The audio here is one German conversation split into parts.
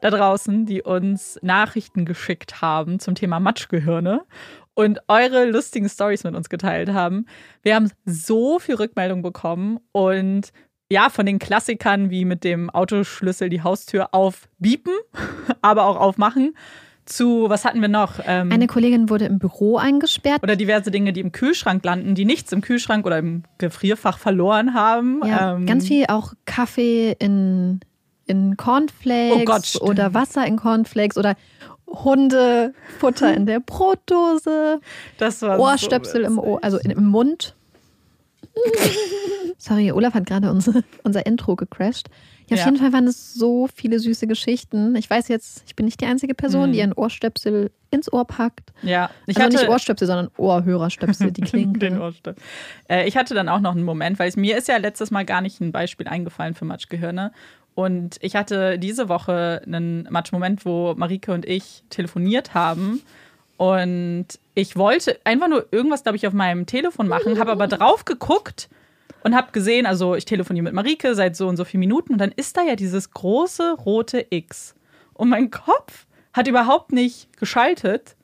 da draußen, die uns Nachrichten geschickt haben zum Thema Matschgehirne und eure lustigen Stories mit uns geteilt haben. Wir haben so viel Rückmeldung bekommen und ja, von den Klassikern wie mit dem Autoschlüssel die Haustür aufbiepen, aber auch aufmachen zu, was hatten wir noch? Ähm, Eine Kollegin wurde im Büro eingesperrt. Oder diverse Dinge, die im Kühlschrank landen, die nichts im Kühlschrank oder im Gefrierfach verloren haben. Ja, ähm, ganz viel auch Kaffee in in Cornflakes oh Gott, oder Wasser in Cornflakes oder Hundefutter in der Brotdose. Das war Ohrstöpsel so im Ohr, also im Mund. Sorry, Olaf hat gerade unsere, unser Intro gecrashed. Ja, auf Ja. jeden Fall waren es so viele süße Geschichten. Ich weiß jetzt, ich bin nicht die einzige Person, Mhm. die ein Ohrstöpsel ins Ohr packt. Ja, ich also hatte nicht Ohrstöpsel, sondern Ohrhörerstöpsel, die klingen. den Ohrstöpsel. Äh, ich hatte dann auch noch einen Moment, weil es mir ist ja letztes Mal gar nicht ein Beispiel eingefallen für Matschgehirne. Und ich hatte diese Woche einen Matschmoment, wo Marike und ich telefoniert haben. Und ich wollte einfach nur irgendwas, glaube ich, auf meinem Telefon machen, habe aber drauf geguckt und habe gesehen, also ich telefoniere mit Marike seit so und so vielen Minuten und dann ist da ja dieses große rote X. Und mein Kopf hat überhaupt nicht geschaltet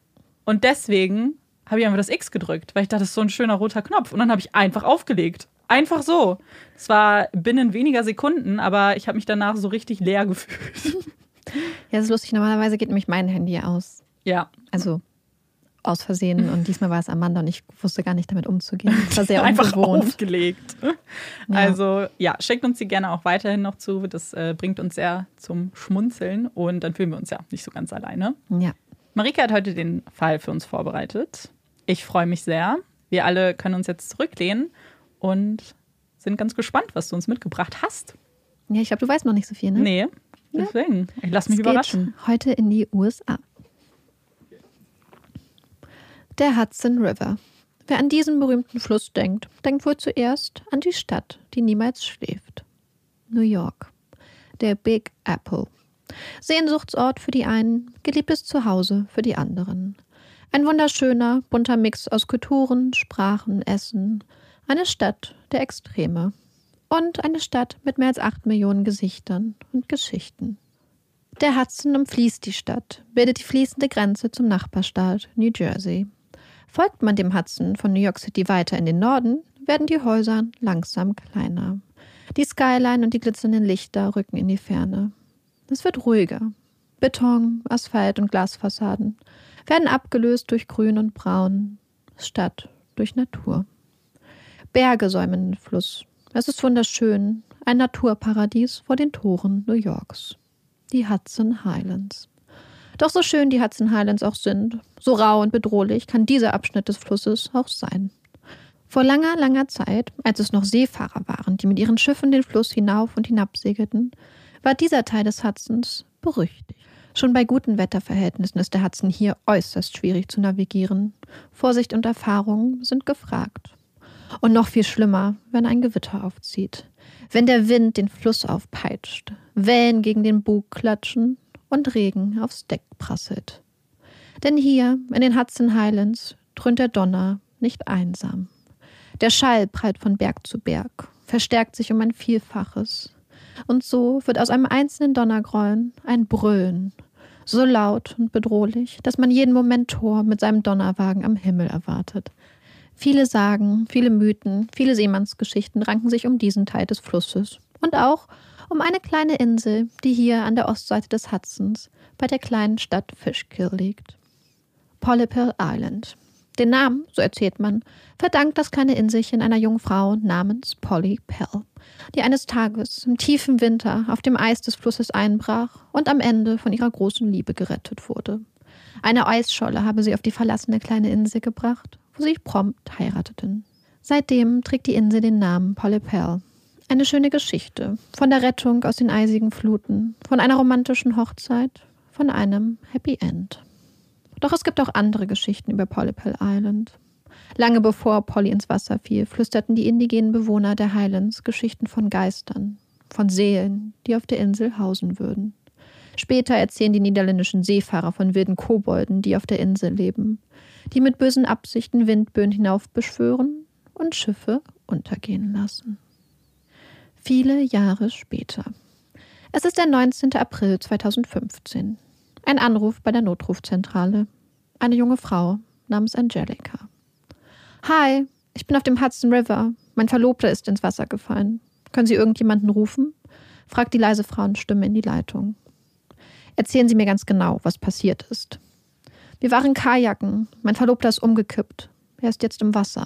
und deswegen habe ich einfach das X gedrückt, weil ich dachte, das ist so ein schöner roter Knopf und dann habe ich einfach aufgelegt. Einfach so. Es war binnen weniger Sekunden, aber ich habe mich danach so richtig leer gefühlt. Ja, das ist lustig. Normalerweise geht nämlich mein Handy aus. Ja. Also aus Versehen. Und diesmal war es Amanda und ich wusste gar nicht damit umzugehen. Das war sehr Einfach ungewohnt. aufgelegt. Also ja, schickt uns die gerne auch weiterhin noch zu. Das äh, bringt uns sehr zum Schmunzeln und dann fühlen wir uns ja nicht so ganz alleine. Ja. Marika hat heute den Fall für uns vorbereitet. Ich freue mich sehr. Wir alle können uns jetzt zurücklehnen und sind ganz gespannt, was du uns mitgebracht hast. Ja, ich glaube, du weißt noch nicht so viel, ne? Nee, deswegen. Ich lass mich Es überraschen. Heute in die USA. Der Hudson River. Wer an diesen berühmten Fluss denkt, denkt wohl zuerst an die Stadt, die niemals schläft. New York. Der Big Apple. Sehnsuchtsort für die einen, geliebtes Zuhause für die anderen. Ein wunderschöner, bunter Mix aus Kulturen, Sprachen, Essen. Eine Stadt der Extreme. Und eine Stadt mit mehr als acht Millionen Gesichtern und Geschichten. Der Hudson umfließt die Stadt, bildet die fließende Grenze zum Nachbarstaat New Jersey. Folgt man dem Hudson von New York City weiter in den Norden, werden die Häuser langsam kleiner. Die Skyline und die glitzernden Lichter rücken in die Ferne. Es wird ruhiger. Beton, Asphalt und Glasfassaden werden abgelöst durch Grün und Braun, Stadt durch Natur. Berge säumen den Fluss. Es ist wunderschön, ein Naturparadies vor den Toren New Yorks. Die Hudson Highlands. Doch so schön die Hudson Highlands auch sind, so rau und bedrohlich kann dieser Abschnitt des Flusses auch sein. Vor langer, langer Zeit, als es noch Seefahrer waren, die mit ihren Schiffen den Fluss hinauf und hinab segelten, war dieser Teil des Hudsons berüchtigt. Schon bei guten Wetterverhältnissen ist der Hudson hier äußerst schwierig zu navigieren. Vorsicht und Erfahrung sind gefragt. Und noch viel schlimmer, wenn ein Gewitter aufzieht. Wenn der Wind den Fluss aufpeitscht, Wellen gegen den Bug klatschen und Regen aufs Deck prasselt. Denn hier, in den Hudson Highlands, dröhnt der Donner nicht einsam. Der Schall prallt von Berg zu Berg, verstärkt sich um ein Vielfaches. Und so wird aus einem einzelnen Donnergrollen ein Brüllen, so laut und bedrohlich, dass man jeden Moment Thor mit seinem Donnerwagen am Himmel erwartet. Viele Sagen, viele Mythen, viele Seemannsgeschichten ranken sich um diesen Teil des Flusses und auch um eine kleine Insel, die hier an der Ostseite des Hudsons bei der kleinen Stadt Fishkill liegt. Polypil Island. Den Namen, so erzählt man, verdankt das kleine Inselchen einer jungen Frau namens Polly Pell, die eines Tages im tiefen Winter auf dem Eis des Flusses einbrach und am Ende von ihrer großen Liebe gerettet wurde. Eine Eisscholle habe sie auf die verlassene kleine Insel gebracht, wo sie prompt heirateten. Seitdem trägt die Insel den Namen Polly Pell. Eine schöne Geschichte von der Rettung aus den eisigen Fluten, von einer romantischen Hochzeit, von einem Happy End. Doch es gibt auch andere Geschichten über Polypel Island. Lange bevor Polly ins Wasser fiel, flüsterten die indigenen Bewohner der Highlands Geschichten von Geistern, von Seelen, die auf der Insel hausen würden. Später erzählen die niederländischen Seefahrer von wilden Kobolden, die auf der Insel leben, die mit bösen Absichten Windböen hinauf beschwören und Schiffe untergehen lassen. Viele Jahre später. Es ist der 19. April 2015. Ein Anruf bei der Notrufzentrale. Eine junge Frau namens Angelica. Hi, ich bin auf dem Hudson River. Mein Verlobter ist ins Wasser gefallen. Können Sie irgendjemanden rufen? fragt die leise Frauenstimme in die Leitung. Erzählen Sie mir ganz genau, was passiert ist. Wir waren Kajaken. Mein Verlobter ist umgekippt. Er ist jetzt im Wasser.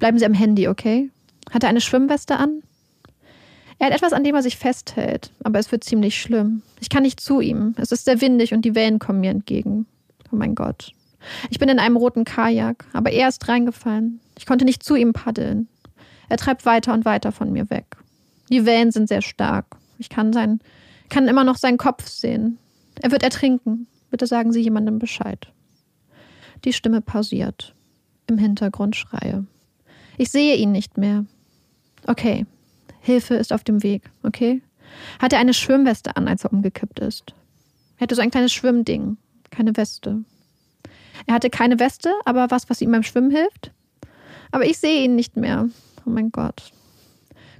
Bleiben Sie am Handy, okay? Hat er eine Schwimmweste an? Er hat etwas, an dem er sich festhält, aber es wird ziemlich schlimm. Ich kann nicht zu ihm. Es ist sehr windig und die Wellen kommen mir entgegen. Oh mein Gott. Ich bin in einem roten Kajak, aber er ist reingefallen. Ich konnte nicht zu ihm paddeln. Er treibt weiter und weiter von mir weg. Die Wellen sind sehr stark. Ich kann sein, kann immer noch seinen Kopf sehen. Er wird ertrinken. Bitte sagen Sie jemandem Bescheid. Die Stimme pausiert. Im Hintergrund Schreie. Ich sehe ihn nicht mehr. Okay, Hilfe ist auf dem Weg, okay? Hat er eine Schwimmweste an, als er umgekippt ist? Er hatte so ein kleines Schwimmding, keine Weste. Er hatte keine Weste, aber was, was ihm beim Schwimmen hilft? Aber ich sehe ihn nicht mehr. Oh mein Gott.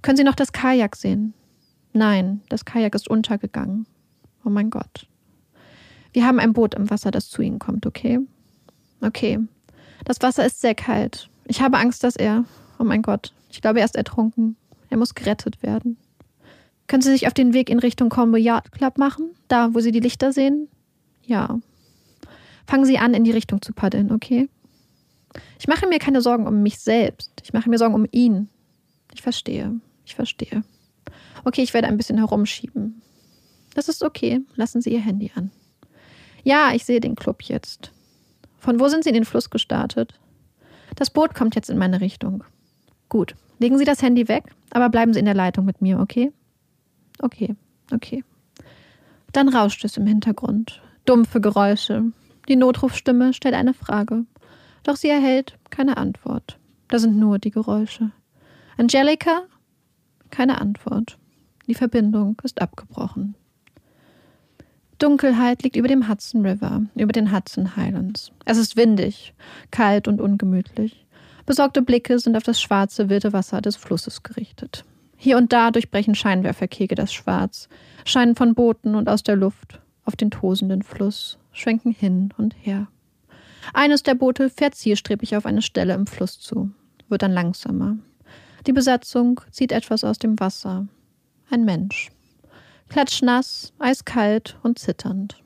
Können Sie noch das Kajak sehen? Nein, das Kajak ist untergegangen. Oh mein Gott. Wir haben ein Boot im Wasser, das zu Ihnen kommt, okay? Okay. Das Wasser ist sehr kalt. Ich habe Angst, dass er. Oh mein Gott. Ich glaube, er ist ertrunken. Er muss gerettet werden. Können Sie sich auf den Weg in Richtung Combo Yacht Club machen? Da, wo Sie die Lichter sehen? Ja. Fangen Sie an, in die Richtung zu paddeln, okay? Ich mache mir keine Sorgen um mich selbst. Ich mache mir Sorgen um ihn. Ich verstehe. Ich verstehe. Okay, ich werde ein bisschen herumschieben. Das ist okay. Lassen Sie Ihr Handy an. Ja, ich sehe den Club jetzt. Von wo sind Sie in den Fluss gestartet? Das Boot kommt jetzt in meine Richtung. Gut. Legen Sie das Handy weg, aber bleiben Sie in der Leitung mit mir, okay? Okay, okay. Dann rauscht es im Hintergrund. Dumpfe Geräusche. Die Notrufstimme stellt eine Frage. Doch sie erhält keine Antwort. Da sind nur die Geräusche. Angelika? Keine Antwort. Die Verbindung ist abgebrochen. Dunkelheit liegt über dem Hudson River, über den Hudson Highlands. Es ist windig, kalt und ungemütlich. Besorgte Blicke sind auf das schwarze, wilde Wasser des Flusses gerichtet. Hier und da durchbrechen Scheinwerferkegel das Schwarz, scheinen von Booten und aus der Luft auf den tosenden Fluss, schwenken hin und her. Eines der Boote fährt zielstrebig auf eine Stelle im Fluss zu, wird dann langsamer. Die Besatzung zieht etwas aus dem Wasser. Ein Mensch. Klatschnass, eiskalt und zitternd.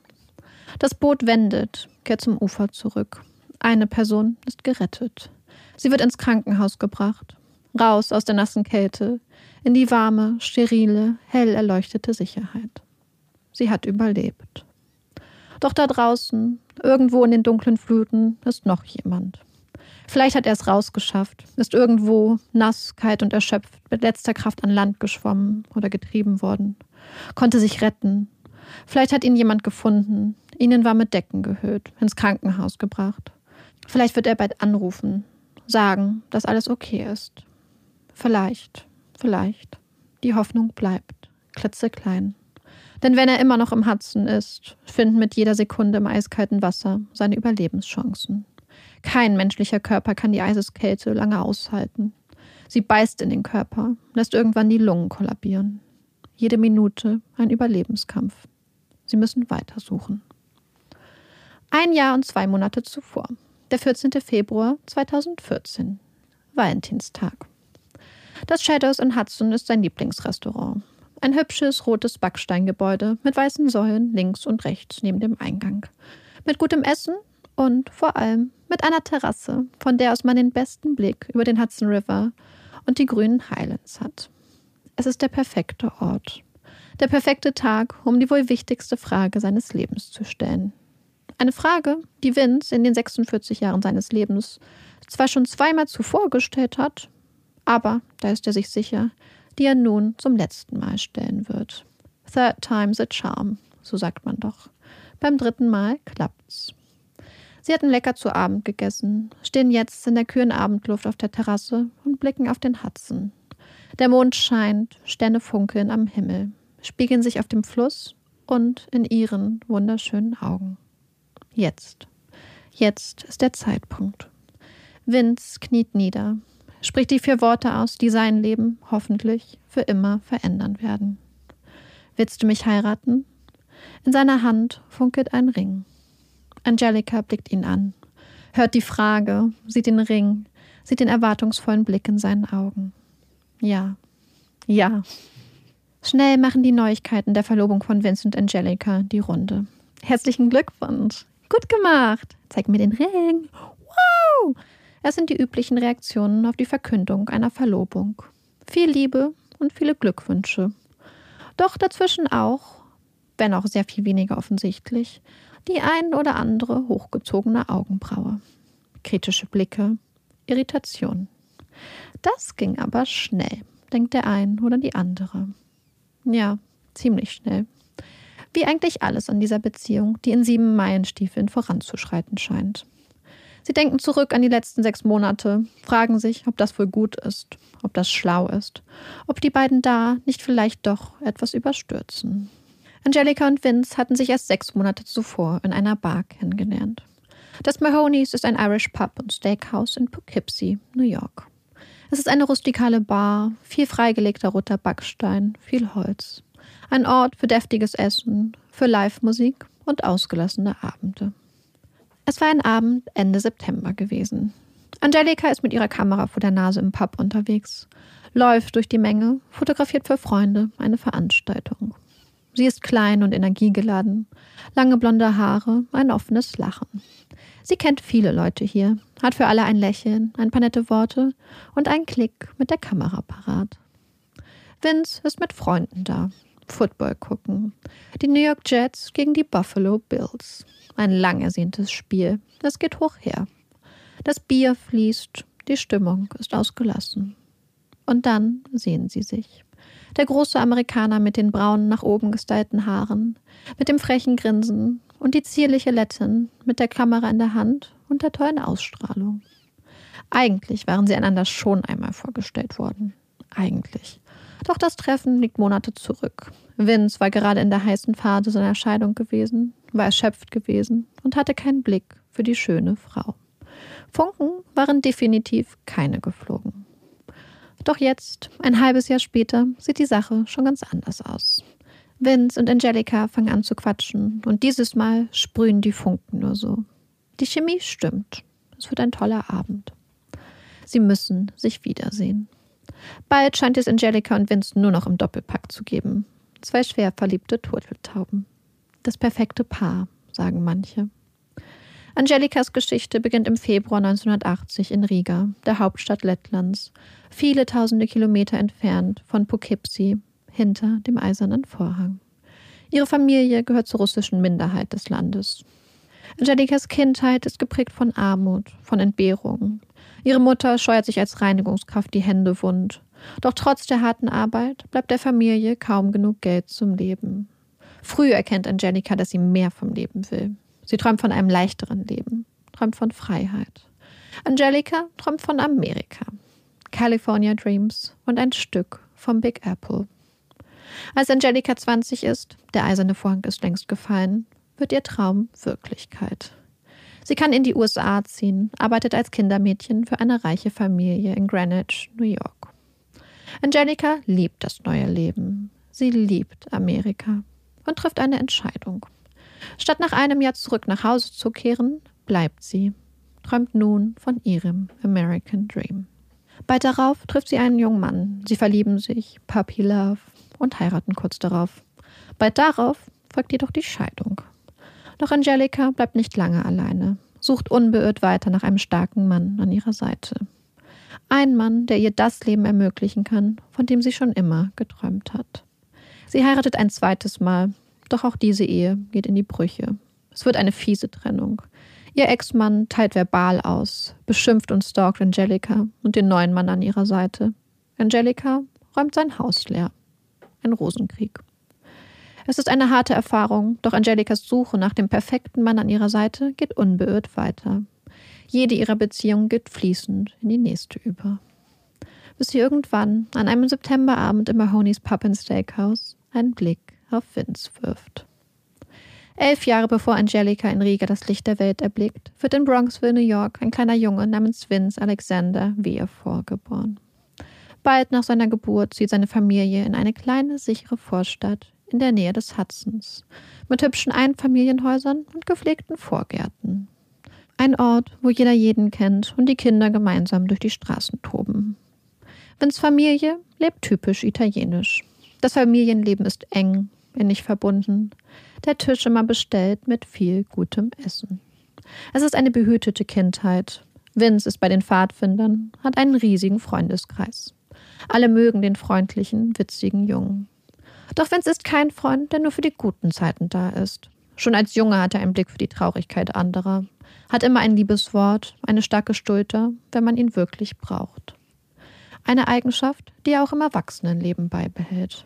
Das Boot wendet, kehrt zum Ufer zurück. Eine Person ist gerettet. Sie wird ins Krankenhaus gebracht. Raus aus der nassen Kälte, in die warme, sterile, hell erleuchtete Sicherheit. Sie hat überlebt. Doch da draußen, irgendwo in den dunklen Fluten, ist noch jemand. Vielleicht hat er es rausgeschafft, ist irgendwo nass, kalt und erschöpft, mit letzter Kraft an Land geschwommen oder getrieben worden, konnte sich retten. Vielleicht hat ihn jemand gefunden, ihnen war mit Decken gehüllt, ins Krankenhaus gebracht. Vielleicht wird er bald anrufen, sagen, dass alles okay ist. Vielleicht, vielleicht. Die Hoffnung bleibt, klitzeklein. Denn wenn er immer noch im Hudson ist, finden mit jeder Sekunde im eiskalten Wasser seine Überlebenschancen. Kein menschlicher Körper kann die Eiseskälte lange aushalten. Sie beißt in den Körper, lässt irgendwann die Lungen kollabieren. Jede Minute ein Überlebenskampf. Sie müssen weitersuchen. Ein Jahr und zwei Monate zuvor, der 14. Februar 2014, Valentinstag. Das Shadows in Hudson ist sein Lieblingsrestaurant. Ein hübsches rotes Backsteingebäude mit weißen Säulen links und rechts neben dem Eingang. Mit gutem Essen und vor allem mit einer Terrasse, von der aus man den besten Blick über den Hudson River und die grünen Highlands hat. Es ist der perfekte Ort. Der perfekte Tag, um die wohl wichtigste Frage seines Lebens zu stellen. Eine Frage, die Vince in den 46 Jahren seines Lebens zwar schon zweimal zuvor gestellt hat, aber, da ist er sich sicher, die er nun zum letzten Mal stellen wird. Third time's a charm, so sagt man doch. Beim dritten Mal klappt's. Sie hatten lecker zu Abend gegessen, stehen jetzt in der kühlen Abendluft auf der Terrasse und blicken auf den Hudson. Der Mond scheint, Sterne funkeln am Himmel, spiegeln sich auf dem Fluss und in ihren wunderschönen Augen. Jetzt. Jetzt ist der Zeitpunkt. Vince kniet nieder, spricht die vier Worte aus, die sein Leben hoffentlich für immer verändern werden. Willst du mich heiraten? In seiner Hand funkelt ein Ring. Angelika blickt ihn an, hört die Frage, sieht den Ring, sieht den erwartungsvollen Blick in seinen Augen. Ja, ja. Schnell machen die Neuigkeiten der Verlobung von Vincent und Angelika die Runde. Herzlichen Glückwunsch. Gut gemacht. Zeig mir den Ring. Wow! Es sind die üblichen Reaktionen auf die Verkündung einer Verlobung. Viel Liebe und viele Glückwünsche. Doch dazwischen auch, wenn auch sehr viel weniger offensichtlich, die ein oder andere hochgezogene Augenbraue. Kritische Blicke, Irritation. Das ging aber schnell, denkt der ein oder die andere. Ja, ziemlich schnell. Wie eigentlich alles an dieser Beziehung, die in sieben Meilenstiefeln voranzuschreiten scheint. Sie denken zurück an die letzten sechs Monate, fragen sich, ob das wohl gut ist, ob das schlau ist, ob die beiden da nicht vielleicht doch etwas überstürzen. Angelika und Vince hatten sich erst sechs Monate zuvor in einer Bar kennengelernt. Das Mahoney's ist ein Irish Pub und Steakhouse in Poughkeepsie, New York. Es ist eine rustikale Bar, viel freigelegter roter Backstein, viel Holz. Ein Ort für deftiges Essen, für Live-Musik und ausgelassene Abende. Es war ein Abend Ende September gewesen. Angelika ist mit ihrer Kamera vor der Nase im Pub unterwegs, läuft durch die Menge, fotografiert für Freunde eine Veranstaltung. Sie ist klein und energiegeladen, lange blonde Haare, ein offenes Lachen. Sie kennt viele Leute hier, hat für alle ein Lächeln, ein paar nette Worte und einen Klick mit der Kamera parat. Vince ist mit Freunden da. Football gucken. Die New York Jets gegen die Buffalo Bills. Ein lang ersehntes Spiel. Es geht hoch her. Das Bier fließt, die Stimmung ist ausgelassen. Und dann sehen sie sich. Der große Amerikaner mit den braunen, nach oben gestylten Haaren, mit dem frechen Grinsen und die zierliche Lettin mit der Kamera in der Hand und der tollen Ausstrahlung. Eigentlich waren sie einander schon einmal vorgestellt worden. Eigentlich. Doch das Treffen liegt Monate zurück. Vince war gerade in der heißen Phase seiner Scheidung gewesen, war erschöpft gewesen und hatte keinen Blick für die schöne Frau. Funken waren definitiv keine geflogen. Doch jetzt, ein halbes Jahr später, sieht die Sache schon ganz anders aus. Vince und Angelica fangen an zu quatschen und dieses Mal sprühen die Funken nur so. Die Chemie stimmt. Es wird ein toller Abend. Sie müssen sich wiedersehen. Bald scheint es Angelica und Vince nur noch im Doppelpack zu geben. Zwei schwer verliebte Turteltauben. Das perfekte Paar, sagen manche. Angelikas Geschichte beginnt im Februar 1980 in Riga, der Hauptstadt Lettlands, viele tausende Kilometer entfernt von Poughkeepsie, hinter dem eisernen Vorhang. Ihre Familie gehört zur russischen Minderheit des Landes. Angelikas Kindheit ist geprägt von Armut, von Entbehrungen. Ihre Mutter scheuert sich als Reinigungskraft die Hände wund. Doch trotz der harten Arbeit bleibt der Familie kaum genug Geld zum Leben. Früh erkennt Angelika, dass sie mehr vom Leben will. Sie träumt von einem leichteren Leben, träumt von Freiheit. Angelika träumt von Amerika. California Dreams und ein Stück vom Big Apple. Als Angelika 20 ist, der eiserne Vorhang ist längst gefallen, wird ihr Traum Wirklichkeit. Sie kann in die USA ziehen, arbeitet als Kindermädchen für eine reiche Familie in Greenwich, New York. Angelika liebt das neue Leben. Sie liebt Amerika und trifft eine Entscheidung. Statt nach einem Jahr zurück nach Hause zu kehren, bleibt sie, träumt nun von ihrem American Dream. Bald darauf trifft sie einen jungen Mann. Sie verlieben sich, Puppy Love und heiraten kurz darauf. Bald darauf folgt jedoch die Scheidung. Doch Angelika bleibt nicht lange alleine, sucht unbeirrt weiter nach einem starken Mann an ihrer Seite. Ein Mann, der ihr das Leben ermöglichen kann, von dem sie schon immer geträumt hat. Sie heiratet ein zweites Mal, doch auch diese Ehe geht in die Brüche. Es wird eine fiese Trennung. Ihr Ex-Mann teilt verbal aus, beschimpft und stalkt Angelika und den neuen Mann an ihrer Seite. Angelika räumt sein Haus leer. Ein Rosenkrieg. Es ist eine harte Erfahrung, doch Angelikas Suche nach dem perfekten Mann an ihrer Seite geht unbeirrt weiter. Jede ihrer Beziehungen geht fließend in die nächste über. Bis sie irgendwann an einem Septemberabend im Mahoney's Pub and Steakhouse einen Blick auf Vince wirft. Elf Jahre bevor Angelica in Riga das Licht der Welt erblickt, wird in Bronxville, New York, ein kleiner Junge namens Vince Alexander Weir vorgeboren. Bald nach seiner Geburt zieht seine Familie in eine kleine, sichere Vorstadt in der Nähe des Hudsons, mit hübschen Einfamilienhäusern und gepflegten Vorgärten. Ein Ort, wo jeder jeden kennt und die Kinder gemeinsam durch die Straßen toben. Vince Familie lebt typisch italienisch. Das Familienleben ist eng, innig verbunden. Der Tisch immer bestellt mit viel gutem Essen. Es ist eine behütete Kindheit. Vince ist bei den Pfadfindern, hat einen riesigen Freundeskreis. Alle mögen den freundlichen, witzigen Jungen. Doch Vince ist kein Freund, der nur für die guten Zeiten da ist. Schon als Junge hat er einen Blick für die Traurigkeit anderer, hat immer ein liebes Wort, eine starke Schulter, wenn man ihn wirklich braucht. Eine Eigenschaft, die er auch im Erwachsenenleben beibehält.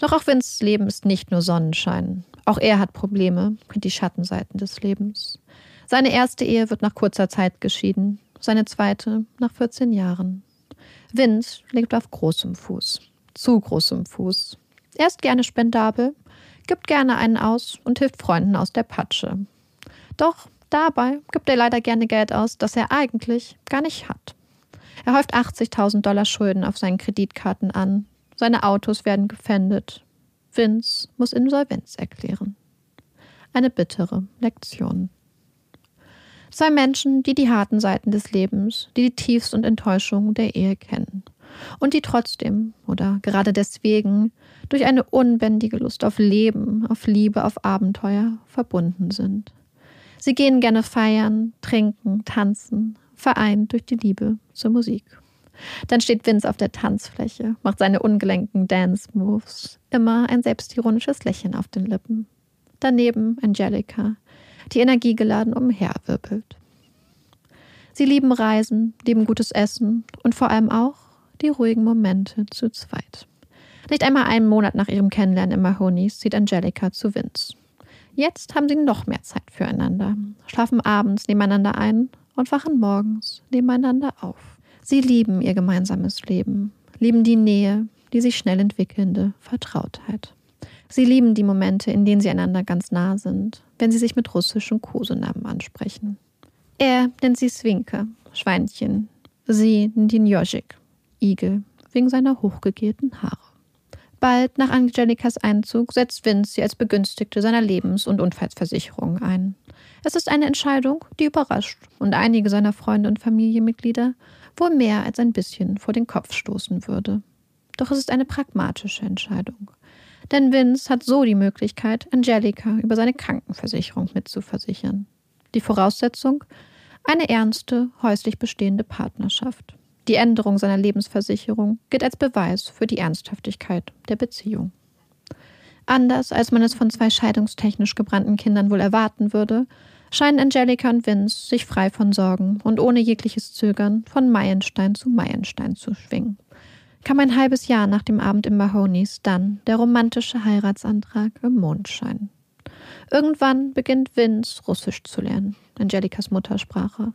Doch auch Vinces Leben ist nicht nur Sonnenschein. Auch er hat Probleme, kennt die Schattenseiten des Lebens. Seine erste Ehe wird nach kurzer Zeit geschieden, seine zweite nach 14 Jahren. Vince lebt auf großem Fuß. Zu großem Fuß. Er ist gerne spendabel, gibt gerne einen aus und hilft Freunden aus der Patsche. Doch dabei gibt er leider gerne Geld aus, das er eigentlich gar nicht hat. Er häuft 80.000 Dollar Schulden auf seinen Kreditkarten an. Seine Autos werden gefändet. Vince muss Insolvenz erklären. Eine bittere Lektion. Zwei Menschen, die die harten Seiten des Lebens, die die Tiefs und Enttäuschungen der Ehe kennen und die trotzdem oder gerade deswegen durch eine unbändige Lust auf Leben, auf Liebe, auf Abenteuer verbunden sind. Sie gehen gerne feiern, trinken, tanzen, vereint durch die Liebe zur Musik. Dann steht Vince auf der Tanzfläche, macht seine ungelenken Dance-Moves, immer ein selbstironisches Lächeln auf den Lippen. Daneben Angelica, die energiegeladen umherwirbelt. Sie lieben Reisen, lieben gutes Essen und vor allem auch die ruhigen Momente zu zweit. Nicht einmal einen Monat nach ihrem Kennenlernen im Mahonys zieht Angelica zu Vince. Jetzt haben sie noch mehr Zeit füreinander, schlafen abends nebeneinander ein und wachen morgens nebeneinander auf. Sie lieben ihr gemeinsames Leben, lieben die Nähe, die sich schnell entwickelnde Vertrautheit. Sie lieben die Momente, in denen sie einander ganz nah sind, wenn sie sich mit russischen Kosenamen ansprechen. Er nennt sie Swinke, Schweinchen, sie Dinjojik, Igel, wegen seiner hochgegelten Haare. Bald nach Angelikas Einzug setzt Vince sie als Begünstigte seiner Lebens- und Unfallsversicherung ein. Es ist eine Entscheidung, die überrascht und einige seiner Freunde und Familienmitglieder wohl mehr als ein bisschen vor den Kopf stoßen würde. Doch es ist eine pragmatische Entscheidung. Denn Vince hat so die Möglichkeit, Angelica über seine Krankenversicherung mitzuversichern. Die Voraussetzung? Eine ernste, häuslich bestehende Partnerschaft. Die Änderung seiner Lebensversicherung gilt als Beweis für die Ernsthaftigkeit der Beziehung. Anders als man es von zwei scheidungstechnisch gebrannten Kindern wohl erwarten würde, scheinen Angelica und Vince sich frei von Sorgen und ohne jegliches Zögern von Meilenstein zu Meilenstein zu schwingen. Kam ein halbes Jahr nach dem Abend im Mahonys dann der romantische Heiratsantrag im Mondschein. Irgendwann beginnt Vince Russisch zu lernen, Angelicas Muttersprache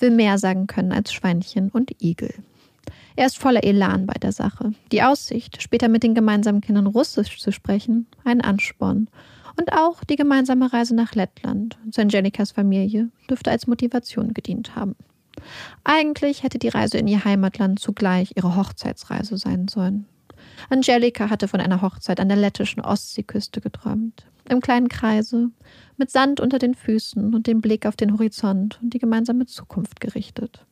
will mehr sagen können als Schweinchen und Igel. Er ist voller Elan bei der Sache. Die Aussicht, später mit den gemeinsamen Kindern Russisch zu sprechen, ein Ansporn. Und auch die gemeinsame Reise nach Lettland zu Angelikas Familie dürfte als Motivation gedient haben. Eigentlich hätte die Reise in ihr Heimatland zugleich ihre Hochzeitsreise sein sollen. Angelika hatte von einer Hochzeit an der lettischen Ostseeküste geträumt. Im kleinen Kreise, mit Sand unter den Füßen und dem Blick auf den Horizont und die gemeinsame Zukunft gerichtet.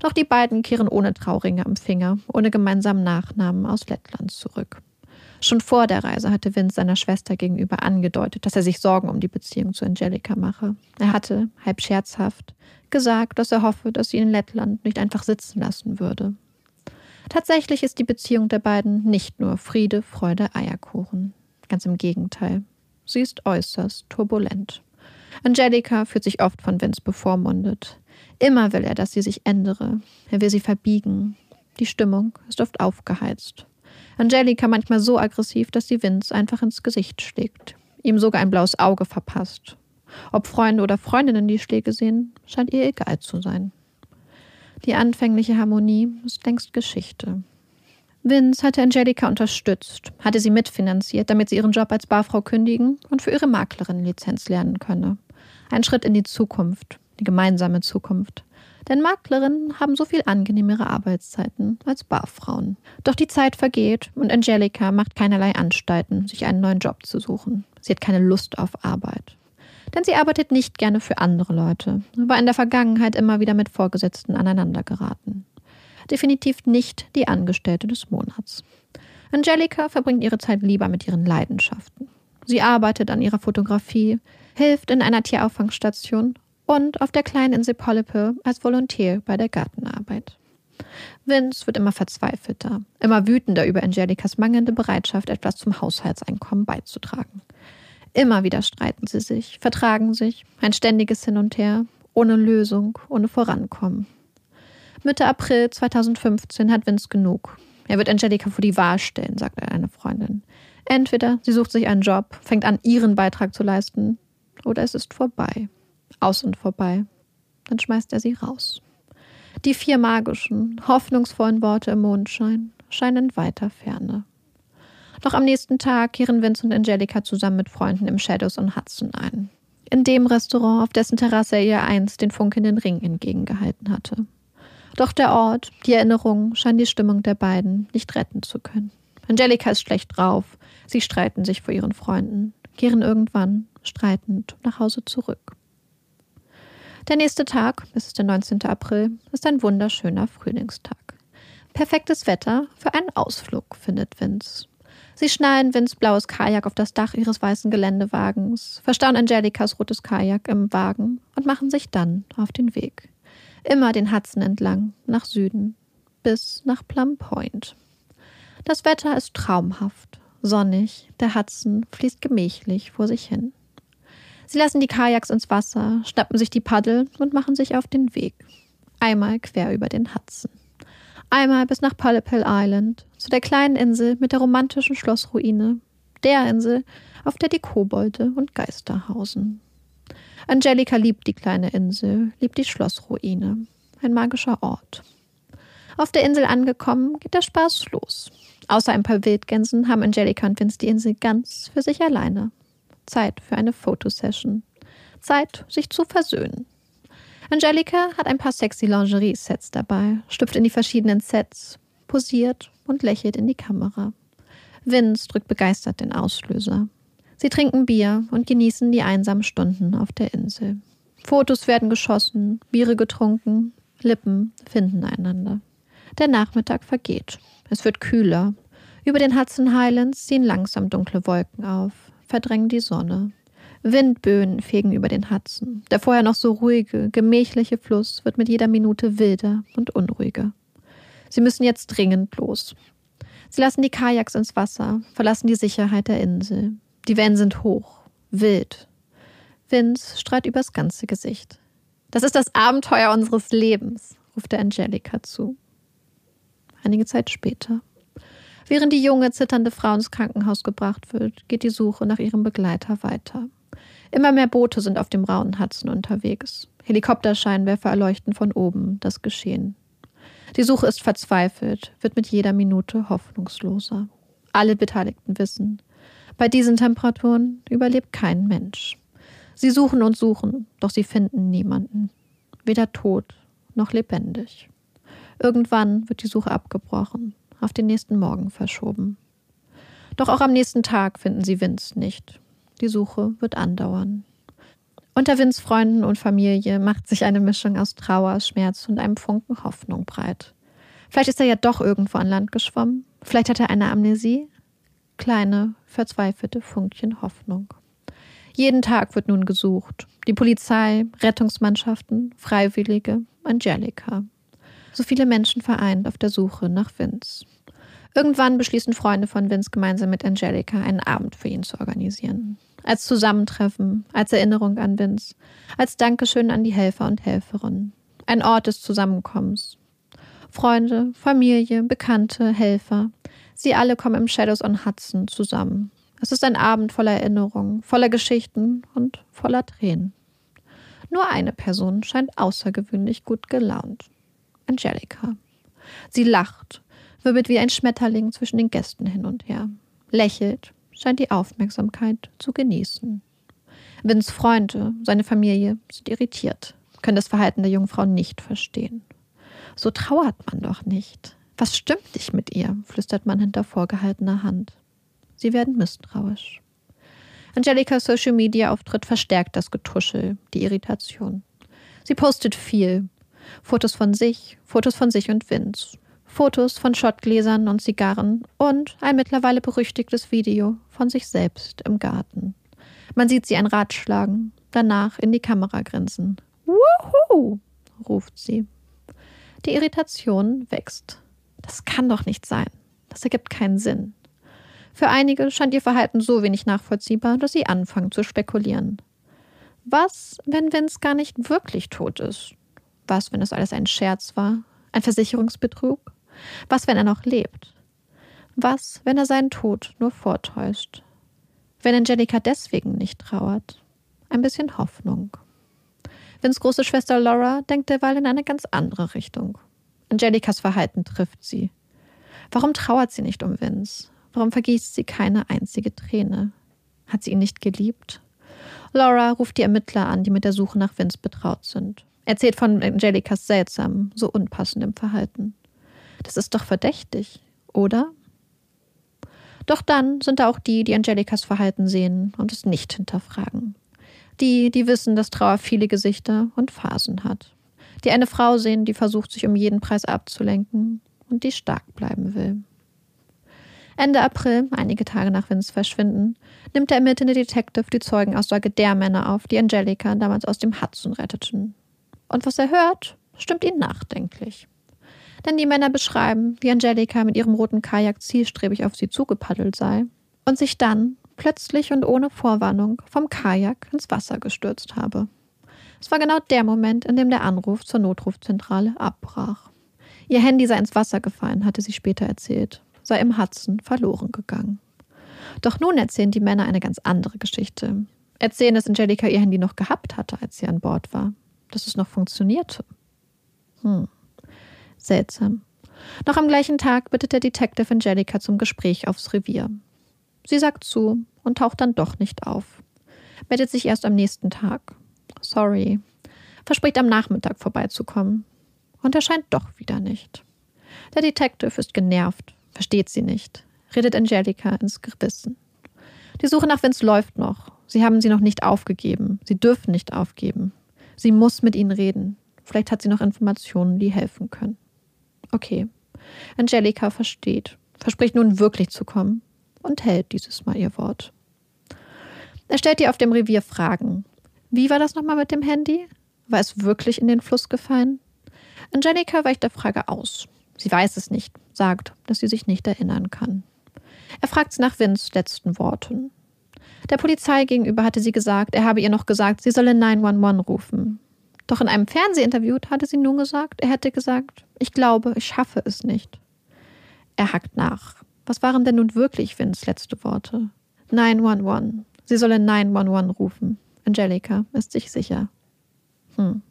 Doch die beiden kehren ohne Trauringe am Finger, ohne gemeinsamen Nachnamen aus Lettland zurück. Schon vor der Reise hatte Vince seiner Schwester gegenüber angedeutet, dass er sich Sorgen um die Beziehung zu Angelika mache. Er hatte, halb scherzhaft, gesagt, dass er hoffe, dass sie in Lettland nicht einfach sitzen lassen würde. Tatsächlich ist die Beziehung der beiden nicht nur Friede, Freude, Eierkuchen. Ganz im Gegenteil. Sie ist äußerst turbulent. Angelika fühlt sich oft von Vince bevormundet. Immer will er, dass sie sich ändere. Er will sie verbiegen. Die Stimmung ist oft aufgeheizt. Angelika manchmal so aggressiv, dass sie Vince einfach ins Gesicht schlägt. Ihm sogar ein blaues Auge verpasst. Ob Freunde oder Freundinnen die Schläge sehen, scheint ihr egal zu sein. Die anfängliche Harmonie ist längst Geschichte. Vince hatte Angelika unterstützt, hatte sie mitfinanziert, damit sie ihren Job als Barfrau kündigen und für ihre Maklerin-Lizenz lernen könne. Ein Schritt in die Zukunft, die gemeinsame Zukunft. Denn Maklerinnen haben so viel angenehmere Arbeitszeiten als Barfrauen. Doch die Zeit vergeht und Angelika macht keinerlei Anstalten, sich einen neuen Job zu suchen. Sie hat keine Lust auf Arbeit. Denn sie arbeitet nicht gerne für andere Leute, war in der Vergangenheit immer wieder mit Vorgesetzten aneinandergeraten definitiv nicht die Angestellte des Monats. Angelika verbringt ihre Zeit lieber mit ihren Leidenschaften. Sie arbeitet an ihrer Fotografie, hilft in einer Tierauffangstation und auf der kleinen Insel Polype als Volontär bei der Gartenarbeit. Vince wird immer verzweifelter, immer wütender über Angelikas mangelnde Bereitschaft, etwas zum Haushaltseinkommen beizutragen. Immer wieder streiten sie sich, vertragen sich, ein ständiges Hin und Her, ohne Lösung, ohne Vorankommen. Mitte April 2015 hat Vince genug. Er wird Angelika vor die Wahl stellen, sagt eine Freundin. Entweder sie sucht sich einen Job, fängt an, ihren Beitrag zu leisten, oder es ist vorbei. Aus und vorbei. Dann schmeißt er sie raus. Die vier magischen, hoffnungsvollen Worte im Mondschein scheinen in weiter Ferne. Doch am nächsten Tag kehren Vince und Angelika zusammen mit Freunden im Shadows on Hudson ein. In dem Restaurant, auf dessen Terrasse er ihr einst den funkelnden Ring entgegengehalten hatte. Doch der Ort, die Erinnerung scheinen die Stimmung der beiden nicht retten zu können. Angelika ist schlecht drauf. Sie streiten sich vor ihren Freunden, kehren irgendwann streitend nach Hause zurück. Der nächste Tag, es ist der 19. April, ist ein wunderschöner Frühlingstag. Perfektes Wetter für einen Ausflug, findet Vince. Sie schnallen Vince blaues Kajak auf das Dach ihres weißen Geländewagens, verstauen Angelikas rotes Kajak im Wagen und machen sich dann auf den Weg. Immer den Hudson entlang, nach Süden, bis nach Plum Point. Das Wetter ist traumhaft, sonnig, der Hudson fließt gemächlich vor sich hin. Sie lassen die Kajaks ins Wasser, schnappen sich die Paddel und machen sich auf den Weg. Einmal quer über den Hudson. Einmal bis nach Polypel Island, zu der kleinen Insel mit der romantischen Schlossruine, der Insel, auf der die Kobolde und Geister hausen. Angelika liebt die kleine Insel, liebt die Schlossruine, ein magischer Ort. Auf der Insel angekommen, geht der Spaß los. Außer ein paar Wildgänsen haben Angelika und Vince die Insel ganz für sich alleine. Zeit für eine Fotosession. Zeit, sich zu versöhnen. Angelika hat ein paar sexy Lingerie-Sets dabei, schlüpft in die verschiedenen Sets, posiert und lächelt in die Kamera. Vince drückt begeistert den Auslöser. Sie trinken Bier und genießen die einsamen Stunden auf der Insel. Fotos werden geschossen, Biere getrunken, Lippen finden einander. Der Nachmittag vergeht. Es wird kühler. Über den Hudson Highlands ziehen langsam dunkle Wolken auf, verdrängen die Sonne. Windböen fegen über den Hudson. Der vorher noch so ruhige, gemächliche Fluss wird mit jeder Minute wilder und unruhiger. Sie müssen jetzt dringend los. Sie lassen die Kajaks ins Wasser, verlassen die Sicherheit der Insel. Die Wellen sind hoch, wild. Wind strahlt übers ganze Gesicht. Das ist das Abenteuer unseres Lebens, ruft der Angelika zu. Einige Zeit später. Während die junge, zitternde Frau ins Krankenhaus gebracht wird, geht die Suche nach ihrem Begleiter weiter. Immer mehr Boote sind auf dem rauen Hudson unterwegs. Helikopterscheinwerfer erleuchten von oben das Geschehen. Die Suche ist verzweifelt, wird mit jeder Minute hoffnungsloser. Alle Beteiligten wissen, bei diesen Temperaturen überlebt kein Mensch. Sie suchen und suchen, doch sie finden niemanden. Weder tot noch lebendig. Irgendwann wird die Suche abgebrochen, auf den nächsten Morgen verschoben. Doch auch am nächsten Tag finden sie Vince nicht. Die Suche wird andauern. Unter Vins Freunden und Familie macht sich eine Mischung aus Trauer, Schmerz und einem Funken Hoffnung breit. Vielleicht ist er ja doch irgendwo an Land geschwommen. Vielleicht hat er eine Amnesie. Kleine, verzweifelte Funkchen Hoffnung. Jeden Tag wird nun gesucht. Die Polizei, Rettungsmannschaften, Freiwillige, Angelika. So viele Menschen vereint auf der Suche nach Vince. Irgendwann beschließen Freunde von Vince gemeinsam mit Angelika einen Abend für ihn zu organisieren als Zusammentreffen, als Erinnerung an Vince, als Dankeschön an die Helfer und Helferinnen. Ein Ort des Zusammenkommens. Freunde, Familie, Bekannte, Helfer, sie alle kommen im Shadows on Hudson zusammen. Es ist ein Abend voller Erinnerungen, voller Geschichten und voller Tränen. Nur eine Person scheint außergewöhnlich gut gelaunt. Angelika. Sie lacht, wirbelt wie ein Schmetterling zwischen den Gästen hin und her, lächelt, scheint die Aufmerksamkeit zu genießen. Vins Freunde, seine Familie sind irritiert, können das Verhalten der Jungfrau nicht verstehen. So trauert man doch nicht. Was stimmt nicht mit ihr? flüstert man hinter vorgehaltener Hand. Sie werden misstrauisch. Angelikas Social Media Auftritt verstärkt das Getuschel, die Irritation. Sie postet viel. Fotos von sich, Fotos von sich und Vince, Fotos von Schottgläsern und Zigarren und ein mittlerweile berüchtigtes Video von sich selbst im Garten. Man sieht sie ein Rad schlagen, danach in die Kamera grinsen. Wuhu! ruft sie. Die Irritation wächst. Das kann doch nicht sein. Das ergibt keinen Sinn. Für einige scheint ihr Verhalten so wenig nachvollziehbar, dass sie anfangen zu spekulieren. Was, wenn Vince gar nicht wirklich tot ist? Was, wenn es alles ein Scherz war? Ein Versicherungsbetrug? Was, wenn er noch lebt? Was, wenn er seinen Tod nur vortäuscht? Wenn Angelika deswegen nicht trauert? Ein bisschen Hoffnung. Vins große Schwester Laura denkt derweil in eine ganz andere Richtung. Angelikas Verhalten trifft sie. Warum trauert sie nicht um Vince? Warum vergießt sie keine einzige Träne? Hat sie ihn nicht geliebt? Laura ruft die Ermittler an, die mit der Suche nach Vince betraut sind. Erzählt von Angelicas seltsamem, so unpassendem Verhalten. Das ist doch verdächtig, oder? Doch dann sind da auch die, die Angelicas Verhalten sehen und es nicht hinterfragen. Die, die wissen, dass Trauer viele Gesichter und Phasen hat. Die eine Frau sehen, die versucht, sich um jeden Preis abzulenken und die stark bleiben will. Ende April, einige Tage nach Vince Verschwinden, nimmt der ermittelnde Detective die Zeugenaussage der Männer auf, die Angelika damals aus dem Hudson retteten. Und was er hört, stimmt ihn nachdenklich. Denn die Männer beschreiben, wie Angelika mit ihrem roten Kajak zielstrebig auf sie zugepaddelt sei und sich dann plötzlich und ohne Vorwarnung vom Kajak ins Wasser gestürzt habe. Es war genau der Moment, in dem der Anruf zur Notrufzentrale abbrach. Ihr Handy sei ins Wasser gefallen, hatte sie später erzählt, sei im Hudson verloren gegangen. Doch nun erzählen die Männer eine ganz andere Geschichte. Erzählen, dass Angelika ihr Handy noch gehabt hatte, als sie an Bord war. Dass es noch funktionierte. Hm. Seltsam. Noch am gleichen Tag bittet der Detective Angelika zum Gespräch aufs Revier. Sie sagt zu und taucht dann doch nicht auf. Meldet sich erst am nächsten Tag. Sorry. Verspricht am Nachmittag vorbeizukommen. Und erscheint doch wieder nicht. Der Detective ist genervt, versteht sie nicht, redet Angelika ins Gewissen. Die Suche nach Vince läuft noch. Sie haben sie noch nicht aufgegeben. Sie dürfen nicht aufgeben. Sie muss mit ihnen reden. Vielleicht hat sie noch Informationen, die helfen können. Okay. Angelika versteht, verspricht nun wirklich zu kommen und hält dieses Mal ihr Wort. Er stellt ihr auf dem Revier Fragen. Wie war das nochmal mit dem Handy? War es wirklich in den Fluss gefallen? Angelika weicht der Frage aus. Sie weiß es nicht, sagt, dass sie sich nicht erinnern kann. Er fragt sie nach Vince letzten Worten. Der Polizei gegenüber hatte sie gesagt, er habe ihr noch gesagt, sie solle 911 rufen. Doch in einem Fernsehinterview hatte sie nun gesagt, er hätte gesagt, ich glaube, ich schaffe es nicht. Er hackt nach. Was waren denn nun wirklich Vince letzte Worte? 911. Sie solle 911 rufen. Angelika ist sich sicher. Hm.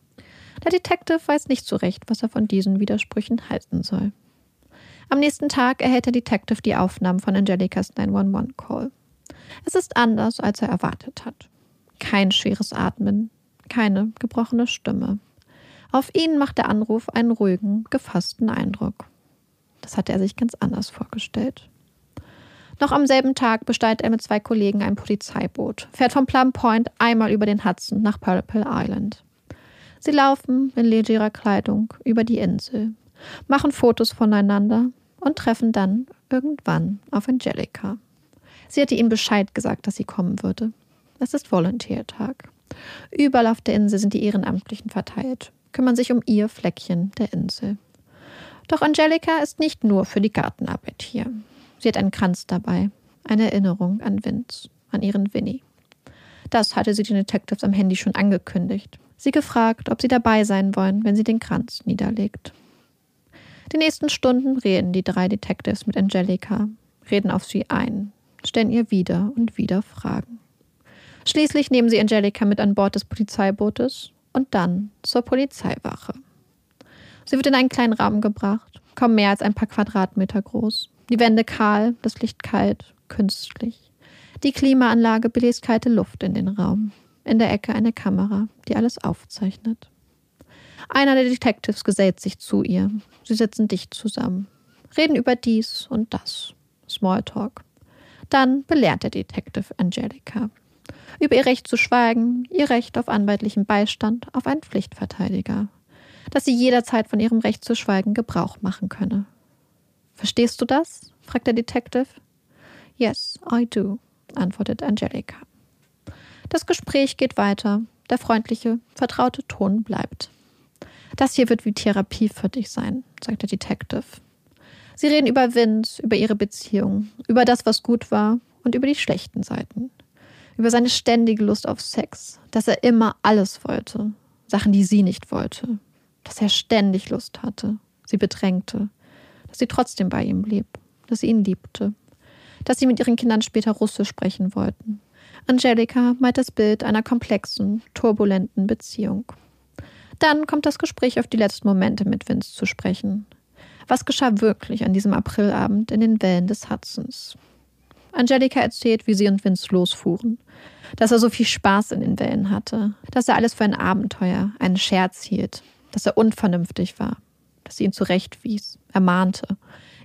Der Detective weiß nicht so recht, was er von diesen Widersprüchen halten soll. Am nächsten Tag erhält der Detective die Aufnahmen von Angelikas 911-Call. Es ist anders, als er erwartet hat. Kein schweres Atmen, keine gebrochene Stimme. Auf ihn macht der Anruf einen ruhigen, gefassten Eindruck. Das hatte er sich ganz anders vorgestellt. Noch am selben Tag besteigt er mit zwei Kollegen ein Polizeiboot, fährt vom Plum Point einmal über den Hudson nach Purple Island. Sie laufen in legerer Kleidung über die Insel, machen Fotos voneinander und treffen dann irgendwann auf Angelica. Sie hatte ihm Bescheid gesagt, dass sie kommen würde. Es ist Volunteer-Tag. Überall auf der Insel sind die Ehrenamtlichen verteilt, kümmern sich um ihr Fleckchen der Insel. Doch Angelica ist nicht nur für die Gartenarbeit hier. Sie hat einen Kranz dabei, eine Erinnerung an Vince, an ihren Winnie. Das hatte sie den Detectives am Handy schon angekündigt. Sie gefragt, ob sie dabei sein wollen, wenn sie den Kranz niederlegt. Die nächsten Stunden reden die drei Detectives mit Angelica, reden auf sie ein, stellen ihr wieder und wieder Fragen. Schließlich nehmen sie Angelica mit an Bord des Polizeibootes und dann zur Polizeiwache. Sie wird in einen kleinen Rahmen gebracht, kaum mehr als ein paar Quadratmeter groß. Die Wände kahl, das Licht kalt, künstlich. Die Klimaanlage bläst kalte Luft in den Raum. In der Ecke eine Kamera, die alles aufzeichnet. Einer der Detectives gesellt sich zu ihr. Sie sitzen dicht zusammen, reden über dies und das. Smalltalk. Dann belehrt der Detective Angelica über ihr Recht zu schweigen, ihr Recht auf anwaltlichen Beistand, auf einen Pflichtverteidiger, dass sie jederzeit von ihrem Recht zu schweigen Gebrauch machen könne. Verstehst du das? fragt der Detective. Yes, I do, antwortet Angelica. Das Gespräch geht weiter. Der freundliche, vertraute Ton bleibt. Das hier wird wie Therapie für dich sein, sagt der Detective. Sie reden über Vince, über ihre Beziehung, über das, was gut war und über die schlechten Seiten über seine ständige Lust auf Sex, dass er immer alles wollte, Sachen, die sie nicht wollte, dass er ständig Lust hatte, sie bedrängte, dass sie trotzdem bei ihm blieb, dass sie ihn liebte, dass sie mit ihren Kindern später Russisch sprechen wollten. Angelika meint das Bild einer komplexen, turbulenten Beziehung. Dann kommt das Gespräch auf die letzten Momente mit Vince zu sprechen. Was geschah wirklich an diesem Aprilabend in den Wellen des Hudsons? Angelika erzählt, wie sie und Vince losfuhren. Dass er so viel Spaß in den Wellen hatte. Dass er alles für ein Abenteuer, einen Scherz hielt. Dass er unvernünftig war. Dass sie ihn zurechtwies, ermahnte.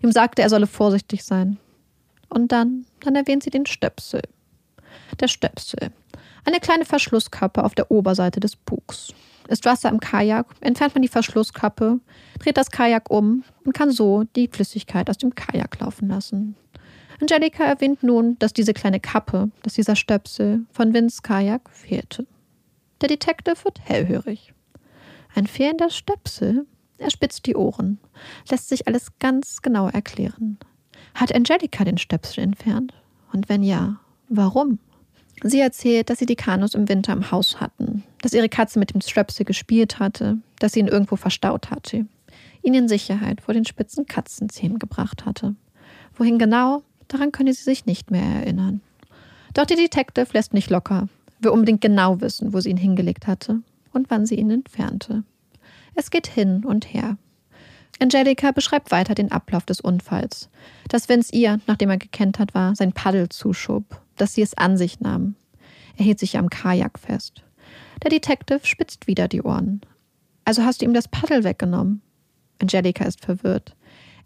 Ihm sagte, er solle vorsichtig sein. Und dann, dann erwähnt sie den Stöpsel. Der Stöpsel. Eine kleine Verschlusskappe auf der Oberseite des Bugs. Ist Wasser im Kajak, entfernt man die Verschlusskappe, dreht das Kajak um und kann so die Flüssigkeit aus dem Kajak laufen lassen. Angelika erwähnt nun, dass diese kleine Kappe, dass dieser Stöpsel von Vince Kajak fehlte. Der Detective wird hellhörig. Ein fehlender Stöpsel? Er spitzt die Ohren, lässt sich alles ganz genau erklären. Hat Angelika den Stöpsel entfernt? Und wenn ja, warum? Sie erzählt, dass sie die Kanus im Winter im Haus hatten, dass ihre Katze mit dem Stöpsel gespielt hatte, dass sie ihn irgendwo verstaut hatte, ihn in Sicherheit vor den spitzen Katzenzähnen gebracht hatte. Wohin genau, daran könne sie sich nicht mehr erinnern. Doch die Detective lässt nicht locker, will unbedingt genau wissen, wo sie ihn hingelegt hatte und wann sie ihn entfernte. Es geht hin und her. Angelika beschreibt weiter den Ablauf des Unfalls, dass Vince ihr, nachdem er gekentert war, sein Paddel zuschob, dass sie es an sich nahm. Er hielt sich am Kajak fest. Der Detective spitzt wieder die Ohren. Also hast du ihm das Paddel weggenommen? Angelika ist verwirrt.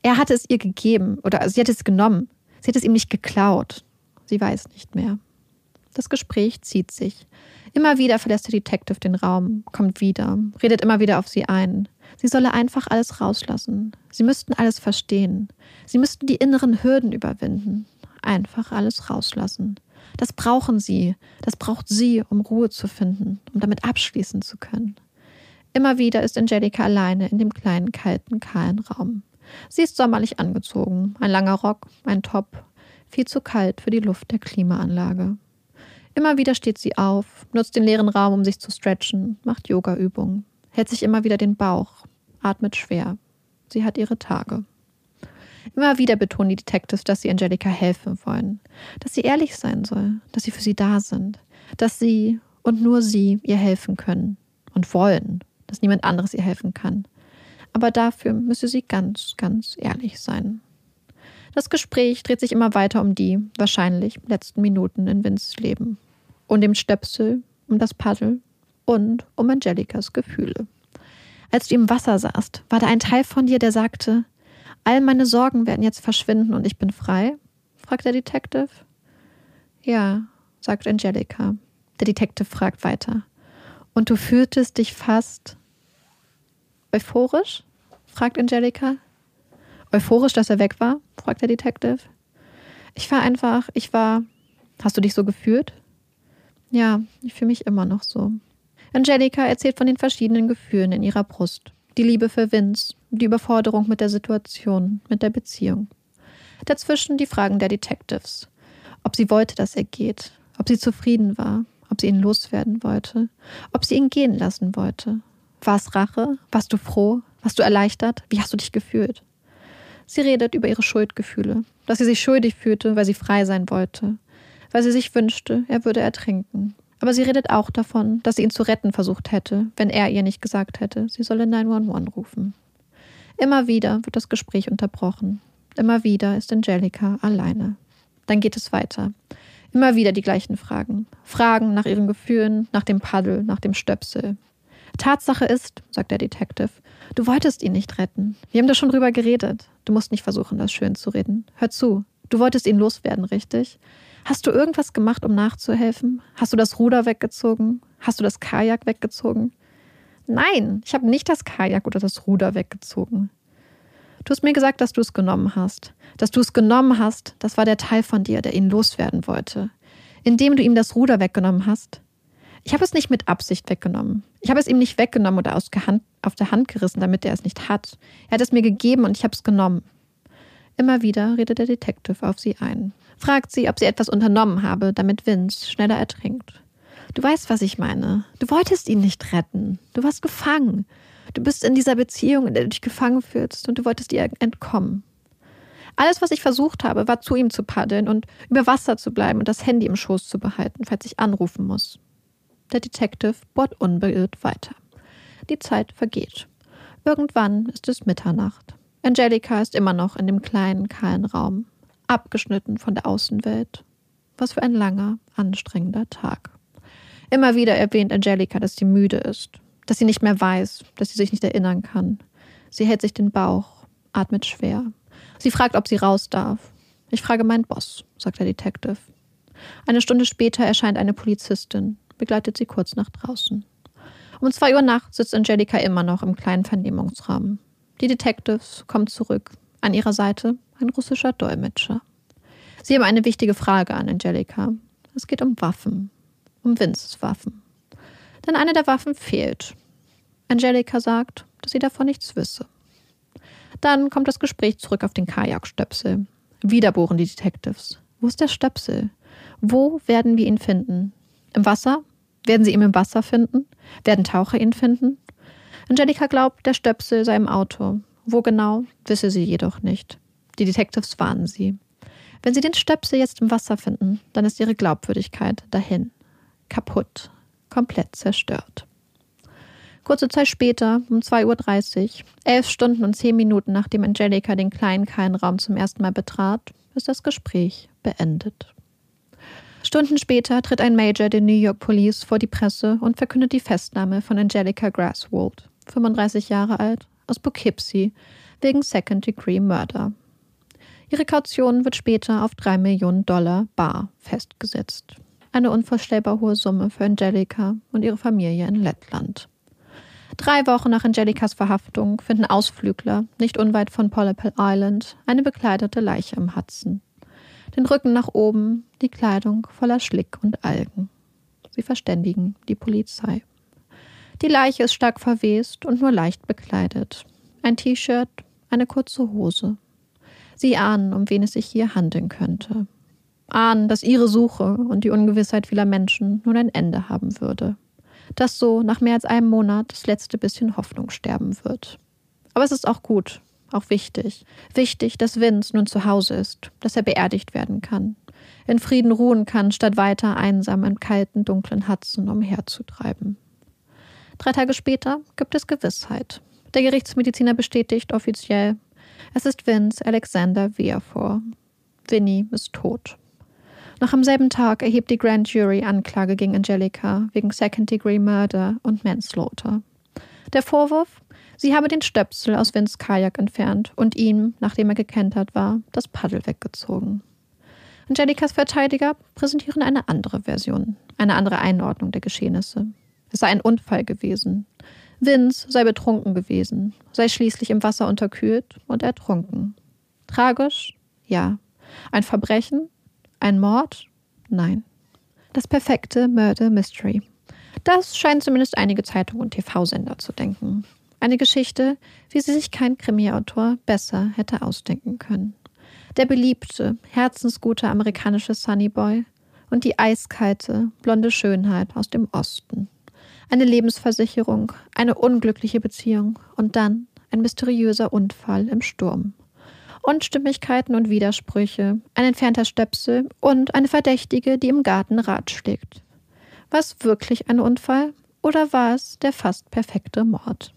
Er hatte es ihr gegeben, oder sie hat es genommen. Sie hat es ihm nicht geklaut. Sie weiß nicht mehr. Das Gespräch zieht sich. Immer wieder verlässt der Detective den Raum, kommt wieder, redet immer wieder auf sie ein. Sie solle einfach alles rauslassen. Sie müssten alles verstehen. Sie müssten die inneren Hürden überwinden. Einfach alles rauslassen. Das brauchen sie. Das braucht sie, um Ruhe zu finden, um damit abschließen zu können. Immer wieder ist Angelika alleine in dem kleinen, kalten, kahlen Raum. Sie ist sommerlich angezogen. Ein langer Rock, ein Top. Viel zu kalt für die Luft der Klimaanlage. Immer wieder steht sie auf, nutzt den leeren Raum, um sich zu stretchen, macht Yoga-Übungen, hält sich immer wieder den Bauch, atmet schwer. Sie hat ihre Tage. Immer wieder betonen die Detectives, dass sie Angelika helfen wollen, dass sie ehrlich sein soll, dass sie für sie da sind, dass sie und nur sie ihr helfen können und wollen, dass niemand anderes ihr helfen kann. Aber dafür müsse sie ganz, ganz ehrlich sein. Das Gespräch dreht sich immer weiter um die, wahrscheinlich, letzten Minuten in Vinces Leben. Um den Stöpsel, um das Paddel und um Angelikas Gefühle. Als du im Wasser saßt, war da ein Teil von dir, der sagte, all meine Sorgen werden jetzt verschwinden und ich bin frei? fragt der Detective. Ja, sagt Angelika. Der Detective fragt weiter. Und du fühltest dich fast euphorisch? fragt Angelika. Euphorisch, dass er weg war? fragt der Detective. Ich war einfach, ich war. Hast du dich so gefühlt? Ja, ich fühle mich immer noch so. Angelika erzählt von den verschiedenen Gefühlen in ihrer Brust. Die Liebe für Vince, die Überforderung mit der Situation, mit der Beziehung. Dazwischen die Fragen der Detectives. Ob sie wollte, dass er geht, ob sie zufrieden war, ob sie ihn loswerden wollte, ob sie ihn gehen lassen wollte. War es Rache? Warst du froh? Warst du erleichtert? Wie hast du dich gefühlt? Sie redet über ihre Schuldgefühle, dass sie sich schuldig fühlte, weil sie frei sein wollte, weil sie sich wünschte, er würde ertrinken. Aber sie redet auch davon, dass sie ihn zu retten versucht hätte, wenn er ihr nicht gesagt hätte, sie solle 911 rufen. Immer wieder wird das Gespräch unterbrochen. Immer wieder ist Angelika alleine. Dann geht es weiter. Immer wieder die gleichen Fragen. Fragen nach ihren Gefühlen, nach dem Paddel, nach dem Stöpsel. Tatsache ist, sagt der Detective, du wolltest ihn nicht retten. Wir haben da schon drüber geredet. Du musst nicht versuchen, das schön zu reden. Hör zu. Du wolltest ihn loswerden, richtig? Hast du irgendwas gemacht, um nachzuhelfen? Hast du das Ruder weggezogen? Hast du das Kajak weggezogen? Nein, ich habe nicht das Kajak oder das Ruder weggezogen. Du hast mir gesagt, dass du es genommen hast. Dass du es genommen hast, das war der Teil von dir, der ihn loswerden wollte. Indem du ihm das Ruder weggenommen hast, ich habe es nicht mit Absicht weggenommen. Ich habe es ihm nicht weggenommen oder aus auf der Hand gerissen, damit er es nicht hat. Er hat es mir gegeben und ich habe es genommen. Immer wieder redet der Detective auf sie ein. Fragt sie, ob sie etwas unternommen habe, damit Vince schneller ertrinkt. Du weißt, was ich meine. Du wolltest ihn nicht retten. Du warst gefangen. Du bist in dieser Beziehung, in der du dich gefangen fühlst und du wolltest ihr entkommen. Alles, was ich versucht habe, war zu ihm zu paddeln und über Wasser zu bleiben und das Handy im Schoß zu behalten, falls ich anrufen muss. Der Detective bohrt unbeirrt weiter. Die Zeit vergeht. Irgendwann ist es Mitternacht. Angelika ist immer noch in dem kleinen, kahlen Raum. abgeschnitten von der Außenwelt. Was für ein langer, anstrengender Tag. Immer wieder erwähnt Angelica, dass sie müde ist, dass sie nicht mehr weiß, dass sie sich nicht erinnern kann. Sie hält sich den Bauch, atmet schwer. Sie fragt, ob sie raus darf. Ich frage meinen Boss, sagt der Detective. Eine Stunde später erscheint eine Polizistin, begleitet sie kurz nach draußen. Um zwei Uhr nachts sitzt Angelica immer noch im kleinen Vernehmungsraum. Die Detectives kommen zurück. An ihrer Seite ein russischer Dolmetscher. Sie haben eine wichtige Frage an Angelica. Es geht um Waffen. Um Vinces Waffen. Denn eine der Waffen fehlt. Angelica sagt, dass sie davon nichts wisse. Dann kommt das Gespräch zurück auf den Kajakstöpsel. Wieder bohren die Detectives. Wo ist der Stöpsel? Wo werden wir ihn finden? Im Wasser? Werden sie ihn im Wasser finden? Werden Taucher ihn finden? Angelica glaubt, der Stöpsel sei im Auto. Wo genau, wisse sie jedoch nicht. Die Detectives warnen sie. Wenn sie den Stöpsel jetzt im Wasser finden, dann ist ihre Glaubwürdigkeit dahin. Kaputt. Komplett zerstört. Kurze Zeit später, um 2.30 Uhr, elf Stunden und zehn Minuten nachdem Angelica den kleinen kahlen Raum zum ersten Mal betrat, ist das Gespräch beendet. Stunden später tritt ein Major der New York Police vor die Presse und verkündet die Festnahme von Angelica Grasswold, 35 Jahre alt, aus Poughkeepsie, wegen Second-Degree Murder. Ihre Kaution wird später auf 3 Millionen Dollar bar festgesetzt. Eine unvorstellbar hohe Summe für Angelica und ihre Familie in Lettland. Drei Wochen nach Angelicas Verhaftung finden Ausflügler, nicht unweit von Polypal Island, eine bekleidete Leiche im Hudson. Den Rücken nach oben, die Kleidung voller Schlick und Algen. Sie verständigen die Polizei. Die Leiche ist stark verwest und nur leicht bekleidet. Ein T-Shirt, eine kurze Hose. Sie ahnen, um wen es sich hier handeln könnte. Ahnen, dass ihre Suche und die Ungewissheit vieler Menschen nun ein Ende haben würde dass so nach mehr als einem Monat das letzte bisschen Hoffnung sterben wird. Aber es ist auch gut, auch wichtig. Wichtig, dass Vince nun zu Hause ist, dass er beerdigt werden kann, in Frieden ruhen kann, statt weiter einsam im kalten, dunklen Hudson umherzutreiben. Drei Tage später gibt es Gewissheit. Der Gerichtsmediziner bestätigt offiziell, es ist Vince Alexander Viafor. Vinny ist tot. Noch am selben Tag erhebt die Grand Jury Anklage gegen Angelica wegen Second-Degree Murder und Manslaughter. Der Vorwurf? Sie habe den Stöpsel aus Vince Kajak entfernt und ihm, nachdem er gekentert war, das Paddel weggezogen. Angelicas Verteidiger präsentieren eine andere Version, eine andere Einordnung der Geschehnisse. Es sei ein Unfall gewesen. Vince sei betrunken gewesen, sei schließlich im Wasser unterkühlt und ertrunken. Tragisch? Ja. Ein Verbrechen? Ein Mord? Nein. Das perfekte Murder Mystery. Das scheinen zumindest einige Zeitungen und TV-Sender zu denken. Eine Geschichte, wie sie sich kein Krimiautor besser hätte ausdenken können. Der beliebte, herzensgute amerikanische Sunnyboy und die eiskalte, blonde Schönheit aus dem Osten. Eine Lebensversicherung, eine unglückliche Beziehung und dann ein mysteriöser Unfall im Sturm. Unstimmigkeiten und Widersprüche, ein entfernter Stöpsel und eine Verdächtige, die im Garten Rat schlägt. War es wirklich ein Unfall oder war es der fast perfekte Mord?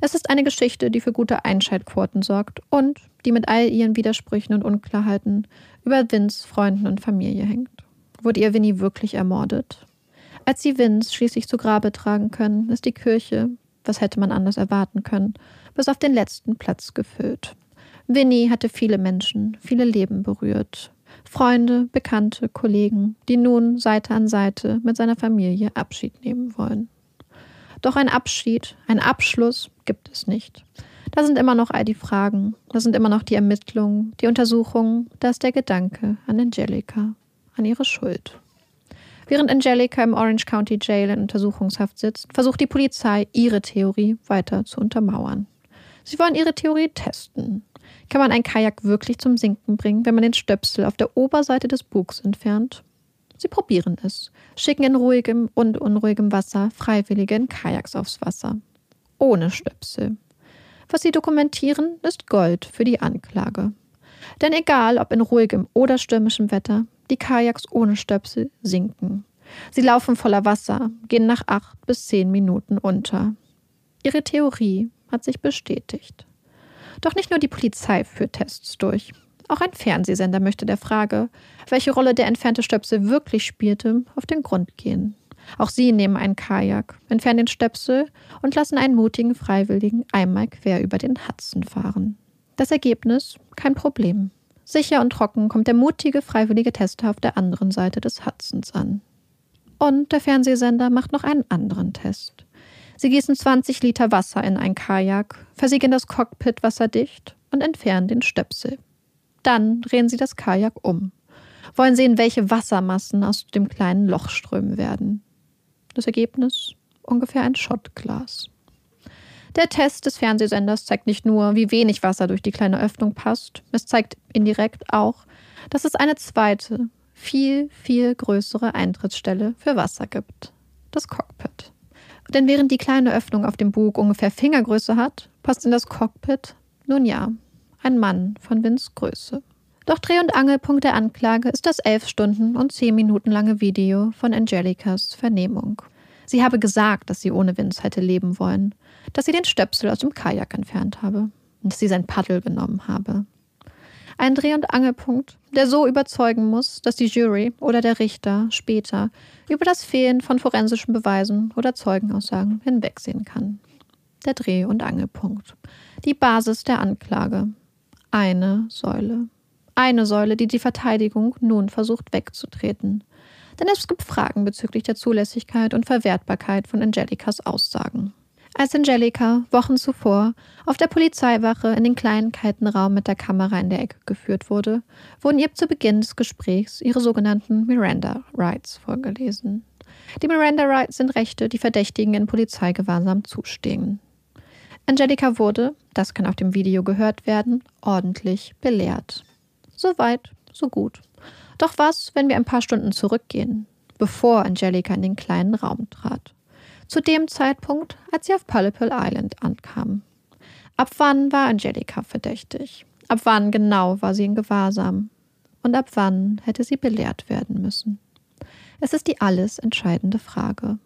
Es ist eine Geschichte, die für gute Einschaltquoten sorgt und die mit all ihren Widersprüchen und Unklarheiten über Vince Freunden und Familie hängt. Wurde ihr Winnie wirklich ermordet? Als sie Vince schließlich zu Grabe tragen können, ist die Kirche, was hätte man anders erwarten können, bis auf den letzten Platz gefüllt. Winnie hatte viele Menschen, viele Leben berührt. Freunde, Bekannte, Kollegen, die nun Seite an Seite mit seiner Familie Abschied nehmen wollen. Doch ein Abschied, ein Abschluss gibt es nicht. Da sind immer noch all die Fragen, da sind immer noch die Ermittlungen, die Untersuchungen, da ist der Gedanke an Angelica, an ihre Schuld. Während Angelica im Orange County Jail in Untersuchungshaft sitzt, versucht die Polizei, ihre Theorie weiter zu untermauern. Sie wollen ihre Theorie testen. Kann man ein Kajak wirklich zum Sinken bringen, wenn man den Stöpsel auf der Oberseite des Bugs entfernt? Sie probieren es, schicken in ruhigem und unruhigem Wasser Freiwillige in Kajaks aufs Wasser. Ohne Stöpsel. Was sie dokumentieren, ist Gold für die Anklage. Denn egal ob in ruhigem oder stürmischem Wetter, die Kajaks ohne Stöpsel sinken. Sie laufen voller Wasser, gehen nach acht bis zehn Minuten unter. Ihre Theorie hat sich bestätigt. Doch nicht nur die Polizei führt Tests durch. Auch ein Fernsehsender möchte der Frage, welche Rolle der entfernte Stöpsel wirklich spielte, auf den Grund gehen. Auch sie nehmen einen Kajak, entfernen den Stöpsel und lassen einen mutigen Freiwilligen einmal quer über den Hudson fahren. Das Ergebnis? Kein Problem. Sicher und trocken kommt der mutige freiwillige Tester auf der anderen Seite des Hudsons an. Und der Fernsehsender macht noch einen anderen Test. Sie gießen 20 Liter Wasser in ein Kajak, versiegeln das Cockpit wasserdicht und entfernen den Stöpsel. Dann drehen sie das Kajak um. Wollen sehen, welche Wassermassen aus dem kleinen Loch strömen werden. Das Ergebnis? Ungefähr ein Schottglas. Der Test des Fernsehsenders zeigt nicht nur, wie wenig Wasser durch die kleine Öffnung passt, es zeigt indirekt auch, dass es eine zweite, viel, viel größere Eintrittsstelle für Wasser gibt. Das Cockpit. Denn während die kleine Öffnung auf dem Bug ungefähr Fingergröße hat, passt in das Cockpit, nun ja, ein Mann von Vins Größe. Doch Dreh- und Angelpunkt der Anklage ist das elf Stunden und zehn Minuten lange Video von Angelicas Vernehmung. Sie habe gesagt, dass sie ohne Vince hätte leben wollen, dass sie den Stöpsel aus dem Kajak entfernt habe und dass sie sein Paddel genommen habe. Ein Dreh- und Angelpunkt, der so überzeugen muss, dass die Jury oder der Richter später über das Fehlen von forensischen Beweisen oder Zeugenaussagen hinwegsehen kann. Der Dreh- und Angelpunkt. Die Basis der Anklage. Eine Säule. Eine Säule, die die Verteidigung nun versucht wegzutreten. Denn es gibt Fragen bezüglich der Zulässigkeit und Verwertbarkeit von Angelicas Aussagen. Als Angelica Wochen zuvor auf der Polizeiwache in den kleinen kalten Raum mit der Kamera in der Ecke geführt wurde, wurden ihr zu Beginn des Gesprächs ihre sogenannten Miranda Rights vorgelesen. Die Miranda Rights sind Rechte, die Verdächtigen in Polizeigewahrsam zustehen. Angelica wurde, das kann auf dem Video gehört werden, ordentlich belehrt. So weit, so gut. Doch was, wenn wir ein paar Stunden zurückgehen, bevor Angelica in den kleinen Raum trat? Zu dem Zeitpunkt, als sie auf Polypal Island ankam. Ab wann war Angelica verdächtig? Ab wann genau war sie in Gewahrsam? Und ab wann hätte sie belehrt werden müssen? Es ist die alles entscheidende Frage.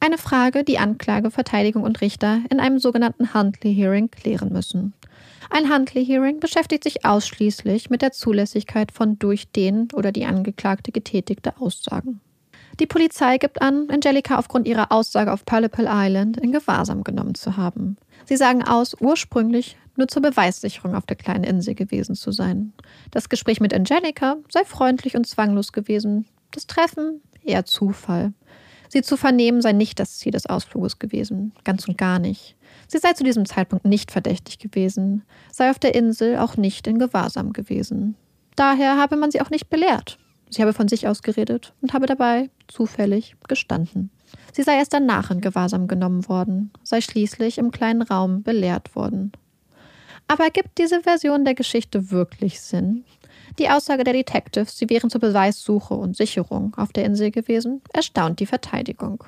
Eine Frage, die Anklage, Verteidigung und Richter in einem sogenannten Huntley Hearing klären müssen. Ein Huntley Hearing beschäftigt sich ausschließlich mit der Zulässigkeit von durch den oder die Angeklagte getätigte Aussagen. Die Polizei gibt an, Angelica aufgrund ihrer Aussage auf Polypal Island in Gewahrsam genommen zu haben. Sie sagen aus, ursprünglich nur zur Beweissicherung auf der kleinen Insel gewesen zu sein. Das Gespräch mit Angelica sei freundlich und zwanglos gewesen. Das Treffen eher Zufall. Sie zu vernehmen sei nicht das Ziel des Ausfluges gewesen, ganz und gar nicht. Sie sei zu diesem Zeitpunkt nicht verdächtig gewesen, sei auf der Insel auch nicht in Gewahrsam gewesen. Daher habe man sie auch nicht belehrt. Sie habe von sich aus geredet und habe dabei zufällig gestanden. Sie sei erst danach in Gewahrsam genommen worden, sei schließlich im kleinen Raum belehrt worden. Aber ergibt diese Version der Geschichte wirklich Sinn? Die Aussage der Detectives, sie wären zur Beweissuche und Sicherung auf der Insel gewesen, erstaunt die Verteidigung.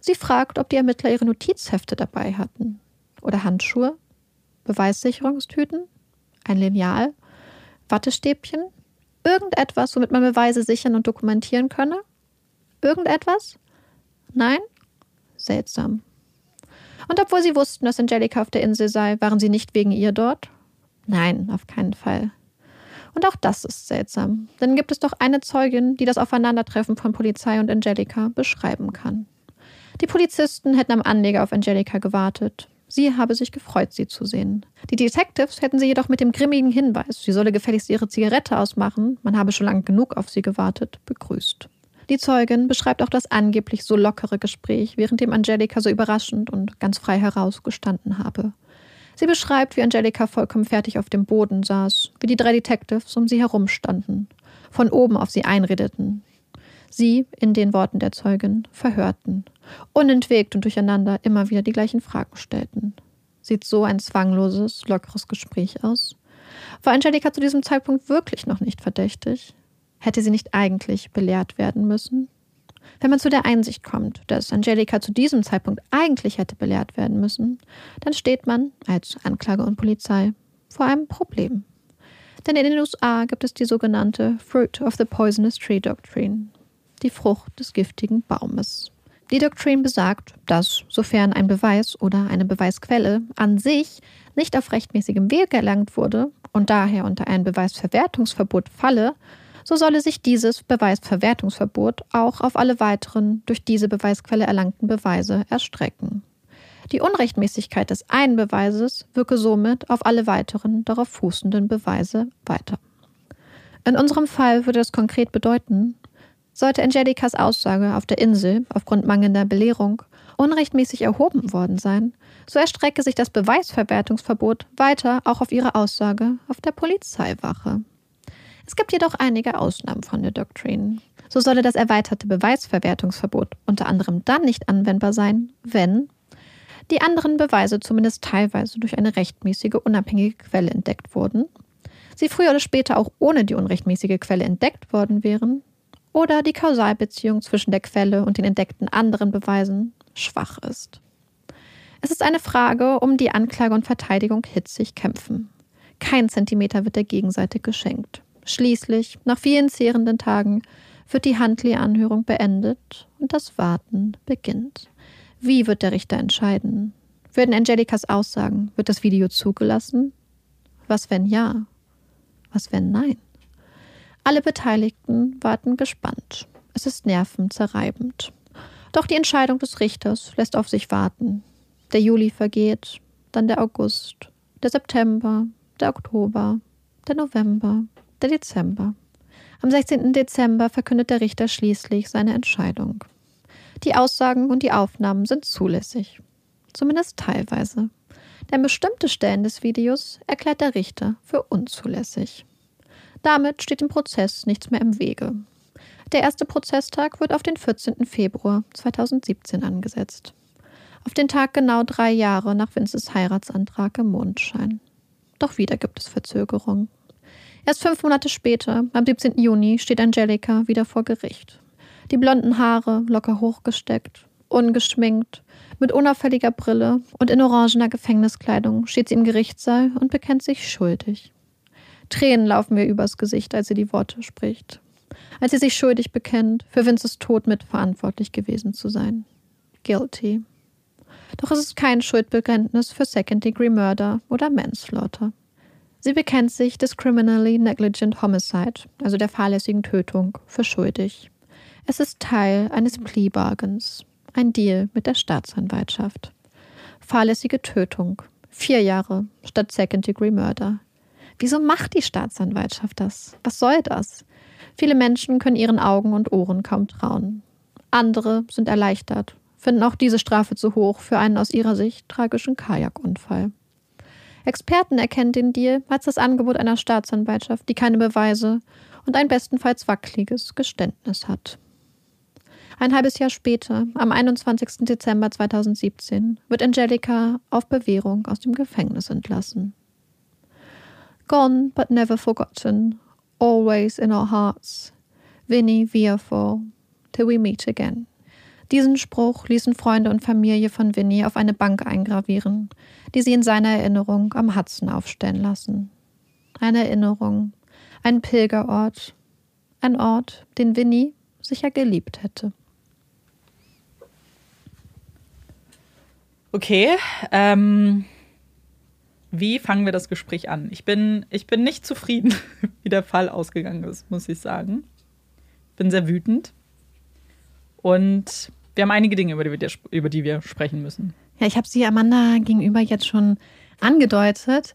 Sie fragt, ob die Ermittler ihre Notizhefte dabei hatten. Oder Handschuhe, Beweissicherungstüten, ein Lineal, Wattestäbchen, irgendetwas, womit man Beweise sichern und dokumentieren könne? Irgendetwas? Nein? Seltsam. Und obwohl sie wussten, dass Angelica auf der Insel sei, waren sie nicht wegen ihr dort? Nein, auf keinen Fall. Und auch das ist seltsam, denn gibt es doch eine Zeugin, die das Aufeinandertreffen von Polizei und Angelica beschreiben kann. Die Polizisten hätten am Anleger auf Angelica gewartet. Sie habe sich gefreut, sie zu sehen. Die Detectives hätten sie jedoch mit dem grimmigen Hinweis, sie solle gefälligst ihre Zigarette ausmachen, man habe schon lange genug auf sie gewartet, begrüßt. Die Zeugin beschreibt auch das angeblich so lockere Gespräch, während dem Angelica so überraschend und ganz frei herausgestanden habe. Sie beschreibt, wie Angelica vollkommen fertig auf dem Boden saß, wie die drei Detectives um sie herum standen, von oben auf sie einredeten. Sie, in den Worten der Zeugin, verhörten, unentwegt und durcheinander immer wieder die gleichen Fragen stellten. Sieht so ein zwangloses, lockeres Gespräch aus? War Angelica zu diesem Zeitpunkt wirklich noch nicht verdächtig? Hätte sie nicht eigentlich belehrt werden müssen? Wenn man zu der Einsicht kommt, dass Angelika zu diesem Zeitpunkt eigentlich hätte belehrt werden müssen, dann steht man als Anklage und Polizei vor einem Problem. Denn in den USA gibt es die sogenannte Fruit of the Poisonous Tree Doctrine, die Frucht des giftigen Baumes. Die Doktrin besagt, dass, sofern ein Beweis oder eine Beweisquelle an sich nicht auf rechtmäßigem Weg erlangt wurde und daher unter ein Beweisverwertungsverbot falle, so solle sich dieses Beweisverwertungsverbot auch auf alle weiteren durch diese Beweisquelle erlangten Beweise erstrecken. Die Unrechtmäßigkeit des einen Beweises wirke somit auf alle weiteren darauf fußenden Beweise weiter. In unserem Fall würde das konkret bedeuten, sollte Angelicas Aussage auf der Insel aufgrund mangelnder Belehrung unrechtmäßig erhoben worden sein, so erstrecke sich das Beweisverwertungsverbot weiter auch auf ihre Aussage auf der Polizeiwache. Es gibt jedoch einige Ausnahmen von der Doktrin. So solle das erweiterte Beweisverwertungsverbot unter anderem dann nicht anwendbar sein, wenn die anderen Beweise zumindest teilweise durch eine rechtmäßige unabhängige Quelle entdeckt wurden, sie früher oder später auch ohne die unrechtmäßige Quelle entdeckt worden wären, oder die Kausalbeziehung zwischen der Quelle und den entdeckten anderen Beweisen schwach ist. Es ist eine Frage, um die Anklage und Verteidigung hitzig kämpfen. Kein Zentimeter wird der Gegenseite geschenkt. Schließlich, nach vielen zehrenden Tagen, wird die Huntley-Anhörung beendet und das Warten beginnt. Wie wird der Richter entscheiden? Werden Angelicas Aussagen, wird das Video zugelassen? Was wenn ja? Was wenn nein? Alle Beteiligten warten gespannt. Es ist nervenzerreibend. Doch die Entscheidung des Richters lässt auf sich warten. Der Juli vergeht, dann der August, der September, der Oktober, der November, der Dezember. Am 16. Dezember verkündet der Richter schließlich seine Entscheidung. Die Aussagen und die Aufnahmen sind zulässig. Zumindest teilweise. Denn bestimmte Stellen des Videos erklärt der Richter für unzulässig. Damit steht dem Prozess nichts mehr im Wege. Der erste Prozesstag wird auf den 14. Februar 2017 angesetzt. Auf den Tag genau drei Jahre nach Vinces Heiratsantrag im Mondschein. Doch wieder gibt es Verzögerungen. Erst fünf Monate später, am 17. Juni, steht Angelika wieder vor Gericht. Die blonden Haare locker hochgesteckt, ungeschminkt, mit unauffälliger Brille und in orangener Gefängniskleidung steht sie im Gerichtssaal und bekennt sich schuldig. Tränen laufen mir übers Gesicht, als sie die Worte spricht. Als sie sich schuldig bekennt, für Vinces Tod mitverantwortlich gewesen zu sein. Guilty. Doch es ist kein Schuldbekenntnis für Second-Degree Murder oder Manslaughter. Sie bekennt sich des Criminally Negligent Homicide, also der fahrlässigen Tötung, für schuldig. Es ist Teil eines Plea Bargains, ein Deal mit der Staatsanwaltschaft. Fahrlässige Tötung, vier Jahre statt Second Degree Murder. Wieso macht die Staatsanwaltschaft das? Was soll das? Viele Menschen können ihren Augen und Ohren kaum trauen. Andere sind erleichtert, finden auch diese Strafe zu hoch für einen aus ihrer Sicht tragischen Kajakunfall. Experten erkennen den Deal als das Angebot einer Staatsanwaltschaft, die keine Beweise und ein bestenfalls wackeliges Geständnis hat. Ein halbes Jahr später, am 21. Dezember 2017, wird Angelika auf Bewährung aus dem Gefängnis entlassen. Gone but never forgotten, always in our hearts. Vinnie Viafo, till we meet again. Diesen Spruch ließen Freunde und Familie von Vinnie auf eine Bank eingravieren, die sie in seiner Erinnerung am Hudson aufstellen lassen. Eine Erinnerung, ein Pilgerort, ein Ort, den Vinnie sicher geliebt hätte. Okay, ähm, wie fangen wir das Gespräch an? Ich bin, ich bin nicht zufrieden, wie der Fall ausgegangen ist, muss ich sagen. Bin sehr wütend. Und wir haben einige Dinge, über die wir, über die wir sprechen müssen. Ja, ich habe sie Amanda gegenüber jetzt schon angedeutet.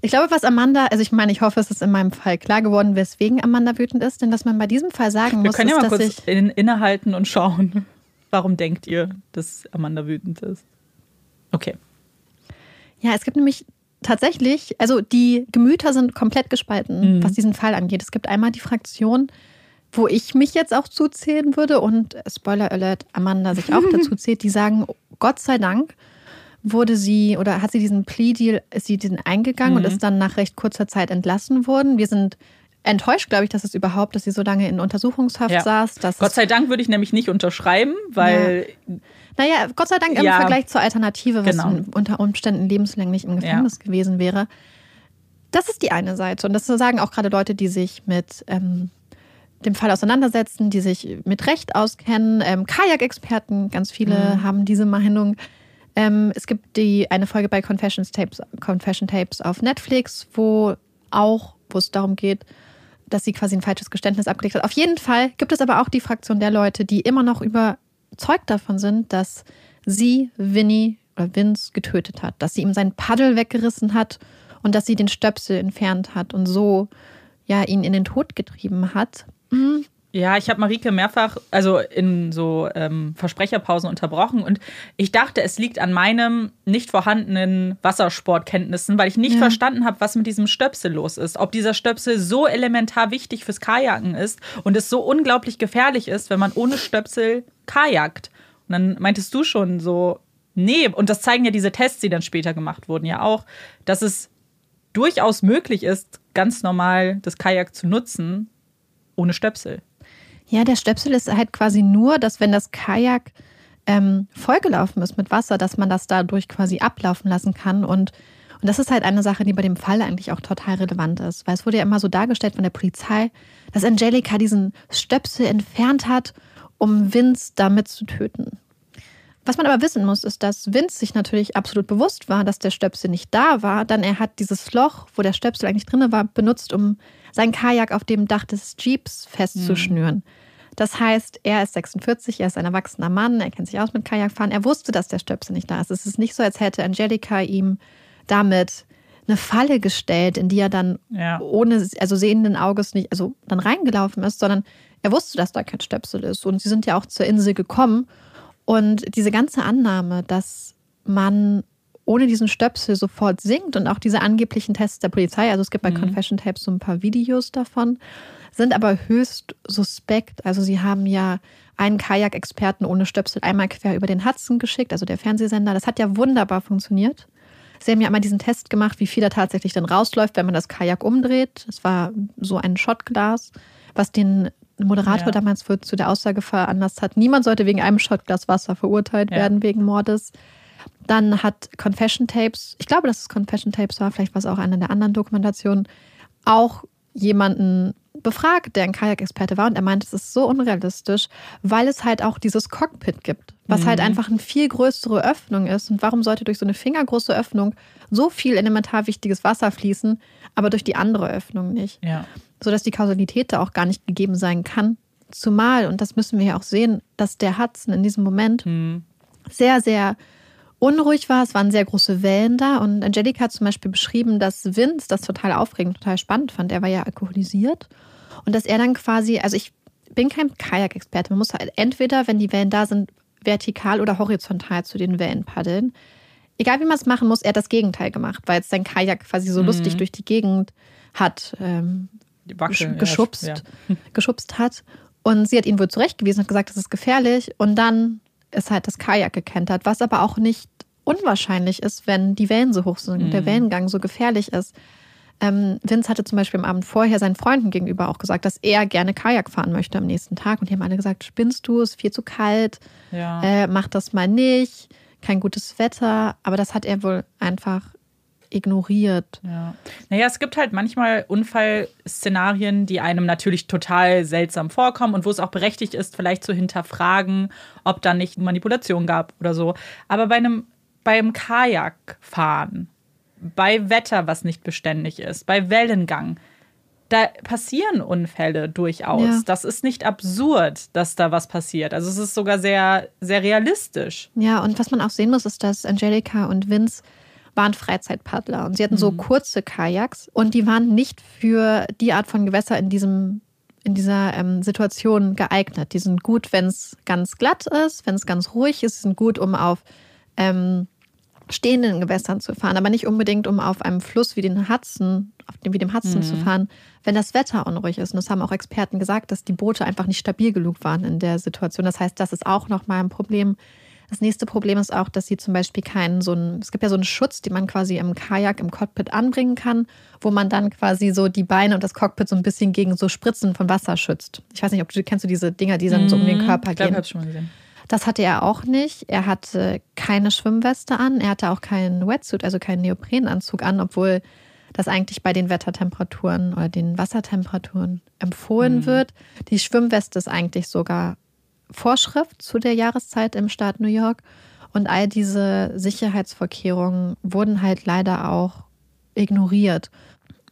Ich glaube, was Amanda, also ich meine, ich hoffe, es ist in meinem Fall klar geworden, weswegen Amanda wütend ist, denn was man bei diesem Fall sagen wir muss, können ja ist, mal dass kurz ich in, innehalten und schauen, warum denkt ihr, dass Amanda wütend ist? Okay. Ja, es gibt nämlich tatsächlich, also die Gemüter sind komplett gespalten, Mhm. was diesen Fall angeht. Es gibt einmal die Fraktion, wo ich mich jetzt auch zuzählen würde und äh, Spoiler Alert, Amanda sich auch dazu zählt, die sagen, Gott sei Dank wurde sie oder hat sie diesen Plea-Deal, ist sie diesen eingegangen und Mhm. ist dann nach recht kurzer Zeit entlassen worden. Wir sind enttäuscht, glaube ich, dass es überhaupt, dass sie so lange in Untersuchungshaft Ja. saß. Gott sei Dank würde ich nämlich nicht unterschreiben, weil Naja, Gott sei Dank im Ja. Vergleich zur Alternative, was Genau. unter Umständen lebenslänglich im Gefängnis gewesen wäre. Das ist die eine Seite. Und das sagen auch gerade Leute, die sich mit ähm, dem Fall auseinandersetzen, die sich mit Recht auskennen. Ähm, Kajak-Experten, ganz viele Mhm. haben diese Meinung. Ähm, es gibt die eine Folge bei Confessions Tapes, Confession Tapes auf Netflix, wo auch, wo es darum geht, dass sie quasi ein falsches Geständnis abgelegt hat. Auf jeden Fall gibt es aber auch die Fraktion der Leute, die immer noch überzeugt davon sind, dass sie Winnie oder Vince getötet hat, dass sie ihm sein Paddel weggerissen hat und dass sie den Stöpsel entfernt hat und so ja ihn in den Tod getrieben hat. Mhm. Ja, ich habe Marike mehrfach, also in so ähm, Versprecherpausen unterbrochen und ich dachte, es liegt an meinem nicht vorhandenen Wassersportkenntnissen, weil ich nicht ja. verstanden habe, was mit diesem Stöpsel los ist. Ob dieser Stöpsel so elementar wichtig fürs Kajaken ist und es so unglaublich gefährlich ist, wenn man ohne Stöpsel kajakt. Und dann meintest du schon so, nee, und das zeigen ja diese Tests, die dann später gemacht wurden, ja auch, dass es durchaus möglich ist, ganz normal das Kajak zu nutzen, ohne Stöpsel. Ja, der Stöpsel ist halt quasi nur, dass wenn das Kajak ähm, vollgelaufen ist mit Wasser, dass man das dadurch quasi ablaufen lassen kann. Und, und das ist halt eine Sache, die bei dem Fall eigentlich auch total relevant ist. Weil es wurde ja immer so dargestellt von der Polizei, dass Angelika diesen Stöpsel entfernt hat, um Vince damit zu töten. Was man aber wissen muss, ist, dass Vince sich natürlich absolut bewusst war, dass der Stöpsel nicht da war. Dann er hat dieses Loch, wo der Stöpsel eigentlich drin war, benutzt, um sein Kajak auf dem Dach des Jeeps festzuschnüren. Mhm. Das heißt, er ist 46, er ist ein erwachsener Mann, er kennt sich aus mit Kajakfahren. Er wusste, dass der Stöpsel nicht da ist. Es ist nicht so, als hätte Angelika ihm damit eine Falle gestellt, in die er dann ja. ohne, also sehenden Auges nicht, also dann reingelaufen ist, sondern er wusste, dass da kein Stöpsel ist. Und sie sind ja auch zur Insel gekommen. Und diese ganze Annahme, dass man ohne diesen Stöpsel sofort singt und auch diese angeblichen Tests der Polizei, also es gibt bei mhm. Confession Tapes so ein paar Videos davon, sind aber höchst suspekt. Also sie haben ja einen Kajak-Experten ohne Stöpsel einmal quer über den Hudson geschickt, also der Fernsehsender. Das hat ja wunderbar funktioniert. Sie haben ja einmal diesen Test gemacht, wie viel da tatsächlich dann rausläuft, wenn man das Kajak umdreht. Es war so ein Shotglas, was den Moderator ja. damals für, zu der Aussage veranlasst hat, niemand sollte wegen einem Shotglas Wasser verurteilt ja. werden wegen Mordes. Dann hat Confession Tapes, ich glaube, dass es Confession Tapes war, vielleicht war es auch eine der anderen Dokumentationen, auch jemanden befragt, der ein Kajak-Experte war, und er meinte, es ist so unrealistisch, weil es halt auch dieses Cockpit gibt, was halt mhm. halt einfach eine viel größere Öffnung ist. Und warum sollte durch so eine fingergroße Öffnung so viel elementar wichtiges Wasser fließen, aber durch die andere Öffnung nicht? Ja. Sodass die Kausalität da auch gar nicht gegeben sein kann. Zumal, und das müssen wir ja auch sehen, dass der Hudson in diesem Moment mhm. sehr, sehr unruhig war. Es waren sehr große Wellen da. Und Angelika hat zum Beispiel beschrieben, dass Vince das total aufregend, total spannend fand. Er war ja alkoholisiert. Und dass er dann quasi, also ich bin kein Kajak-Experte. Man muss halt entweder, wenn die Wellen da sind, vertikal oder horizontal zu den Wellen paddeln. Egal wie man es machen muss, er hat das Gegenteil gemacht, weil es sein Kajak quasi so mhm. lustig durch die Gegend hat ähm, Wackel, geschubst, ja. geschubst hat. Und sie hat ihn wohl zurechtgewiesen und gesagt, das ist gefährlich. Und dann ist halt das Kajak gekentert, was aber auch nicht unwahrscheinlich ist, wenn die Wellen so hoch sind und mhm. der Wellengang so gefährlich ist. Ähm, Vince hatte zum Beispiel am Abend vorher seinen Freunden gegenüber auch gesagt, dass er gerne Kajak fahren möchte am nächsten Tag. Und die haben alle gesagt, spinnst du, ist viel zu kalt, ja. äh, mach das mal nicht, kein gutes Wetter. Aber das hat er wohl einfach ignoriert. Ja. Naja, es gibt halt manchmal Unfallszenarien, die einem natürlich total seltsam vorkommen und wo es auch berechtigt ist, vielleicht zu hinterfragen, ob da nicht Manipulation gab oder so. Aber bei einem beim Kajakfahren, bei Wetter, was nicht beständig ist, bei Wellengang, da passieren Unfälle durchaus. Ja. Das ist nicht absurd, dass da was passiert. Also es ist sogar sehr, sehr realistisch. Ja, und was man auch sehen muss, ist, dass Angelika und Vince waren Freizeitpaddler und sie hatten so mhm. kurze Kajaks und die waren nicht für die Art von Gewässer in diesem in dieser ähm, Situation geeignet. Die sind gut, wenn es ganz glatt ist, wenn es ganz ruhig ist, sind gut, um auf ähm, stehenden Gewässern zu fahren, aber nicht unbedingt, um auf einem Fluss wie den Hudson, auf dem, wie dem Hudson mhm. zu fahren, wenn das Wetter unruhig ist. Und das haben auch Experten gesagt, dass die Boote einfach nicht stabil genug waren in der Situation. Das heißt, das ist auch nochmal ein Problem, das nächste Problem ist auch, dass sie zum Beispiel keinen so einen, es gibt ja so einen Schutz, den man quasi im Kajak, im Cockpit anbringen kann, wo man dann quasi so die Beine und das Cockpit so ein bisschen gegen so Spritzen von Wasser schützt. Ich weiß nicht, ob du kennst du diese Dinger, die dann so um den mhm. Körper ich glaub, gehen. Ich habe schon mal gesehen. Das hatte er auch nicht. Er hatte keine Schwimmweste an. Er hatte auch keinen Wetsuit, also keinen Neoprenanzug an, obwohl das eigentlich bei den Wettertemperaturen oder den Wassertemperaturen empfohlen mhm. wird. Die Schwimmweste ist eigentlich sogar Vorschrift zu der Jahreszeit im Staat New York. Und all diese Sicherheitsvorkehrungen wurden halt leider auch ignoriert.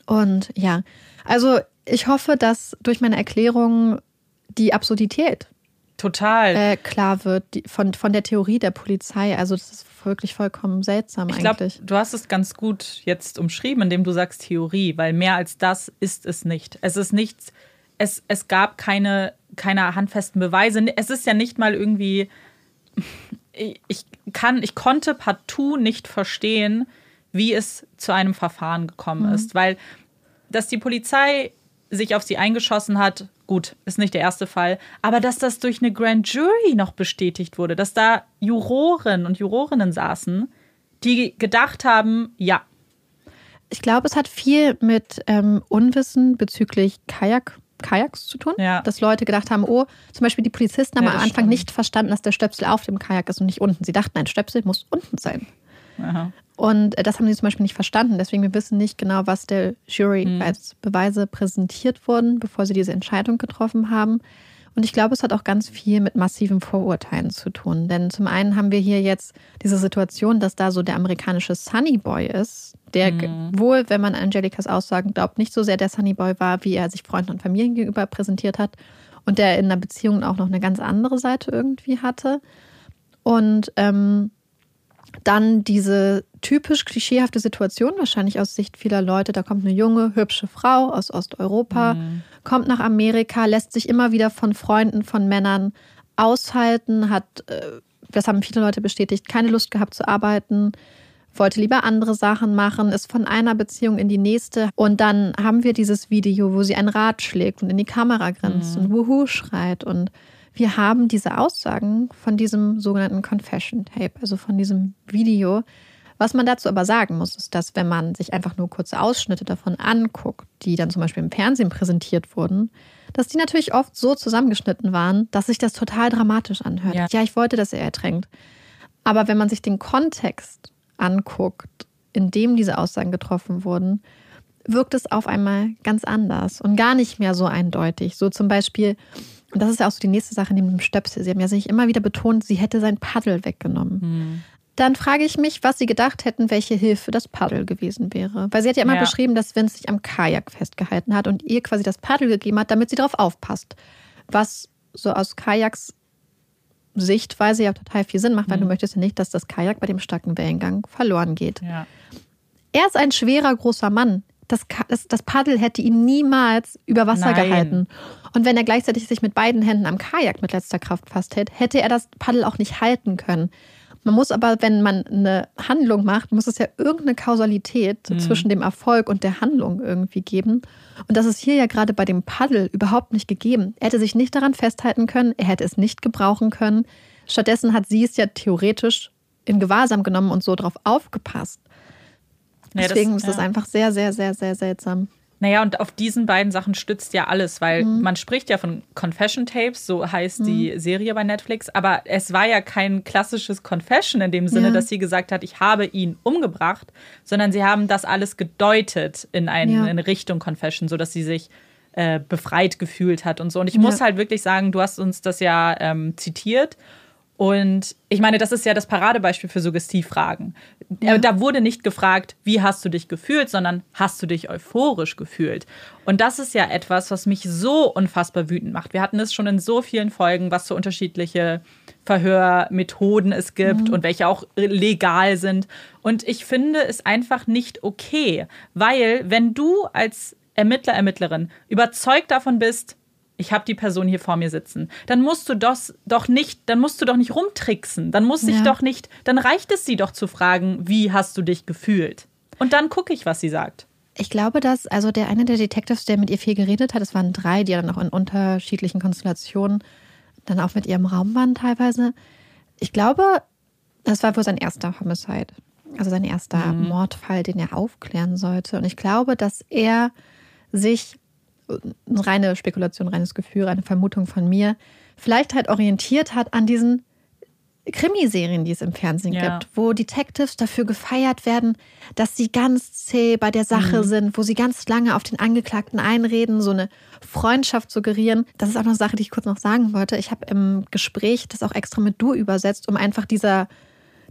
Und ja, also ich hoffe, dass durch meine Erklärung die Absurdität Total. äh, klar wird die, von, von der Theorie der Polizei. Also das ist wirklich vollkommen seltsam Ich glaube, eigentlich. du hast es ganz gut jetzt umschrieben, indem du sagst Theorie, weil mehr als das ist es nicht. Es ist nichts, es, es gab keine, keine handfesten Beweise. Es ist ja nicht mal irgendwie, ich kann, ich konnte partout nicht verstehen, wie es zu einem Verfahren gekommen ist, weil dass die Polizei sich auf sie eingeschossen hat, gut, ist nicht der erste Fall, aber dass das durch eine Grand Jury noch bestätigt wurde, dass da Juroren und Jurorinnen saßen, die gedacht haben, ja, Ich glaube, es hat viel mit ähm, Unwissen bezüglich Kajak, Kajaks zu tun. Ja. Dass Leute gedacht haben, oh, zum Beispiel die Polizisten haben Ja, am Anfang stimmt. nicht verstanden, dass der Stöpsel auf dem Kajak ist und nicht unten. Sie dachten, ein Stöpsel muss unten sein. aha. Und äh, das haben sie zum Beispiel nicht verstanden. Deswegen wir wissen nicht genau, was der Jury Mhm. als Beweise präsentiert wurden, bevor sie diese Entscheidung getroffen haben. Und ich glaube, es hat auch ganz viel mit massiven Vorurteilen zu tun. Denn zum einen haben wir hier jetzt diese Situation, dass da so der amerikanische Sunny Boy ist, der ge- wohl, wenn man Angelikas Aussagen glaubt, nicht so sehr der Sunny Boy war, wie er sich Freunden und Familien gegenüber präsentiert hat. Und der in einer Beziehung auch noch eine ganz andere Seite irgendwie hatte. Und ähm, dann diese typisch klischeehafte Situation, wahrscheinlich aus Sicht vieler Leute. Da kommt eine junge, hübsche Frau aus Osteuropa, kommt nach Amerika, lässt sich immer wieder von Freunden, von Männern aushalten, hat, äh, das haben viele Leute bestätigt, keine Lust gehabt zu arbeiten, wollte lieber andere Sachen machen, ist von einer Beziehung in die nächste. Und dann haben wir dieses Video, wo sie ein Rad schlägt und in die Kamera grinst und Wuhu schreit. Und wir haben diese Aussagen von diesem sogenannten Confession Tape, also von diesem Video. Was man dazu aber sagen muss, ist, dass wenn man sich einfach nur kurze Ausschnitte davon anguckt, die dann zum Beispiel im Fernsehen präsentiert wurden, dass die natürlich oft so zusammengeschnitten waren, dass sich das total dramatisch anhört. Ja. ja ich wollte, dass er ertränkt. Aber wenn man sich den Kontext anguckt, in dem diese Aussagen getroffen wurden, wirkt es auf einmal ganz anders und gar nicht mehr so eindeutig. So zum Beispiel, und das ist ja auch so die nächste Sache neben dem Stöpsel. Sie haben ja sich immer wieder betont, sie hätte sein Paddel weggenommen. Dann frage ich mich, was sie gedacht hätten, welche Hilfe das Paddel gewesen wäre. Weil sie hat ja immer Ja. beschrieben, dass Vince sich am Kajak festgehalten hat und ihr quasi das Paddel gegeben hat, damit sie darauf aufpasst. Was so aus Kajaks Sichtweise ja total viel Sinn macht, weil du möchtest ja nicht, dass das Kajak bei dem starken Wellengang verloren geht. Ja. Er ist ein schwerer, großer Mann. Das, das, das Paddel hätte ihn niemals über Wasser Nein. gehalten. Und wenn er gleichzeitig sich mit beiden Händen am Kajak mit letzter Kraft festhält, hätte er das Paddel auch nicht halten können. Man muss aber, wenn man eine Handlung macht, muss es ja irgendeine Kausalität zwischen dem Erfolg und der Handlung irgendwie geben. Und das ist hier ja gerade bei dem Paddel überhaupt nicht gegeben. Er hätte sich nicht daran festhalten können, er hätte es nicht gebrauchen können. Stattdessen hat sie es ja theoretisch in Gewahrsam genommen und so drauf aufgepasst. Ja, das- Deswegen ist das ja. einfach sehr, sehr, sehr, sehr seltsam. Naja, und auf diesen beiden Sachen stützt ja alles, weil Mhm. man spricht ja von Confession Tapes, so heißt die Serie bei Netflix, aber es war ja kein klassisches Confession in dem Sinne, Ja. dass sie gesagt hat, ich habe ihn umgebracht, sondern sie haben das alles gedeutet in, ein, Ja. in eine Richtung Confession, sodass sie sich äh, befreit gefühlt hat und so. Und ich muss halt wirklich sagen, du hast uns das ja ähm, zitiert. Und ich meine, das ist ja das Paradebeispiel für Suggestivfragen. Äh, Da wurde nicht gefragt, wie hast du dich gefühlt, sondern hast du dich euphorisch gefühlt. Und das ist ja etwas, was mich so unfassbar wütend macht. Wir hatten es schon in so vielen Folgen, was für unterschiedliche Verhörmethoden es gibt und welche auch legal sind. Und ich finde es einfach nicht okay, weil wenn du als Ermittler, Ermittlerin überzeugt davon bist, ich habe die Person hier vor mir sitzen, dann musst du das doch nicht, dann musst du doch nicht rumtricksen, dann muss ich Ja. doch nicht, dann reicht es sie doch zu fragen, wie hast du dich gefühlt? Und dann gucke ich, was sie sagt. Ich glaube, dass, also der eine der Detectives, der mit ihr viel geredet hat, es waren drei, die dann auch in unterschiedlichen Konstellationen dann auch mit ihrem Raum waren teilweise. Ich glaube, das war wohl sein erster Homicide. Also sein erster Mordfall, den er aufklären sollte. Und ich glaube, dass er sich, eine reine Spekulation, reines Gefühl, eine Vermutung von mir, vielleicht halt orientiert hat an diesen Krimiserien, die es im Fernsehen Ja. gibt, wo Detectives dafür gefeiert werden, dass sie ganz zäh bei der Sache sind, wo sie ganz lange auf den Angeklagten einreden, so eine Freundschaft suggerieren. Das ist auch noch eine Sache, die ich kurz noch sagen wollte. Ich habe im Gespräch das auch extra mit du übersetzt, um einfach dieser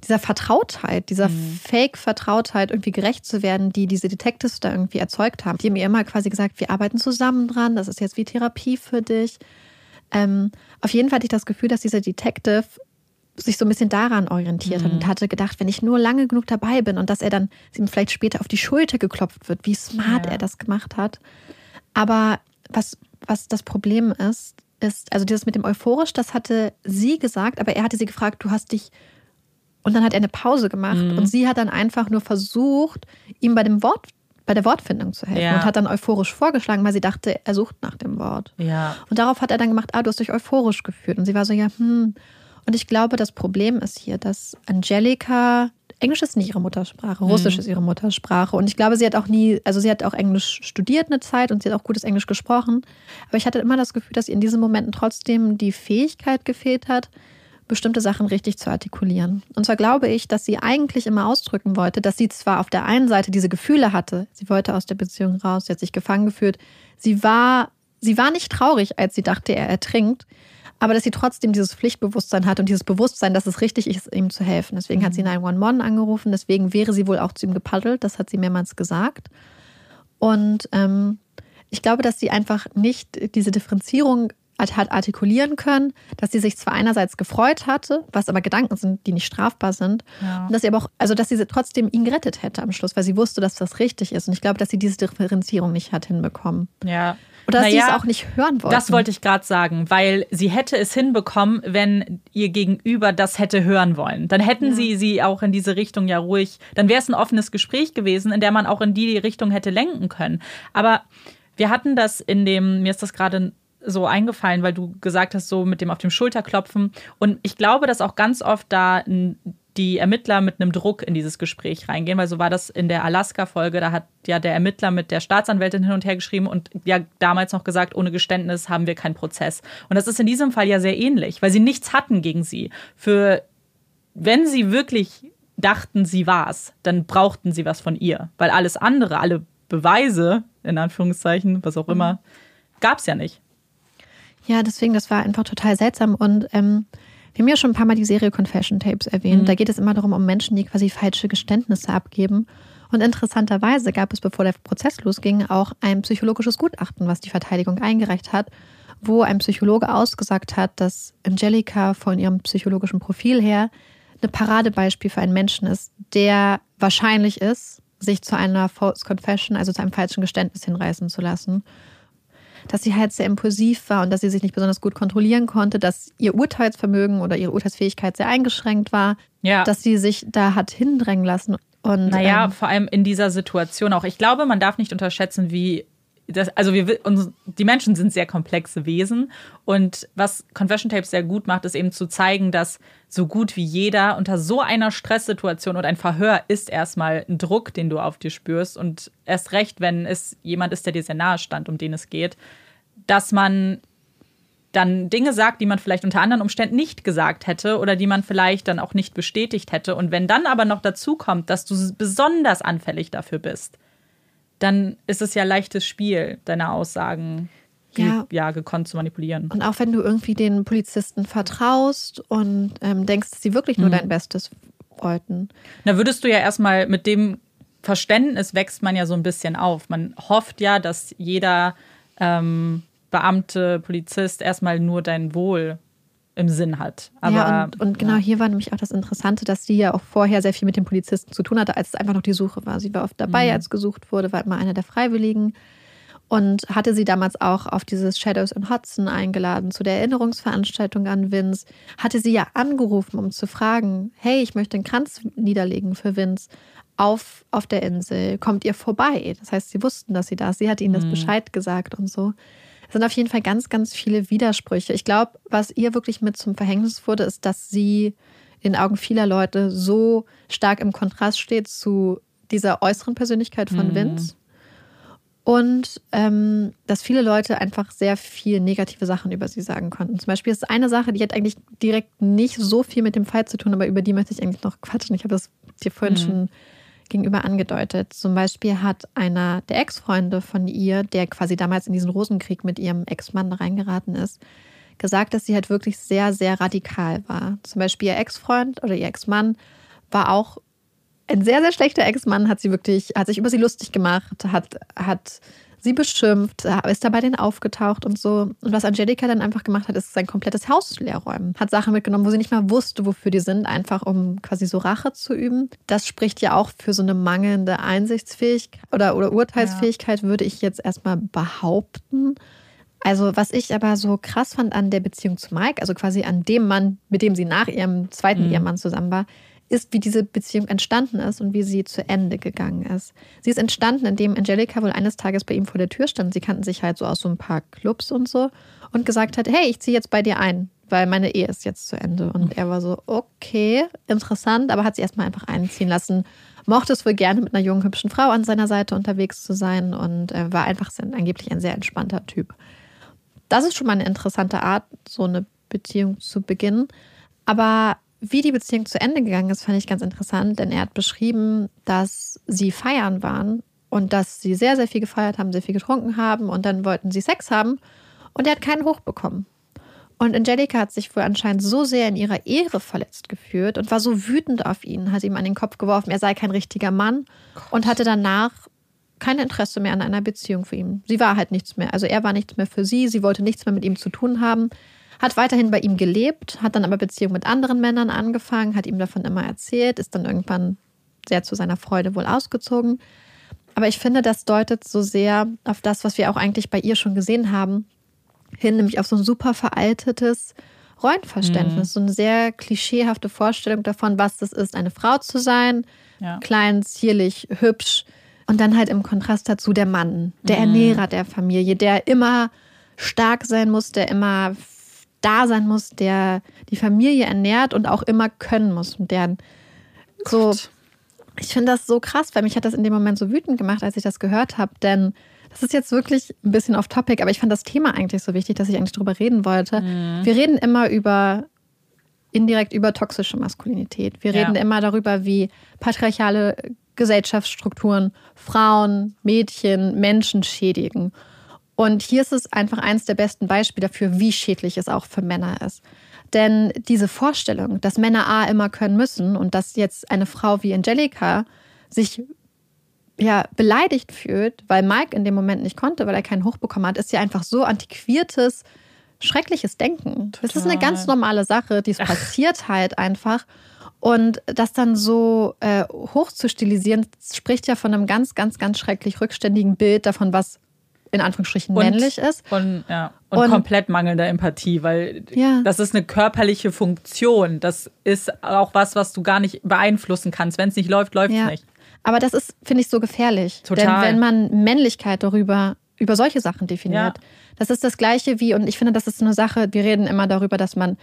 dieser Vertrautheit, dieser Mhm. Fake-Vertrautheit irgendwie gerecht zu werden, die diese Detectives da irgendwie erzeugt haben. Die haben mir immer quasi gesagt, wir arbeiten zusammen dran, das ist jetzt wie Therapie für dich. Ähm, auf jeden Fall hatte ich das Gefühl, dass dieser Detective sich so ein bisschen daran orientiert hat und hatte gedacht, wenn ich nur lange genug dabei bin und dass er dann ihm vielleicht später auf die Schulter geklopft wird, wie smart Ja. er das gemacht hat. Aber was, was das Problem ist, ist, also dieses mit dem euphorisch, das hatte sie gesagt, aber er hatte sie gefragt, du hast dich und dann hat er eine Pause gemacht und sie hat dann einfach nur versucht, ihm bei dem Wort, bei der Wortfindung zu helfen Ja. und hat dann euphorisch vorgeschlagen, weil sie dachte, er sucht nach dem Wort. Ja. Und darauf hat er dann gemacht, ah, du hast dich euphorisch gefühlt. Und sie war so, ja, hm. Und ich glaube, das Problem ist hier, dass Angelika, Englisch ist nicht ihre Muttersprache, Russisch ist ihre Muttersprache. Und ich glaube, sie hat auch nie, also sie hat auch Englisch studiert eine Zeit und sie hat auch gutes Englisch gesprochen. Aber ich hatte immer das Gefühl, dass ihr in diesen Momenten trotzdem die Fähigkeit gefehlt hat, bestimmte Sachen richtig zu artikulieren. Und zwar glaube ich, dass sie eigentlich immer ausdrücken wollte, dass sie zwar auf der einen Seite diese Gefühle hatte, sie wollte aus der Beziehung raus, sie hat sich gefangen gefühlt, sie war, sie war nicht traurig, als sie dachte, er ertrinkt, aber dass sie trotzdem dieses Pflichtbewusstsein hat und dieses Bewusstsein, dass es richtig ist, ihm zu helfen. Deswegen hat sie 911 angerufen, deswegen wäre sie wohl auch zu ihm gepaddelt, das hat sie mehrmals gesagt. Und ähm, ich glaube, dass sie einfach nicht diese Differenzierung hat artikulieren können, dass sie sich zwar einerseits gefreut hatte, was aber Gedanken sind, die nicht strafbar sind, Ja. und dass sie aber auch, also dass sie trotzdem ihn gerettet hätte am Schluss, weil sie wusste, dass das richtig ist. Und ich glaube, dass sie diese Differenzierung nicht hat hinbekommen. Ja. Oder dass sie Naja, es auch nicht hören wollten. Das wollte ich gerade sagen, weil sie hätte es hinbekommen, wenn ihr Gegenüber das hätte hören wollen. Dann hätten sie sie auch in diese Richtung ja ruhig, dann wäre es ein offenes Gespräch gewesen, in der man auch in die Richtung hätte lenken können. Aber wir hatten das in dem, mir ist das gerade so eingefallen, weil du gesagt hast, so mit dem auf dem Schulterklopfen. Und ich glaube, dass auch ganz oft da die Ermittler mit einem Druck in dieses Gespräch reingehen, weil so war das in der Alaska-Folge. Da hat ja der Ermittler mit der Staatsanwältin hin und her geschrieben und ja damals noch gesagt, ohne Geständnis haben wir keinen Prozess. Und das ist in diesem Fall ja sehr ähnlich, weil sie nichts hatten gegen sie. Für wenn sie wirklich dachten, sie war's, dann brauchten sie was von ihr, weil alles andere, alle Beweise, in Anführungszeichen, was auch immer, gab's ja nicht. Ja, deswegen, das war einfach total seltsam. Und ähm, wir haben ja schon ein paar Mal die Serie Confession Tapes erwähnt. Da geht es immer darum, um Menschen, die quasi falsche Geständnisse abgeben. Und interessanterweise gab es, bevor der Prozess losging, auch ein psychologisches Gutachten, was die Verteidigung eingereicht hat, wo ein Psychologe ausgesagt hat, dass Angelika von ihrem psychologischen Profil her eine Paradebeispiel für einen Menschen ist, der wahrscheinlich ist, sich zu einer False Confession, also zu einem falschen Geständnis hinreißen zu lassen dass sie halt sehr impulsiv war und dass sie sich nicht besonders gut kontrollieren konnte, dass ihr Urteilsvermögen oder ihre Urteilsfähigkeit sehr eingeschränkt war, Ja. dass sie sich da hat hindrängen lassen. Und Naja, ähm, vor allem in dieser Situation auch. Ich glaube, man darf nicht unterschätzen, wie das, also wir, uns, die Menschen sind sehr komplexe Wesen und was Confession Tapes sehr gut macht, ist eben zu zeigen, dass so gut wie jeder unter so einer Stresssituation und ein Verhör ist erstmal ein Druck, den du auf dir spürst und erst recht, wenn es jemand ist, der dir sehr nahe stand, um den es geht, dass man dann Dinge sagt, die man vielleicht unter anderen Umständen nicht gesagt hätte oder die man vielleicht dann auch nicht bestätigt hätte. Und wenn dann aber noch dazu kommt, dass du besonders anfällig dafür bist, dann ist es ja leichtes Spiel, deine Aussagen Ja. ja. gekonnt zu manipulieren. und auch wenn du irgendwie den Polizisten vertraust und ähm, denkst, dass sie wirklich nur dein Bestes wollten. Da würdest du ja erstmal mit dem Verständnis wächst man ja so ein bisschen auf. Man hofft ja, dass jeder ähm, Beamte, Polizist erstmal nur dein Wohl im Sinn hat. Aber ja, und, und genau hier war nämlich auch das Interessante, dass sie ja auch vorher sehr viel mit den Polizisten zu tun hatte, als es einfach noch die Suche war. Sie war oft dabei, als gesucht wurde, war immer einer der Freiwilligen und hatte sie damals auch auf dieses Shadows in Hudson eingeladen, zu der Erinnerungsveranstaltung an Vince. Hatte sie ja angerufen, um zu fragen, hey, ich möchte einen Kranz niederlegen für Vince auf, auf der Insel. Kommt ihr vorbei? Das heißt, sie wussten, dass sie da ist. Sie hat ihnen das Bescheid gesagt und so. Es sind auf jeden Fall ganz, ganz viele Widersprüche. Ich glaube, was ihr wirklich mit zum Verhängnis wurde, ist, dass sie in den Augen vieler Leute so stark im Kontrast steht zu dieser äußeren Persönlichkeit von Vince. Und ähm, dass viele Leute einfach sehr viel negative Sachen über sie sagen konnten. Zum Beispiel ist eine Sache, die hat eigentlich direkt nicht so viel mit dem Fall zu tun, aber über die möchte ich eigentlich noch quatschen. Ich habe das dir vorhin schon gegenüber angedeutet. Zum Beispiel hat einer der Ex-Freunde von ihr, der quasi damals in diesen Rosenkrieg mit ihrem Ex-Mann reingeraten ist, gesagt, dass sie halt wirklich sehr, sehr radikal war. Zum Beispiel ihr Ex-Freund oder ihr Ex-Mann war auch ein sehr, sehr schlechter Ex-Mann, hat sie wirklich, hat sich über sie lustig gemacht, hat, hat sie beschimpft, ist da bei denen aufgetaucht und so. Und was Angelika dann einfach gemacht hat, ist sein komplettes Haus leer räumen. Hat Sachen mitgenommen, wo sie nicht mal wusste, wofür die sind, einfach um quasi so Rache zu üben. Das spricht ja auch für so eine mangelnde Einsichtsfähigkeit oder, oder Urteilsfähigkeit, ja. würde ich jetzt erstmal behaupten. Also, was ich aber so krass fand an der Beziehung zu Mike, also quasi an dem Mann, mit dem sie nach ihrem zweiten mhm. Ehemann zusammen war, ist, wie diese Beziehung entstanden ist und wie sie zu Ende gegangen ist. Sie ist entstanden, indem Angelika wohl eines Tages bei ihm vor der Tür stand. Sie kannten sich halt so aus so ein paar Clubs und so und gesagt hat, hey, ich ziehe jetzt bei dir ein, weil meine Ehe ist jetzt zu Ende. Und er war so, okay, interessant, aber hat sie erstmal einfach einziehen lassen. Mochte es wohl gerne mit einer jungen, hübschen Frau an seiner Seite unterwegs zu sein und er war einfach angeblich ein sehr entspannter Typ. Das ist schon mal eine interessante Art, so eine Beziehung zu beginnen. Aber wie die Beziehung zu Ende gegangen ist, fand ich ganz interessant, denn er hat beschrieben, dass sie feiern waren und dass sie sehr, sehr viel gefeiert haben, sehr viel getrunken haben und dann wollten sie Sex haben und er hat keinen Hoch bekommen. Und Angelika hat sich wohl anscheinend so sehr in ihrer Ehre verletzt gefühlt und war so wütend auf ihn, hat ihm an den Kopf geworfen, er sei kein richtiger Mann Gott. und hatte danach kein Interesse mehr an einer Beziehung für ihn. Sie war halt nichts mehr. Also er war nichts mehr für sie, sie wollte nichts mehr mit ihm zu tun haben hat weiterhin bei ihm gelebt, hat dann aber Beziehungen mit anderen Männern angefangen, hat ihm davon immer erzählt, ist dann irgendwann sehr zu seiner Freude wohl ausgezogen. Aber ich finde, das deutet so sehr auf das, was wir auch eigentlich bei ihr schon gesehen haben, hin, nämlich auf so ein super veraltetes Rollenverständnis, mhm. so eine sehr klischeehafte Vorstellung davon, was das ist, eine Frau zu sein, ja. klein, zierlich, hübsch. Und dann halt im Kontrast dazu der Mann, der mhm. Ernährer der Familie, der immer stark sein muss, der immer da sein muss, der die Familie ernährt und auch immer können muss. Und der so, ich finde das so krass, weil mich hat das in dem Moment so wütend gemacht, als ich das gehört habe, denn das ist jetzt wirklich ein bisschen off topic, aber ich fand das Thema eigentlich so wichtig, dass ich eigentlich darüber reden wollte. Mhm. Wir reden immer über indirekt über toxische Maskulinität. Wir reden ja. immer darüber, wie patriarchale Gesellschaftsstrukturen Frauen, Mädchen, Menschen schädigen. Und hier ist es einfach eines der besten Beispiele dafür, wie schädlich es auch für Männer ist. Denn diese Vorstellung, dass Männer A immer können müssen und dass jetzt eine Frau wie Angelika sich ja beleidigt fühlt, weil Mike in dem Moment nicht konnte, weil er keinen Hoch bekommen hat, ist ja einfach so antiquiertes, schreckliches Denken. Total. Das ist eine ganz normale Sache, die passiert halt einfach. Und das dann so äh, hoch zu stilisieren, spricht ja von einem ganz, ganz, ganz schrecklich rückständigen Bild davon, was in Anführungsstrichen und, männlich ist. Und, ja, und, und, komplett mangelnder Empathie, weil ja. das ist eine körperliche Funktion. Das ist auch was, was du gar nicht beeinflussen kannst. Wenn es nicht läuft, läuft es ja. nicht. Aber das ist, finde ich, so gefährlich. Total. Denn wenn man Männlichkeit darüber, über solche Sachen definiert, ja. das ist das Gleiche wie, und ich finde, das ist eine Sache, wir reden immer darüber, dass man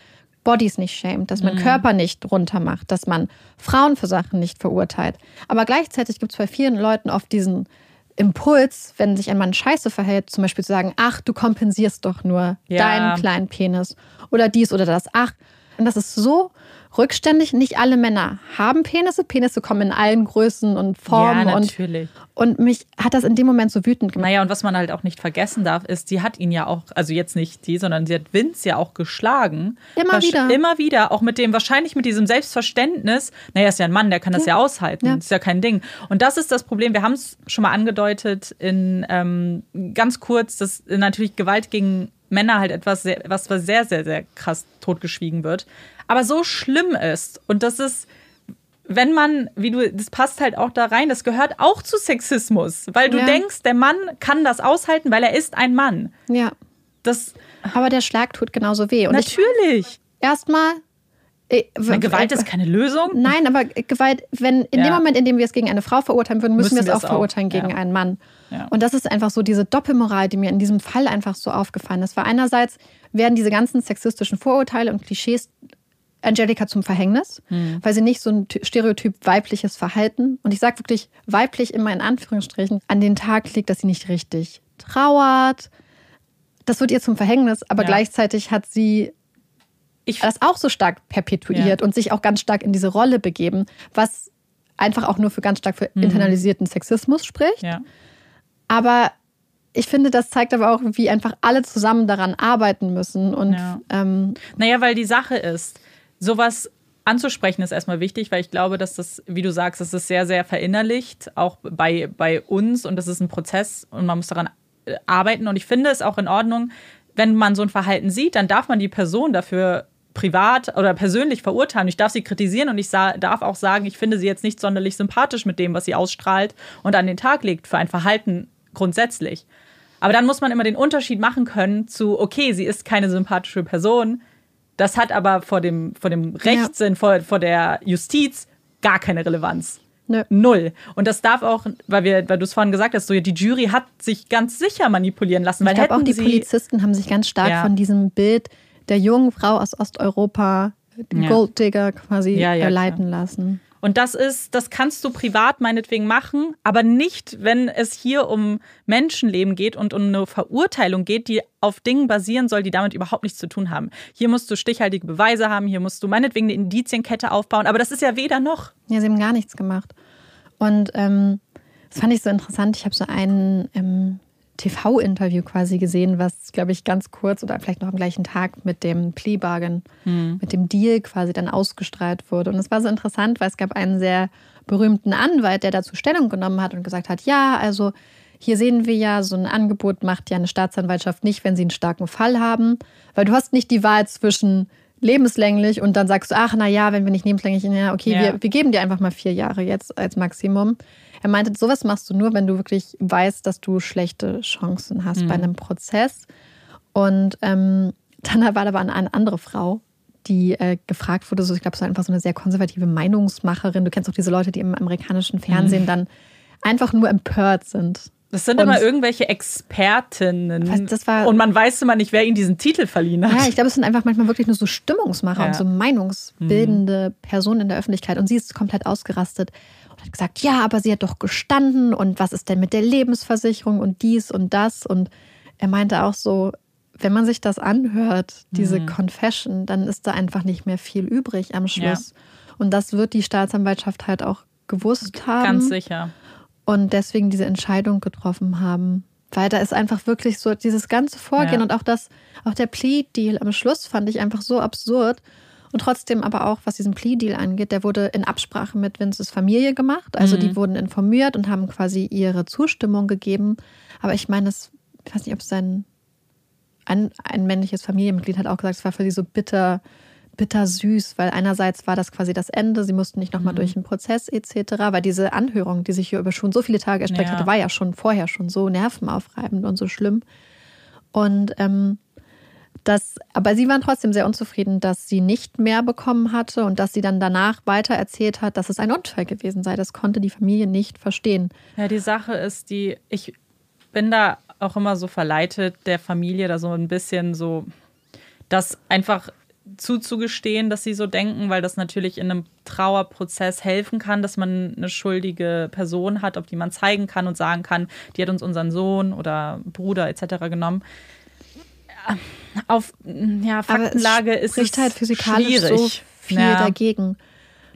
Bodies nicht schämt, dass man mhm. Körper nicht runter macht, dass man Frauen für Sachen nicht verurteilt. Aber gleichzeitig gibt es bei vielen Leuten oft diesen Impuls, wenn sich ein Mann scheiße verhält, zum Beispiel zu sagen, ach, du kompensierst doch nur ja. deinen kleinen Penis oder dies oder das, ach. Und das ist so rückständig. Nicht alle Männer haben Penisse. Penisse kommen in allen Größen und Formen. Ja, natürlich. Und, und mich hat das in dem Moment so wütend gemacht. Naja, und was man halt auch nicht vergessen darf, ist, sie hat ihn ja auch, also jetzt nicht die, sondern sie hat Vince ja auch geschlagen. Immer wieder. Immer wieder. Auch mit dem, wahrscheinlich mit diesem Selbstverständnis. Naja, ist ja ein Mann, der kann das ja, ja aushalten. Ja. ist ja kein Ding. Und das ist das Problem. Wir haben es schon mal angedeutet in ähm, ganz kurz, dass natürlich Gewalt gegen Männer halt etwas, sehr, was sehr, sehr, sehr krass totgeschwiegen wird aber so schlimm ist. Und das ist, wenn man, wie du, das passt halt auch da rein, das gehört auch zu Sexismus, weil du ja. denkst, der Mann kann das aushalten, weil er ist ein Mann. Ja. Das, aber der Schlag tut genauso weh. Und natürlich. Erstmal äh, Gewalt ist keine Lösung? Nein, aber Gewalt, wenn in ja. dem Moment, in dem wir es gegen eine Frau verurteilen würden, müssen, müssen wir es auch verurteilen gegen ja. einen Mann. Ja. Und das ist einfach so diese Doppelmoral, die mir in diesem Fall einfach so aufgefallen ist. Weil einerseits werden diese ganzen sexistischen Vorurteile und Klischees Angelika zum Verhängnis, mhm. weil sie nicht so ein Stereotyp weibliches Verhalten, und ich sage wirklich weiblich immer in Anführungsstrichen, an den Tag legt, dass sie nicht richtig trauert. Das wird ihr zum Verhängnis, aber ja. gleichzeitig hat sie ich, das auch so stark perpetuiert ja. und sich auch ganz stark in diese Rolle begeben, was einfach auch nur für ganz stark für mhm. internalisierten Sexismus spricht. Ja. Aber ich finde, das zeigt aber auch, wie einfach alle zusammen daran arbeiten müssen. Und, ja. ähm, naja, weil die Sache ist, sowas anzusprechen ist erstmal wichtig, weil ich glaube, dass das, wie du sagst, das ist sehr, sehr verinnerlicht, auch bei, bei uns und das ist ein Prozess und man muss daran äh, arbeiten. Und ich finde es auch in Ordnung, wenn man so ein Verhalten sieht, dann darf man die Person dafür privat oder persönlich verurteilen. Ich darf sie kritisieren und ich darf auch sagen, ich finde sie jetzt nicht sonderlich sympathisch mit dem, was sie ausstrahlt und an den Tag legt für ein Verhalten grundsätzlich. Aber dann muss man immer den Unterschied machen können zu, okay, sie ist keine sympathische Person, das hat aber vor dem, vor dem Rechtssinn, ja. vor, vor der Justiz gar keine Relevanz. Nö. Null. Und das darf auch, weil wir, weil du es vorhin gesagt hast, so die Jury hat sich ganz sicher manipulieren lassen. Weil ich glaube auch die Polizisten haben sich ganz stark ja. von diesem Bild der jungen Frau aus Osteuropa, ja. Golddigger quasi ja, leiten lassen. Und das ist, das kannst du privat meinetwegen machen, aber nicht, wenn es hier um Menschenleben geht und um eine Verurteilung geht, die auf Dingen basieren soll, die damit überhaupt nichts zu tun haben. Hier musst du stichhaltige Beweise haben, hier musst du meinetwegen eine Indizienkette aufbauen, aber das ist ja weder noch. Ja, sie haben gar nichts gemacht. Und ähm, das fand ich so interessant. Ich habe so einen ähm, TV-Interview quasi gesehen, was, glaube ich, ganz kurz oder vielleicht noch am gleichen Tag mit dem Plea Bargain, mhm. mit dem Deal quasi dann ausgestrahlt wurde. Und es war so interessant, weil es gab einen sehr berühmten Anwalt, der dazu Stellung genommen hat und gesagt hat, ja, also hier sehen wir ja, so ein Angebot macht ja eine Staatsanwaltschaft nicht, wenn sie einen starken Fall haben, weil du hast nicht die Wahl zwischen lebenslänglich und dann sagst du, ach, na ja, wenn wir nicht lebenslänglich, ja, okay, ja. Wir, wir geben dir einfach mal vier Jahre jetzt als Maximum. Er meinte, sowas machst du nur, wenn du wirklich weißt, dass du schlechte Chancen hast mhm. bei einem Prozess. Und ähm, dann war da aber eine, andere Frau, die äh, gefragt wurde, so ich glaube, so einfach so eine sehr konservative Meinungsmacherin. Du kennst auch diese Leute, die im amerikanischen Fernsehen mhm. dann einfach nur empört sind. Das sind und immer irgendwelche Expertinnen. Das war, und man weiß immer nicht, wer ihnen diesen Titel verliehen hat. Ja, ich glaube, es sind einfach manchmal wirklich nur so Stimmungsmacher ja. und so meinungsbildende mhm. Personen in der Öffentlichkeit. Und sie ist komplett ausgerastet hat gesagt, ja, aber sie hat doch gestanden und was ist denn mit der Lebensversicherung und dies und das. Und er meinte auch so, wenn man sich das anhört, diese mhm. Confession, dann ist da einfach nicht mehr viel übrig am Schluss. Ja. Und das wird die Staatsanwaltschaft halt auch gewusst haben. Ganz sicher. Und deswegen diese Entscheidung getroffen haben. Weil da ist einfach wirklich so dieses ganze Vorgehen ja. und auch das, auch der Plea-Deal am Schluss fand ich einfach so absurd. Und trotzdem aber auch, was diesen Plea-Deal angeht, der wurde in Absprache mit Vinces Familie gemacht. Also mhm. die wurden informiert und haben quasi ihre Zustimmung gegeben. Aber ich meine, ich weiß nicht, ob es sein ein, ein männliches Familienmitglied hat auch gesagt, es war für sie so bitter, bitter süß, weil einerseits war das quasi das Ende, sie mussten nicht nochmal mhm. durch einen Prozess etc., weil diese Anhörung, die sich hier über schon so viele Tage erstreckt ja. hatte, war ja schon vorher schon so nervenaufreibend und so schlimm. Und ähm, das, aber sie waren trotzdem sehr unzufrieden, dass sie nicht mehr bekommen hatte und dass sie dann danach weiter erzählt hat, dass es ein Unfall gewesen sei. Das konnte die Familie nicht verstehen. Ja, die Sache ist, die, ich bin da auch immer so verleitet, der Familie da so ein bisschen so, das einfach zuzugestehen, dass sie so denken, weil das natürlich in einem Trauerprozess helfen kann, dass man eine schuldige Person hat, auf die man zeigen kann und sagen kann, die hat uns unseren Sohn oder Bruder etc. genommen auf ja, Faktenlage ist spricht halt physikalisch schwierig. so viel ja. dagegen.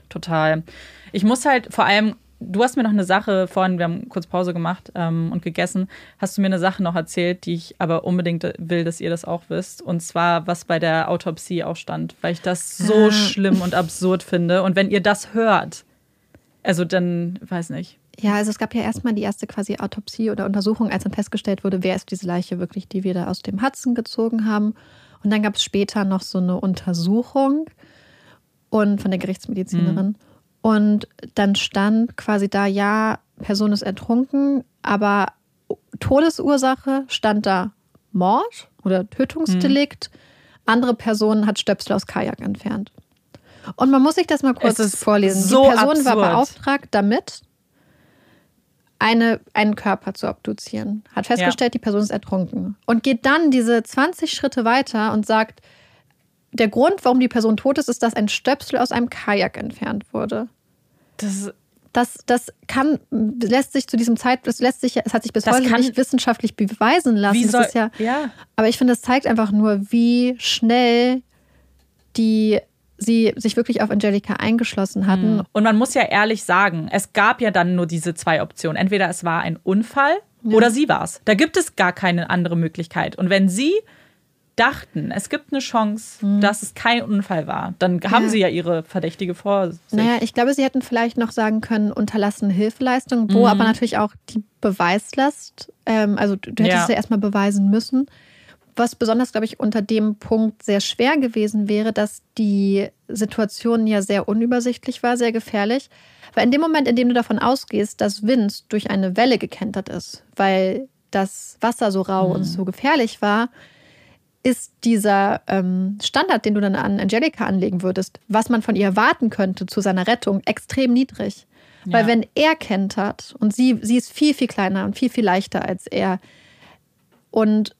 Total. Ich muss halt vor allem, du hast mir noch eine Sache vorhin, wir haben kurz Pause gemacht ähm, und gegessen, hast du mir eine Sache noch erzählt, die ich aber unbedingt will, dass ihr das auch wisst. Und zwar, was bei der Autopsie auch stand, weil ich das so ja. schlimm und absurd finde. Und wenn ihr das hört, also dann, weiß nicht. Ja, also es gab ja erstmal die erste quasi Autopsie oder Untersuchung, als dann festgestellt wurde, wer ist diese Leiche wirklich, die wir da aus dem Hudson gezogen haben. Und dann gab es später noch so eine Untersuchung und von der Gerichtsmedizinerin. Mhm. Und dann stand quasi da, ja, Person ist ertrunken, aber Todesursache stand da Mord oder Tötungsdelikt. Mhm. Andere Person hat Stöpsel aus Kajak entfernt. Und man muss sich das mal kurz vorlesen. So die Person absurd. war beauftragt damit, eine, einen Körper zu obduzieren, hat festgestellt, ja. die Person ist ertrunken und geht dann diese 20 Schritte weiter und sagt, der Grund, warum die Person tot ist, ist, dass ein Stöpsel aus einem Kajak entfernt wurde. Das, das, das kann, lässt sich zu diesem Zeitpunkt, das lässt sich, es hat sich bis heute kann, nicht wissenschaftlich beweisen lassen. Wie soll, ja, ja. Aber ich finde, es zeigt einfach nur, wie schnell die sie sich wirklich auf Angelika eingeschlossen hatten. Hm. Und man muss ja ehrlich sagen, es gab ja dann nur diese zwei Optionen. Entweder es war ein Unfall ja. oder sie war es. Da gibt es gar keine andere Möglichkeit. Und wenn sie dachten, es gibt eine Chance, dass es kein Unfall war, dann haben Ja. sie ja ihre verdächtige Vorsicht. Naja, ich glaube, sie hätten vielleicht noch sagen können, unterlassene Hilfeleistung, wo aber natürlich auch die Beweislast, ähm, also du, du hättest Ja. ja erstmal beweisen müssen. Was besonders, glaube ich, unter dem Punkt sehr schwer gewesen wäre, dass die Situation ja sehr unübersichtlich war, sehr gefährlich. Weil in dem Moment, in dem du davon ausgehst, dass Vince durch eine Welle gekentert ist, weil das Wasser so rau und so gefährlich war, ist dieser ähm, Standard, den du dann an Angelika anlegen würdest, was man von ihr erwarten könnte zu seiner Rettung, extrem niedrig. Weil Ja. wenn er kentert und sie, sie ist viel, viel kleiner und viel, viel leichter als er und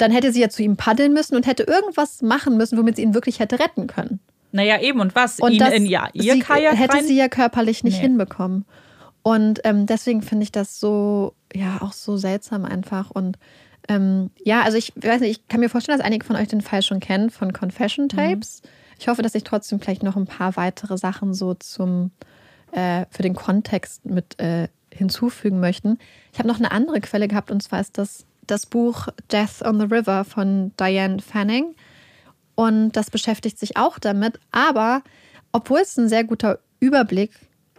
dann hätte sie ja zu ihm paddeln müssen und hätte irgendwas machen müssen, womit sie ihn wirklich hätte retten können. Naja, eben, und was? Und Ihn das in ja, ihr sie, Kajak hätte rein? sie ja körperlich nicht Nee. hinbekommen. Und ähm, deswegen finde ich das so, ja, auch so seltsam einfach. Und ähm, ja, also ich weiß nicht, ich kann mir vorstellen, dass einige von euch den Fall schon kennen von Confession Mhm. Tapes. Ich hoffe, dass ich trotzdem vielleicht noch ein paar weitere Sachen so zum äh, für den Kontext mit äh, hinzufügen möchten. Ich habe noch eine andere Quelle gehabt und zwar ist das das Buch Death on the River von Diane Fanning. Und das beschäftigt sich auch damit. Aber obwohl es ein sehr guter Überblick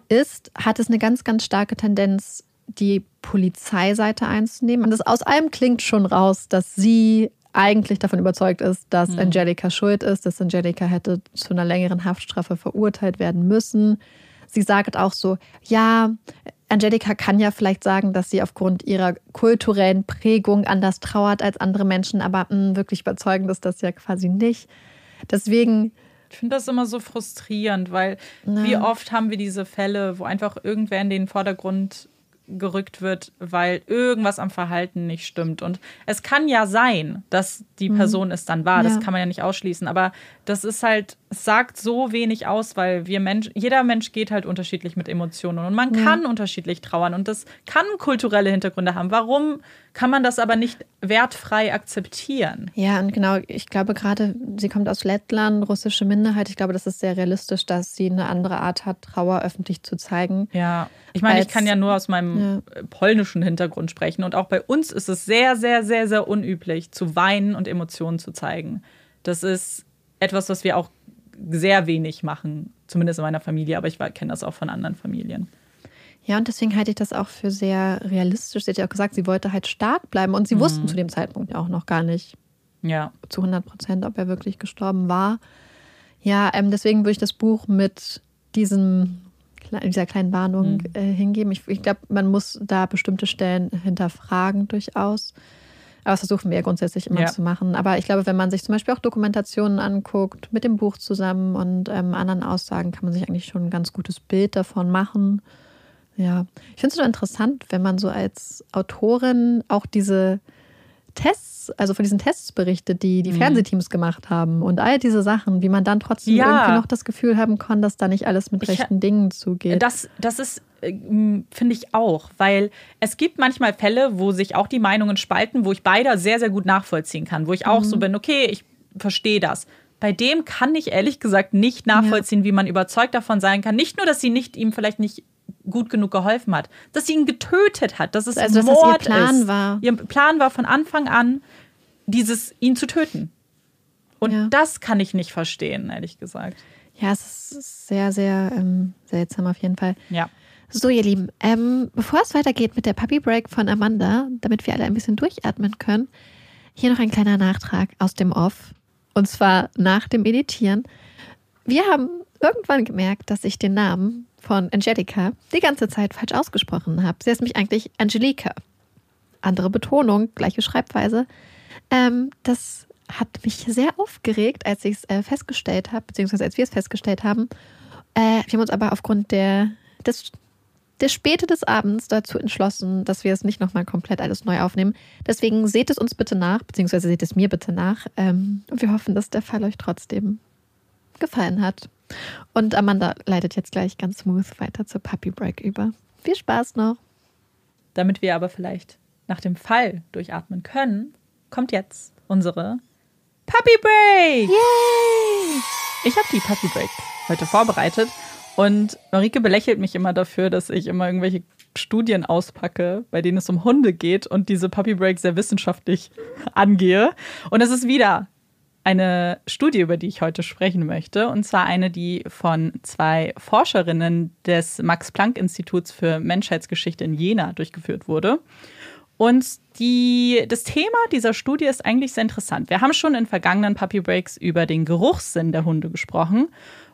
ist, hat es eine ganz, ganz starke Tendenz, die Polizeiseite einzunehmen. Und das aus allem klingt schon raus, dass sie eigentlich davon überzeugt ist, dass Angelika schuld ist, dass Angelika hätte zu einer längeren Haftstrafe verurteilt werden müssen. Sie sagt auch so, ja, Angelika kann ja vielleicht sagen, dass sie aufgrund ihrer kulturellen Prägung anders trauert als andere Menschen, aber mh, wirklich überzeugend ist das ja quasi nicht. Deswegen, Ich finde das immer so frustrierend, weil wie oft haben wir diese Fälle, wo einfach irgendwer in den Vordergrund gerückt wird, weil irgendwas am Verhalten nicht stimmt. Und es kann ja sein, dass die Person es dann war. Das Ja. kann man ja nicht ausschließen. Aber das ist halt, es sagt so wenig aus, weil wir Mensch, jeder Mensch geht halt unterschiedlich mit Emotionen und man kann unterschiedlich trauern und das kann kulturelle Hintergründe haben. Warum kann man das aber nicht wertfrei akzeptieren? ja, und genau, ich glaube gerade, sie kommt aus Lettland, russische Minderheit. Ich glaube, das ist sehr realistisch, dass sie eine andere Art hat, Trauer öffentlich zu zeigen. Ja, ich meine, ich Als- kann ja nur aus meinem äh, polnischen Hintergrund sprechen. Und auch bei uns ist es sehr, sehr, sehr, sehr unüblich, zu weinen und Emotionen zu zeigen. Das ist etwas, was wir auch sehr wenig machen, zumindest in meiner Familie, aber ich kenne das auch von anderen Familien. Ja, und deswegen halte ich das auch für sehr realistisch. Sie hat ja auch gesagt, sie wollte halt stark bleiben und sie wussten zu dem Zeitpunkt ja auch noch gar nicht Ja, zu 100 Prozent, ob er wirklich gestorben war. Ja, ähm, deswegen würde ich das Buch mit diesem, dieser kleinen Warnung äh, hingeben. Ich, ich glaube, man muss da bestimmte Stellen hinterfragen durchaus. Aber das versuchen wir ja grundsätzlich immer Ja. zu machen. Aber ich glaube, wenn man sich zum Beispiel auch Dokumentationen anguckt, mit dem Buch zusammen und ähm, anderen Aussagen, kann man sich eigentlich schon ein ganz gutes Bild davon machen. Ja, ich finde es so interessant, wenn man so als Autorin auch diese Tests, also von diesen Tests berichtet, die Mhm. die Fernsehteams gemacht haben und all diese Sachen, wie man dann trotzdem Ja. irgendwie noch das Gefühl haben kann, dass da nicht alles mit Ich- rechten Dingen zugeht. Das, das ist, äh, finde ich auch, weil es gibt manchmal Fälle, wo sich auch die Meinungen spalten, wo ich beide sehr, sehr gut nachvollziehen kann, wo ich auch so bin, okay, ich verstehe das. Bei dem kann ich ehrlich gesagt nicht nachvollziehen, wie man überzeugt davon sein kann. Nicht nur, dass sie nicht ihm vielleicht nicht gut genug geholfen hat, dass sie ihn getötet hat, dass es Also, dass das ihr Mord Plan ist. war. Ihr Plan war von Anfang an, dieses ihn zu töten. Und Ja. das kann ich nicht verstehen, ehrlich gesagt. ja, es ist sehr, sehr ähm, seltsam auf jeden Fall. Ja. So, ihr Lieben, ähm, bevor es weitergeht mit der Puppy Break von Amanda, damit wir alle ein bisschen durchatmen können, hier noch ein kleiner Nachtrag aus dem Off. Und zwar nach dem Editieren. Wir haben irgendwann gemerkt, dass ich den Namen von Angelika die ganze Zeit falsch ausgesprochen habe. Sie heißt mich eigentlich Angelika. Andere Betonung, gleiche Schreibweise. Ähm, das hat mich sehr aufgeregt, als ich es äh, festgestellt habe, beziehungsweise als wir es festgestellt haben. Äh, wir haben uns aber aufgrund der, des, der Späte des Abends dazu entschlossen, dass wir es nicht nochmal komplett alles neu aufnehmen. Deswegen seht es uns bitte nach, beziehungsweise seht es mir bitte nach. Ähm, und wir hoffen, dass der Fall euch trotzdem gefallen hat. Und Amanda leitet jetzt gleich ganz smooth weiter zur Puppy Break über. Viel Spaß noch. Damit wir aber vielleicht nach dem Fall durchatmen können, kommt jetzt unsere Puppy Break. Yay! Ich habe die Puppy Break heute vorbereitet Und Marike belächelt mich immer dafür, dass ich immer irgendwelche Studien auspacke, bei denen es um Hunde geht und diese Puppy Break sehr wissenschaftlich angehe. Und es ist wieder eine Studie, über die ich heute sprechen möchte. Und zwar eine, die von zwei Forscherinnen des Max-Planck-Instituts für Menschheitsgeschichte in Jena durchgeführt wurde. Und die, das Thema dieser Studie ist eigentlich sehr interessant. Wir haben schon in vergangenen Puppy Breaks über den Geruchssinn der Hunde gesprochen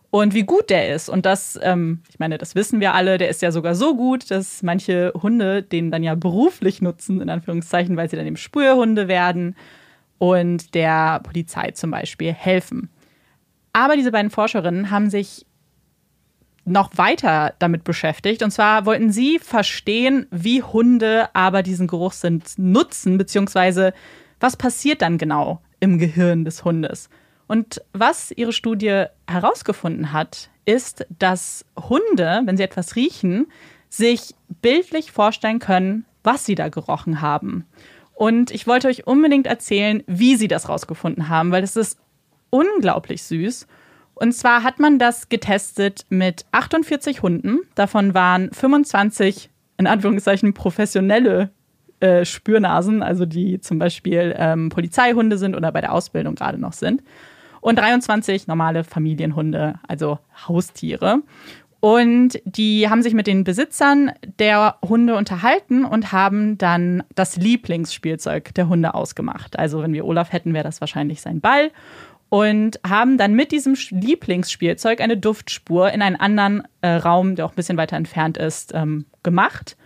und wie gut der ist. Und das, ähm, ich meine, das wissen wir alle, der ist ja sogar so gut, dass manche Hunde den dann ja beruflich nutzen, in Anführungszeichen, weil sie dann eben Spürhunde werden und der Polizei zum Beispiel helfen. Aber diese beiden Forscherinnen haben sich noch weiter damit beschäftigt. Und zwar wollten sie verstehen, wie Hunde aber diesen Geruchssinn nutzen, beziehungsweise was passiert dann genau im Gehirn des Hundes. Und was ihre Studie herausgefunden hat, ist, dass Hunde, wenn sie etwas riechen, sich bildlich vorstellen können, was sie da gerochen haben. Und ich wollte euch unbedingt erzählen, wie sie das herausgefunden haben, weil es ist unglaublich süß. Und zwar hat man das getestet mit 48 Hunden. Davon waren 25 in Anführungszeichen professionelle äh, Spürnasen, also die zum Beispiel ähm, Polizeihunde sind oder bei der Ausbildung gerade noch sind. Und 23 normale Familienhunde, also Haustiere. Und die haben sich mit den Besitzern der Hunde unterhalten und haben dann das Lieblingsspielzeug der Hunde ausgemacht. Also wenn wir Olaf hätten, wäre das wahrscheinlich sein Ball und haben dann mit diesem Lieblingsspielzeug eine Duftspur in einen anderen äh, Raum, der auch ein bisschen weiter entfernt ist, ähm, gemacht.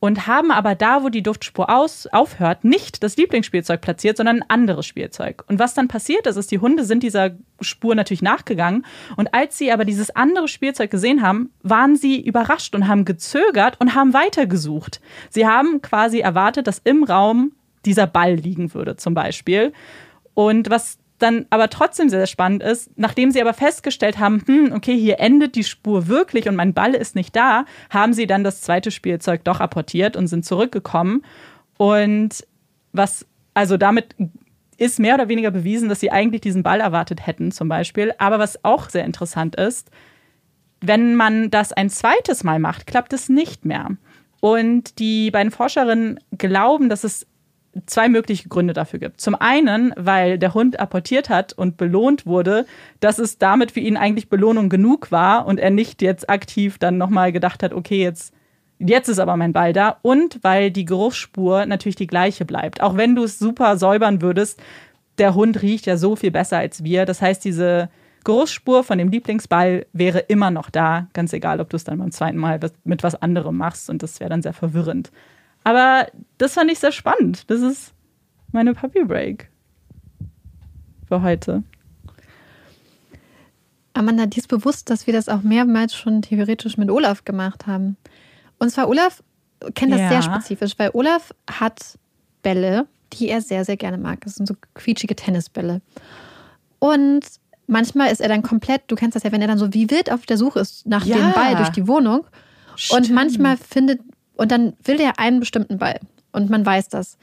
Und haben aber da, wo die Duftspur aus, aufhört, nicht das Lieblingsspielzeug platziert, sondern ein anderes Spielzeug. Und was dann passiert ist, ist, die Hunde sind dieser Spur natürlich nachgegangen. Und als sie aber dieses andere Spielzeug gesehen haben, waren sie überrascht und haben gezögert und haben weitergesucht. Sie haben quasi erwartet, dass im Raum dieser Ball liegen würde, zum Beispiel. Und was dann aber trotzdem sehr, sehr spannend ist, nachdem sie aber festgestellt haben, hm, okay, hier endet die Spur wirklich und mein Ball ist nicht da, haben sie dann das zweite Spielzeug doch apportiert und sind zurückgekommen. Und was, also damit ist mehr oder weniger bewiesen, dass sie eigentlich diesen Ball erwartet hätten, zum Beispiel. Aber was auch sehr interessant ist, wenn man das ein zweites Mal macht, klappt es nicht mehr. Und die beiden Forscherinnen glauben, dass es zwei mögliche Gründe dafür gibt. Zum einen, weil der Hund apportiert hat und belohnt wurde, dass es damit für ihn eigentlich Belohnung genug war und er nicht jetzt aktiv dann nochmal gedacht hat, okay, jetzt, jetzt ist aber mein Ball da. Und weil die Geruchsspur natürlich die gleiche bleibt. Auch wenn du es super säubern würdest, der Hund riecht ja so viel besser als wir. Das heißt, diese Geruchsspur von dem Lieblingsball wäre immer noch da, ganz egal, ob du es dann beim zweiten Mal mit was anderem machst und das wäre dann sehr verwirrend. Aber das fand ich sehr spannend. Das ist meine Puppy Break für heute. Amanda, dir ist bewusst, dass wir das auch mehrmals schon theoretisch mit Olaf gemacht haben. Und zwar Olaf kennt das ja. sehr spezifisch, weil Olaf hat Bälle, die er sehr, sehr gerne mag. Das sind so quietschige Tennisbälle. Und manchmal ist er dann komplett, du kennst das ja, wenn er dann so wie wild auf der Suche ist nach ja. dem Ball durch die Wohnung. Stimmt. Und manchmal findet und dann will er einen bestimmten Ball. Und man weiß das.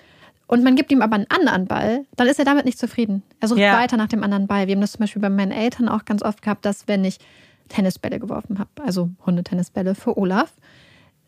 Und man gibt ihm aber einen anderen Ball, dann ist er damit nicht zufrieden. Er sucht ja. weiter nach dem anderen Ball. Wir haben das zum Beispiel bei meinen Eltern auch ganz oft gehabt, dass wenn ich Tennisbälle geworfen habe, also Hundetennisbälle für Olaf,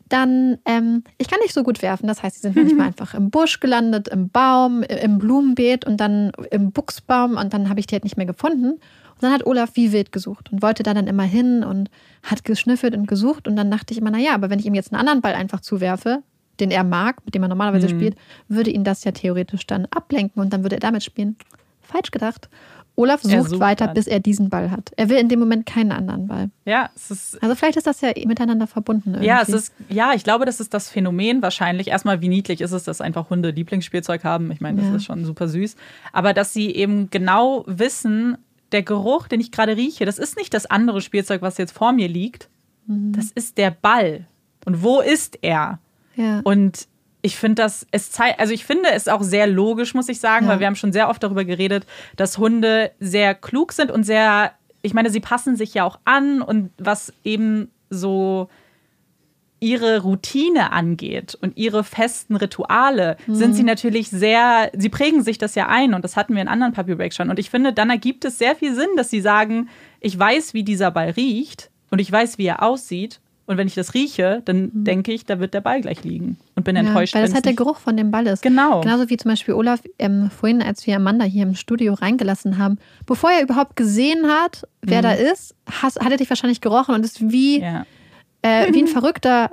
dann, ähm, ich kann nicht so gut werfen. Das heißt, sie sind manchmal einfach im Busch gelandet, im Baum, im Blumenbeet und dann im Buchsbaum und dann habe ich die halt nicht mehr gefunden. Und dann hat Olaf wie wild gesucht und wollte da dann immer hin und hat geschnüffelt und gesucht. Und dann dachte ich immer, naja, aber wenn ich ihm jetzt einen anderen Ball einfach zuwerfe, den er mag, mit dem er normalerweise mhm. spielt, würde ihn das ja theoretisch dann ablenken und dann würde er damit spielen. Falsch gedacht. Olaf sucht, sucht weiter, dann. bis er diesen Ball hat. Er will in dem Moment keinen anderen Ball. Ja, es ist. Also vielleicht ist das ja miteinander verbunden. Irgendwie. Ja, es ist, ja, ich glaube, das ist das Phänomen wahrscheinlich. Erstmal, wie niedlich ist es, dass einfach Hunde Lieblingsspielzeug haben. Ich meine, das ja. ist schon super süß. Aber dass sie eben genau wissen, der Geruch, den ich gerade rieche, das ist nicht das andere Spielzeug, was jetzt vor mir liegt. Mhm. Das ist der Ball. Und wo ist er? Ja. Und ich finde das, es zeigt, also ich finde es auch sehr logisch, muss ich sagen, ja. weil wir haben schon sehr oft darüber geredet, dass Hunde sehr klug sind und sehr, ich meine, sie passen sich ja auch an und was eben so ihre Routine angeht und ihre festen Rituale, mhm. sind sie natürlich sehr, sie prägen sich das ja ein und das hatten wir in anderen Puppy Breaks schon. Und ich finde, dann ergibt es sehr viel Sinn, dass sie sagen, ich weiß, wie dieser Ball riecht und ich weiß, wie er aussieht. Und wenn ich das rieche, dann denke ich, da wird der Ball gleich liegen. Und bin enttäuscht. Weil das halt der Geruch von dem Ball ist. Genau. Genauso wie zum Beispiel Olaf ähm, vorhin, als wir Amanda hier im Studio reingelassen haben. Bevor er überhaupt gesehen hat, wer da ist, hat er dich wahrscheinlich gerochen und ist wie, Mhm. Ja. Äh, wie ein Verrückter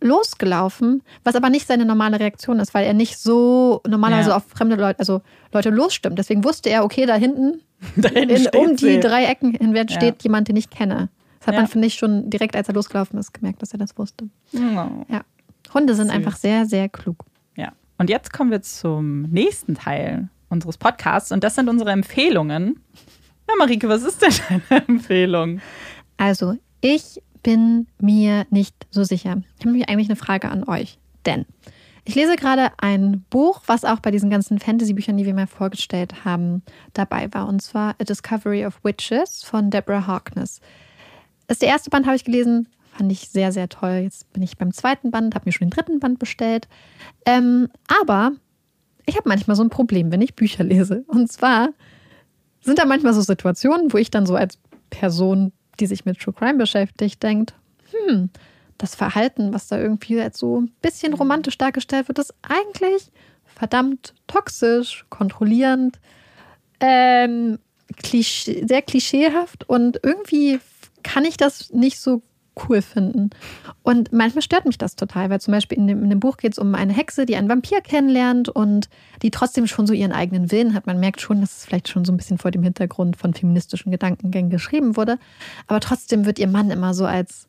losgelaufen, was aber nicht seine normale Reaktion ist, weil er nicht so normalerweise Ja. auf fremde Leute, also Leute losstimmt. Deswegen wusste er, okay, da hinten, Da hinten in, um die sie. drei Ecken hinweg Ja. steht jemand, den ich kenne. Das hat Ja. man, finde ich, schon direkt, als er losgelaufen ist, gemerkt, dass er das wusste. Oh. Ja. Hunde sind Süß. einfach sehr, sehr klug. Ja. Und jetzt kommen wir zum nächsten Teil unseres Podcasts und das sind unsere Empfehlungen. Na, Marike, was ist denn deine Empfehlung? Also, ich bin mir nicht so sicher. Ich habe nämlich eigentlich eine Frage an euch. Denn ich lese gerade ein Buch, was auch bei diesen ganzen Fantasy-Büchern, die wir mal vorgestellt haben, dabei war. Und zwar A Discovery of Witches von Deborah Harkness. Das ist der erste Band, habe ich gelesen. Fand ich sehr, sehr toll. Jetzt bin ich beim zweiten Band, habe mir schon den dritten Band bestellt. Ähm, aber ich habe manchmal so ein Problem, wenn ich Bücher lese. Und zwar sind da manchmal so Situationen, wo ich dann so als Person, die sich mit True Crime beschäftigt, denkt, hm, das Verhalten, was da irgendwie jetzt so ein bisschen romantisch dargestellt wird, ist eigentlich verdammt toxisch, kontrollierend, ähm, klischee, sehr klischeehaft und irgendwie kann ich das nicht so cool finden. Und manchmal stört mich das total, weil zum Beispiel in dem, in dem Buch geht es um eine Hexe, die einen Vampir kennenlernt und die trotzdem schon so ihren eigenen Willen hat. Man merkt schon, dass es vielleicht schon so ein bisschen vor dem Hintergrund von feministischen Gedankengängen geschrieben wurde. Aber trotzdem wird ihr Mann immer so als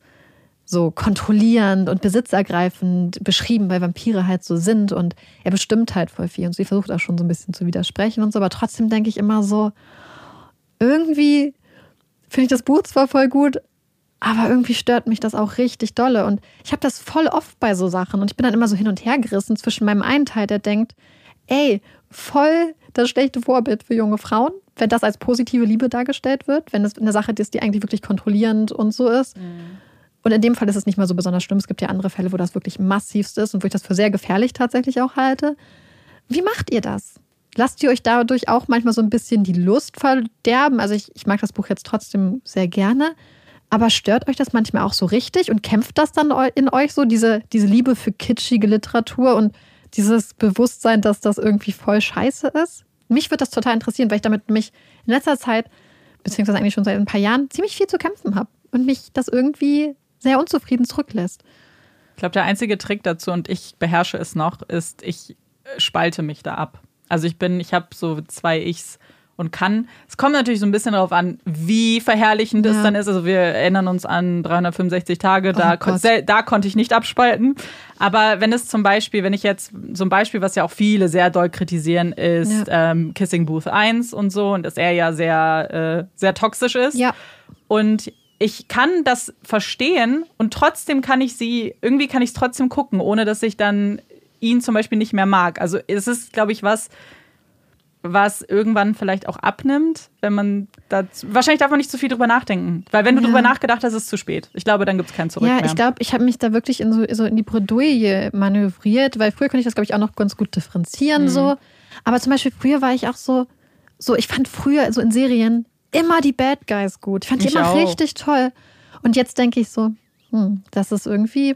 so kontrollierend und besitzergreifend beschrieben, weil Vampire halt so sind und er bestimmt halt voll viel und sie versucht auch schon so ein bisschen zu widersprechen und so, aber trotzdem denke ich immer so, irgendwie finde ich das Buch zwar voll gut, aber irgendwie stört mich das auch richtig dolle und ich habe das voll oft bei so Sachen und ich bin dann immer so hin und her gerissen zwischen meinem einen Teil, der denkt, ey, voll das schlechte Vorbild für junge Frauen, wenn das als positive Liebe dargestellt wird, wenn es eine Sache ist, die eigentlich wirklich kontrollierend und so ist. Und in dem Fall ist es nicht mal so besonders schlimm. Es gibt ja andere Fälle, wo das wirklich massivst ist und wo ich das für sehr gefährlich tatsächlich auch halte. Wie macht ihr das? Lasst ihr euch dadurch auch manchmal so ein bisschen die Lust verderben? Also ich, ich mag das Buch jetzt trotzdem sehr gerne. Aber stört euch das manchmal auch so richtig und kämpft das dann in euch so, diese, diese Liebe für kitschige Literatur und dieses Bewusstsein, dass das irgendwie voll scheiße ist? Mich würde das total interessieren, weil ich damit mich in letzter Zeit, beziehungsweise eigentlich schon seit ein paar Jahren, ziemlich viel zu kämpfen habe und mich das irgendwie sehr unzufrieden zurücklässt. Ich glaube, der einzige Trick dazu, und ich beherrsche es noch, ist, ich äh, spalte mich da ab. Also ich bin, ich habe so zwei Ichs und kann. Es kommt natürlich so ein bisschen darauf an, wie verherrlichend es Ja. dann ist. Also wir erinnern uns an 365 Tage, da, Oh kon da konnte ich nicht abspalten. Aber wenn es zum Beispiel, wenn ich jetzt, so ein Beispiel, was ja auch viele sehr doll kritisieren, ist ähm, Kissing Booth 1 und so, und dass er ja sehr, äh, sehr toxisch ist. Ja. Und ich kann das verstehen und trotzdem kann ich sie, irgendwie kann ich es trotzdem gucken, ohne dass ich dann ihn zum Beispiel nicht mehr mag. Also es ist, glaube ich, was, was irgendwann vielleicht auch abnimmt, wenn man da, wahrscheinlich darf man nicht zu viel drüber nachdenken. Weil wenn du Ja. drüber nachgedacht hast, ist es zu spät. Ich glaube, dann gibt es kein Zurück Ja, mehr. ich glaube, ich habe mich da wirklich in so, so in die Bredouille manövriert, weil früher konnte ich das, glaube ich, auch noch ganz gut differenzieren. Mhm. So. Aber zum Beispiel früher war ich auch so, so, ich fand früher so in Serien immer die Bad Guys gut. Ich fand die Ich immer auch. richtig toll. Und jetzt denke ich so, hm, das ist irgendwie,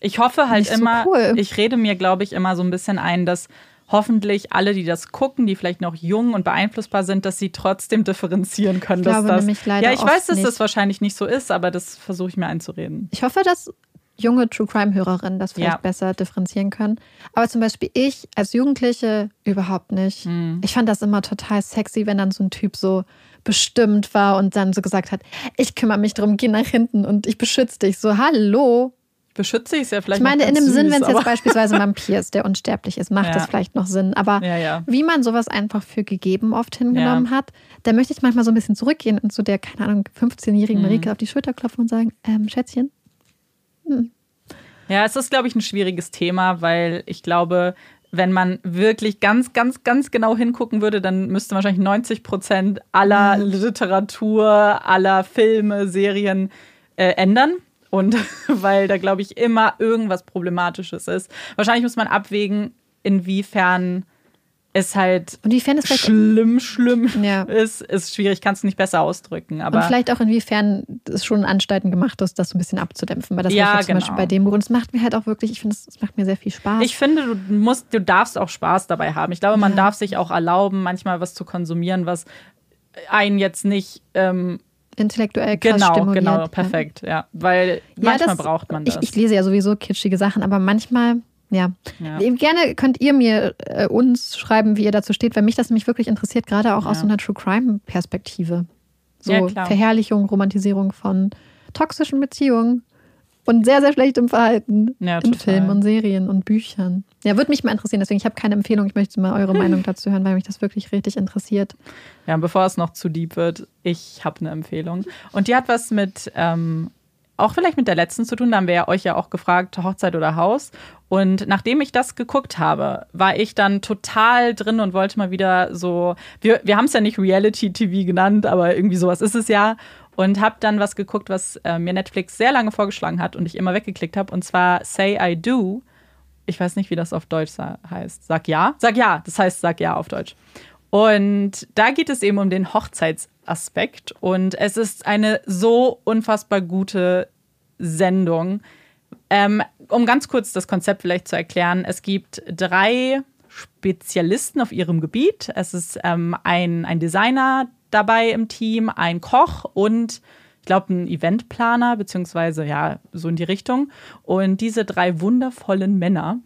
Ich hoffe halt Nicht so immer, cool. ich rede mir, glaube ich, immer so ein bisschen ein, dass hoffentlich alle, die das gucken, die vielleicht noch jung und beeinflussbar sind, dass sie trotzdem differenzieren können. Ich dass glaube das, nämlich leider ja, ich weiß, dass nicht. das wahrscheinlich nicht so ist, aber das versuche ich mir einzureden. ich hoffe, dass junge True Crime-Hörerinnen das vielleicht Ja. besser differenzieren können. Aber zum Beispiel ich als Jugendliche überhaupt nicht. Hm. Ich fand das immer total sexy, wenn dann so ein Typ so bestimmt war und dann so gesagt hat, ich kümmere mich drum, geh nach hinten und ich beschütze dich. So, hallo. Beschütze ich es ja vielleicht Ich meine, in dem Sinn, süß, wenn es jetzt beispielsweise ein Vampir ist, der unsterblich ist, macht Ja. das vielleicht noch Sinn. Aber Ja, ja. wie man sowas einfach für gegeben oft hingenommen hat, da möchte ich manchmal so ein bisschen zurückgehen und zu der, keine Ahnung, 15-jährigen Mhm. Marike auf die Schulter klopfen und sagen, ähm, Schätzchen, Ja, es ist, glaube ich, ein schwieriges Thema, weil ich glaube, wenn man wirklich ganz, ganz, ganz genau hingucken würde, dann müsste wahrscheinlich 90 Prozent aller Literatur, aller Filme, Serien äh, ändern. Und weil da, glaube ich, immer irgendwas Problematisches ist. Wahrscheinlich muss man abwägen, inwiefern ist halt Und inwiefern vielleicht, schlimm, schlimm. Ja. Ist, ist schwierig, kannst du nicht besser ausdrücken. Aber und vielleicht auch inwiefern es schon Anstalten gemacht ist, das so ein bisschen abzudämpfen. Weil das Ja, ich ja zum genau. Beispiel bei dem Buch. Und es macht mir halt auch wirklich, ich finde, es es macht mir sehr viel Spaß. ich finde, du musst, du darfst auch Spaß dabei haben. Ich glaube, man Ja. darf sich auch erlauben, manchmal was zu konsumieren, was einen jetzt nicht ähm, Intellektuell krass genau, stimuliert. genau, perfekt, ja. Weil Ja, manchmal das- braucht man das. Ich, ich lese ja sowieso kitschige Sachen, aber manchmal, ja. Ja. Gerne könnt ihr mir äh, uns schreiben, wie ihr dazu steht, weil mich das nämlich wirklich interessiert, gerade auch aus so einer True Crime Perspektive. So. Verherrlichung, Romantisierung von toxischen Beziehungen und sehr, sehr schlechtem Verhalten Ja, in. Filmen und Serien und Büchern. Ja, würde mich mal interessieren. Deswegen, ich habe keine Empfehlung. Ich möchte mal eure Meinung dazu hören, weil mich das wirklich richtig interessiert. Ja, bevor es noch zu deep wird, ich habe eine Empfehlung. Und die hat was mit, ähm, auch vielleicht mit der letzten zu tun. Da haben wir ja euch ja auch gefragt, Hochzeit oder Haus. Und nachdem ich das geguckt habe, war ich dann total drin und wollte mal wieder so, wir, wir haben es ja nicht Reality-TV genannt, aber irgendwie sowas ist es ja. Und habe dann was geguckt, was äh, mir Netflix sehr lange vorgeschlagen hat und ich immer weggeklickt habe. Und zwar Say I Do. Ich weiß nicht, wie das auf Deutsch heißt. Sag ja? Sag ja. Das heißt, sag ja auf Deutsch. Und da geht es eben um den Hochzeitsaspekt. Und es ist eine so unfassbar gute Sendung. Ähm, um ganz kurz das Konzept vielleicht zu erklären, es gibt drei Spezialisten auf ihrem Gebiet. Es ist ähm, ein, ein Designer dabei im Team, ein Koch und ich glaube ein Eventplaner, beziehungsweise ja, so in die Richtung. Und diese drei wundervollen Männer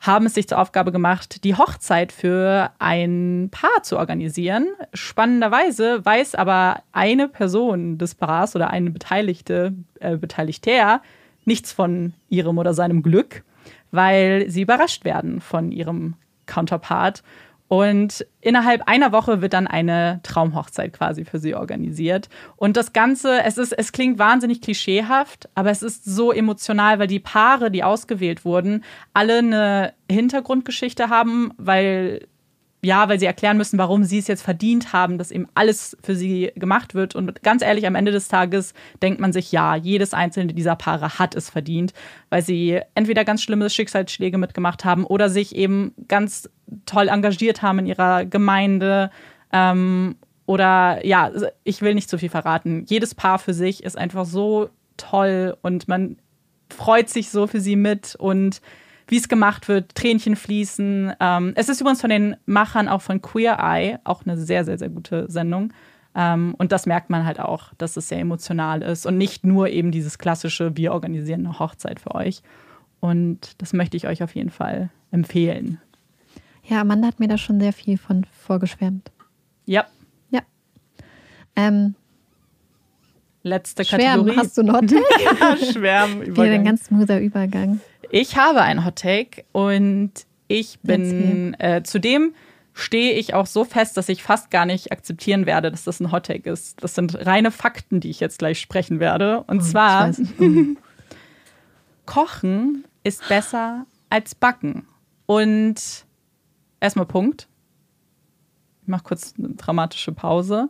haben es sich zur Aufgabe gemacht, die Hochzeit für ein Paar zu organisieren. Spannenderweise weiß aber eine Person des Paars oder eine Beteiligte, äh, Beteiligter nichts von ihrem oder seinem Glück, weil sie überrascht werden von ihrem Counterpart. Und innerhalb einer Woche wird dann eine Traumhochzeit quasi für sie organisiert. Und das Ganze, es ist, es klingt wahnsinnig klischeehaft, aber es ist so emotional, weil die Paare, die ausgewählt wurden, alle eine Hintergrundgeschichte haben, weil ja, weil sie erklären müssen, warum sie es jetzt verdient haben, dass eben alles für sie gemacht wird. Und ganz ehrlich, am Ende des Tages denkt man sich, ja, jedes einzelne dieser Paare hat es verdient, weil sie entweder ganz schlimme Schicksalsschläge mitgemacht haben oder sich eben ganz toll engagiert haben in ihrer Gemeinde. Ähm, oder ja, ich will nicht zu viel verraten. Jedes Paar für sich ist einfach so toll und man freut sich so für sie mit und wie es gemacht wird, Tränchen fließen. Ähm, es ist übrigens von den Machern auch von Queer Eye, auch eine sehr, sehr, sehr gute Sendung. Ähm, und das merkt man halt auch, dass es sehr emotional ist und nicht nur eben dieses klassische, wir organisieren eine Hochzeit für euch. Und das möchte ich euch auf jeden Fall empfehlen. Ja, Amanda hat mir da schon sehr viel von vorgeschwärmt. Ja, Ja. Ähm, letzte Schwärmen, Kategorie. hast du noch Schwärmen. Wieder ein ganz smoother Übergang. Ich habe einen Hot Take und ich bin äh, zudem stehe ich auch so fest, dass ich fast gar nicht akzeptieren werde, dass das ein Hot Take ist. Das sind reine Fakten, die ich jetzt gleich sprechen werde. Und zwar, Ich weiß nicht. Kochen ist besser als Backen. Und erstmal Punkt. Ich mache kurz eine dramatische Pause.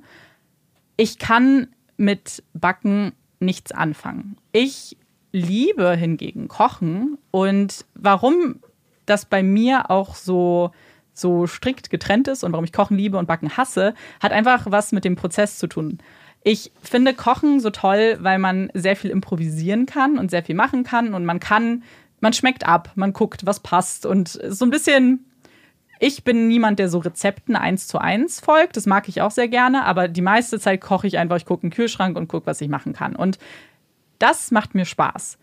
Ich kann mit Backen nichts anfangen. Ich liebe hingegen Kochen und warum das bei mir auch so so strikt getrennt ist und warum ich Kochen liebe und Backen hasse, hat einfach was mit dem Prozess zu tun. Ich finde Kochen so toll, weil man sehr viel improvisieren kann und sehr viel machen kann und man kann, man schmeckt ab, man guckt, was passt und so ein bisschen ich bin niemand, der so Rezepten eins zu eins folgt. Das mag ich auch sehr gerne, aber die meiste Zeit koche ich einfach, ich gucke in den Kühlschrank und gucke, was ich machen kann. Und das macht mir Spaß.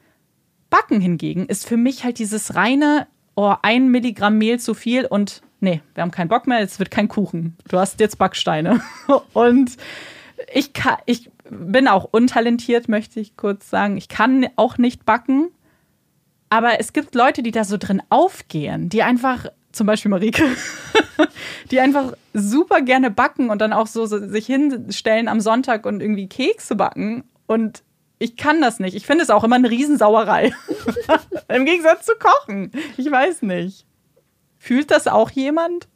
Backen hingegen ist für mich halt dieses reine, oh, ein Milligramm Mehl zu viel und nee, wir haben keinen Bock mehr, es wird kein Kuchen. Du hast jetzt Backsteine. Und ich, kann, ich bin auch untalentiert, möchte ich kurz sagen. Ich kann auch nicht backen. Aber es gibt Leute, die da so drin aufgehen, die einfach, zum Beispiel Marike, die einfach super gerne backen und dann auch so, so sich hinstellen am Sonntag und irgendwie Kekse backen. Und ich kann das nicht. Ich finde es auch immer eine Riesensauerei. Im Gegensatz zu kochen. Ich weiß nicht. Fühlt das auch jemand?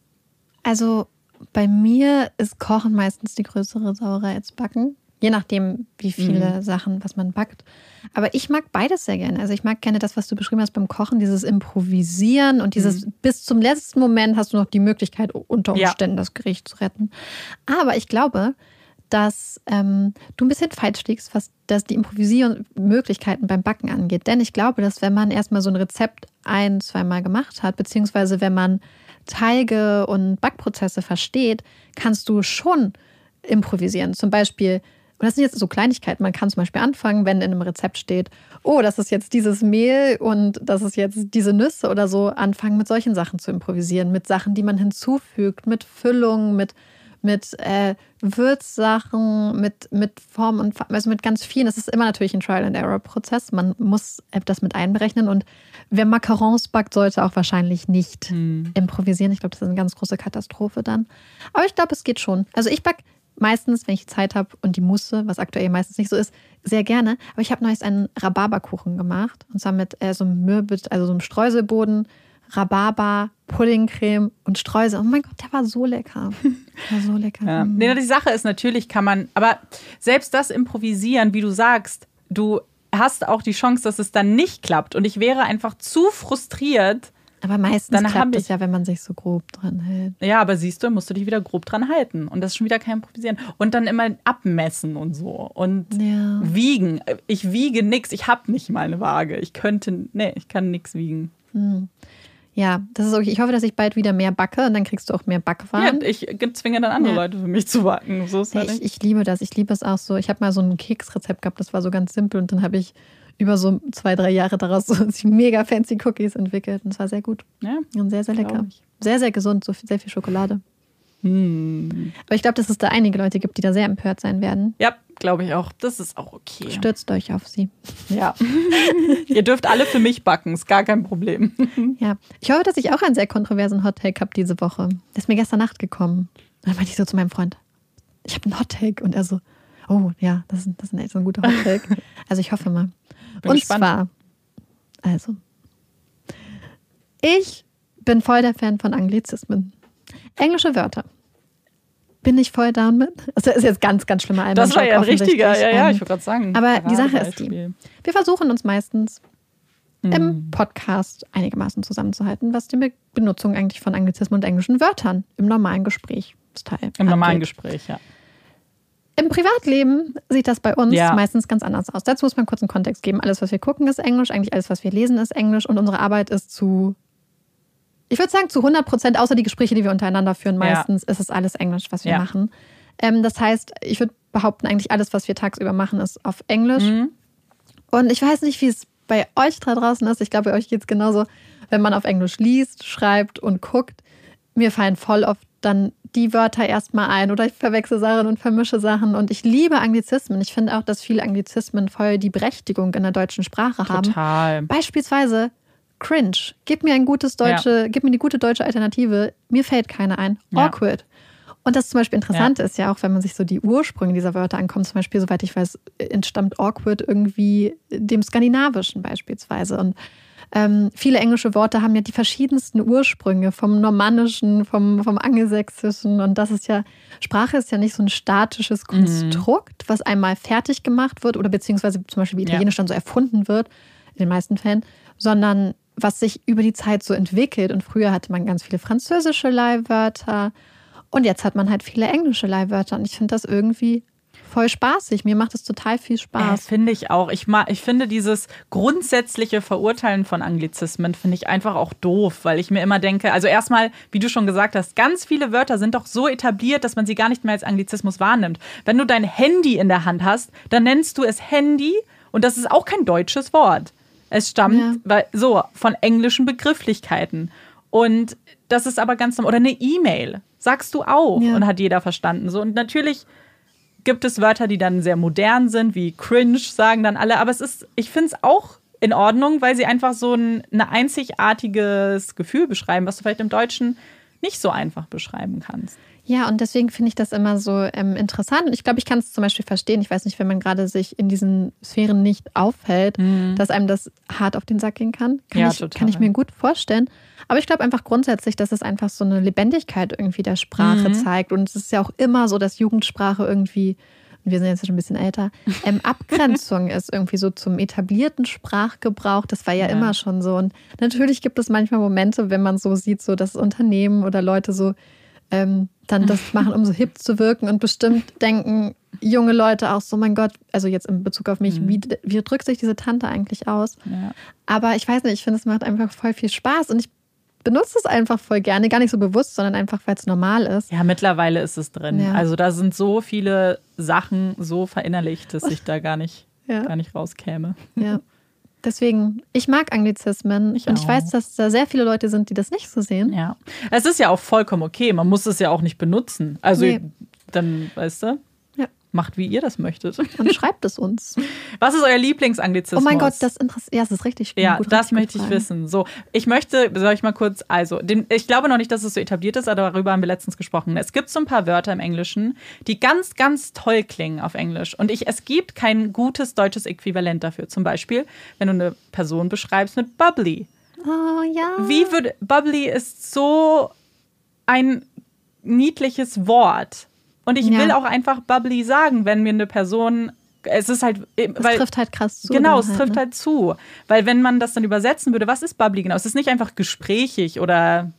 Also bei mir ist Kochen meistens die größere Sauerei als Backen. Je nachdem, wie viele Sachen, was man backt. Aber ich mag beides sehr gerne. Also ich mag gerne das, was du beschrieben hast beim Kochen, dieses Improvisieren und dieses bis zum letzten Moment hast du noch die Möglichkeit, unter Ja. Umständen das Gericht zu retten. Aber ich glaube, dass ähm, du ein bisschen falsch liegst, was das die Improvisiermöglichkeiten beim Backen angeht. Denn ich glaube, dass wenn man erstmal so ein Rezept ein, zweimal gemacht hat, beziehungsweise wenn man Teige und Backprozesse versteht, kannst du schon improvisieren. Zum Beispiel, und das sind jetzt so Kleinigkeiten, man kann zum Beispiel anfangen, wenn in einem Rezept steht, oh, das ist jetzt dieses Mehl und das ist jetzt diese Nüsse oder so, anfangen mit solchen Sachen zu improvisieren, mit Sachen, die man hinzufügt, mit Füllung, mit mit äh, Würzsachen, mit, mit Form und Farbe, also mit ganz vielen. Das ist immer natürlich ein Trial-and-Error-Prozess. Man muss das mit einberechnen. Und wer Macarons backt, sollte auch wahrscheinlich nicht improvisieren. Ich glaube, das ist eine ganz große Katastrophe dann. Aber ich glaube, es geht schon. Also ich back meistens, wenn ich Zeit habe und die Musse, was aktuell meistens nicht so ist, sehr gerne. Aber ich habe neulich einen Rhabarberkuchen gemacht. Und zwar mit äh, so einem Mürbe, also so einem Streuselboden, Rhabarber, Puddingcreme und Streusel. Oh mein Gott, der war so lecker. Der war so lecker. Ja. Mm. Nee, die Sache ist, natürlich kann man, aber selbst das Improvisieren, wie du sagst, du hast auch die Chance, dass es dann nicht klappt. Und ich wäre einfach zu frustriert. Aber meistens Dann klappt es ja, wenn man sich so grob dran hält. Ja, aber siehst du, musst du dich wieder grob dran halten. Und das ist schon wieder kein Improvisieren. Und dann immer abmessen und so. Und Ja. wiegen. Ich wiege nix. Ich habe nicht mal eine Waage. Ich könnte, nee, ich kann nix wiegen. Ja, das ist okay. Ich hoffe, dass ich bald wieder mehr backe und dann kriegst du auch mehr Ja, Backwaren. ich zwinge dann andere Ja. Leute für mich zu backen. So ist Ja, halt ich, ich liebe das. Ich liebe es auch so. Ich habe mal so ein Keksrezept gehabt, das war so ganz simpel und dann habe ich über so zwei, drei Jahre daraus so mega fancy Cookies entwickelt und es war sehr gut. Ja. Und sehr, sehr lecker. Sehr, sehr gesund, so viel, sehr viel Schokolade. Hm. Aber ich glaube, dass es da einige Leute gibt, die da sehr empört sein werden. Ja, glaube ich auch. Das ist auch okay. Stürzt euch auf sie. Ja. Ihr dürft alle für mich backen, ist gar kein Problem. Ja, ich hoffe, dass ich auch einen sehr kontroversen Hottake habe diese Woche. Der ist mir gestern Nacht gekommen. Dann meinte ich so zu meinem Freund, ich habe einen Hottake. Und er so, oh ja, das ist, das ist echt so ein guter Hottake. also ich hoffe mal. Bin Und gespannt. zwar, also, ich bin voll der Fan von Anglizismen. Englische Wörter. Bin ich voll down mit? Also das ist jetzt ganz, ganz schlimmer Alman Das war ja ein richtiger, ja, ja, Ähm, ich wollte gerade sagen. aber die Sache ist die, wir versuchen uns meistens Mhm. im Podcast einigermaßen zusammenzuhalten, was die Be- Benutzung eigentlich von Anglizismen und englischen Wörtern im normalen Gesprächsteil Im normalen angeht. Gespräch, ja. Im Privatleben sieht das bei uns Ja. meistens ganz anders aus. Dazu muss man kurz einen Kontext geben. Alles, was wir gucken, ist Englisch. Eigentlich alles, was wir lesen, ist Englisch. Und unsere Arbeit ist zu, ich würde sagen, zu 100 Prozent, außer die Gespräche, die wir untereinander führen, Ja. meistens ist es alles Englisch, was wir Ja. machen. Ähm, das heißt, ich würde behaupten, eigentlich alles, was wir tagsüber machen, ist auf Englisch. Mhm. Und ich weiß nicht, wie es bei euch da draußen ist. Ich glaube, bei euch geht es genauso, wenn man auf Englisch liest, schreibt und guckt. Mir fallen voll oft dann die Wörter erstmal ein oder ich verwechsel Sachen und vermische Sachen. Und ich liebe Anglizismen. Ich finde auch, dass viele Anglizismen voll die Berechtigung in der deutschen Sprache haben. Total. Beispielsweise cringe. Gib mir ein gutes deutsche, gib mir eine gute deutsche Alternative. Mir fällt keine ein. Ja. Awkward. Und das zum Beispiel Interessante ist ja auch, wenn man sich so die Ursprünge dieser Wörter ankommt, zum Beispiel, soweit ich weiß, entstammt awkward irgendwie dem Skandinavischen beispielsweise. Und ähm, viele englische Worte haben ja die verschiedensten Ursprünge vom Normannischen, vom, vom Angelsächsischen. Und das ist ja, Sprache ist ja nicht so ein statisches Konstrukt, was einmal fertig gemacht wird oder beziehungsweise zum Beispiel wie Ja. Italienisch dann so erfunden wird, in den meisten Fällen, sondern was sich über die Zeit so entwickelt. Und früher hatte man ganz viele französische Leihwörter und jetzt hat man halt viele englische Leihwörter. Und ich finde das irgendwie voll spaßig. Mir macht es total viel Äh, Spaß. finde ich auch. Ich, ma- ich finde dieses grundsätzliche Verurteilen von Anglizismen finde ich einfach auch doof, weil ich mir immer denke, also erstmal, wie du schon gesagt hast, ganz viele Wörter sind doch so etabliert, dass man sie gar nicht mehr als Anglizismus wahrnimmt. Wenn du dein Handy in der Hand hast, dann nennst du es Handy und das ist auch kein deutsches Wort. Es stammt Ja. so von englischen Begrifflichkeiten. Und das ist aber ganz normal. Oder eine E-Mail, sagst du auch Ja. und hat jeder verstanden. So und natürlich gibt es Wörter, die dann sehr modern sind, wie cringe, sagen dann alle. Aber es ist, ich finde es auch in Ordnung, weil sie einfach so ein, ein einzigartiges Gefühl beschreiben, was du vielleicht im Deutschen nicht so einfach beschreiben kannst. Ja, und deswegen finde ich das immer so ähm, interessant. Und ich glaube, ich kann es zum Beispiel verstehen. Ich weiß nicht, wenn man gerade sich in diesen Sphären nicht aufhält, dass einem das hart auf den Sack gehen kann. Kann, Mhm. Ja, ich, total. kann ich mir gut vorstellen. Aber ich glaube einfach grundsätzlich, dass es einfach so eine Lebendigkeit irgendwie der Sprache Mhm. zeigt. Und es ist ja auch immer so, dass Jugendsprache irgendwie und wir sind jetzt schon ein bisschen älter, ähm, Abgrenzung ist irgendwie so zum etablierten Sprachgebrauch. Das war ja, Ja. immer schon so. Und natürlich gibt es manchmal Momente, wenn man so sieht, so dass Unternehmen oder Leute so ähm, dann das machen, um so hip zu wirken. Und bestimmt denken junge Leute auch so, mein Gott, also jetzt in Bezug auf mich, wie, wie drückt sich diese Tante eigentlich aus? Ja. Aber ich weiß nicht, ich finde, es macht einfach voll viel Spaß und ich benutze es einfach voll gerne. Gar nicht so bewusst, sondern einfach, weil es normal ist. Ja, mittlerweile ist es drin. Ja. Also da sind so viele Sachen so verinnerlicht, dass ich da gar nicht, Ja. gar nicht rauskäme. Ja. Deswegen, ich mag Anglizismen Ich und ich auch. weiß, dass da sehr viele Leute sind, die das nicht so sehen. Ja. Es ist ja auch vollkommen okay. Man muss es ja auch nicht benutzen. Also Nee. dann, weißt du. Macht wie ihr das möchtet. Und schreibt es uns. Was ist euer Lieblingsanglizismus? Oh mein Gott, das interessiert. Ja, das ist richtig Ja, gut, das richtig möchte ich wissen. So, ich möchte, soll ich mal kurz, also, den, ich glaube noch nicht, dass es so etabliert ist, aber darüber haben wir letztens gesprochen. Es gibt so ein paar Wörter im Englischen, die ganz, ganz toll klingen auf Englisch. Und ich, es gibt kein gutes deutsches Äquivalent dafür. Zum Beispiel, wenn du eine Person beschreibst mit bubbly. Oh ja. Wie würde, bubbly ist so ein niedliches Wort. Und ich Ja. will auch einfach bubbly sagen, wenn mir eine Person, es ist halt, Das weil, trifft halt krass zu. Genau, es trifft ne? halt zu. Weil wenn man das dann übersetzen würde, was ist bubbly genau? Es ist nicht einfach gesprächig oder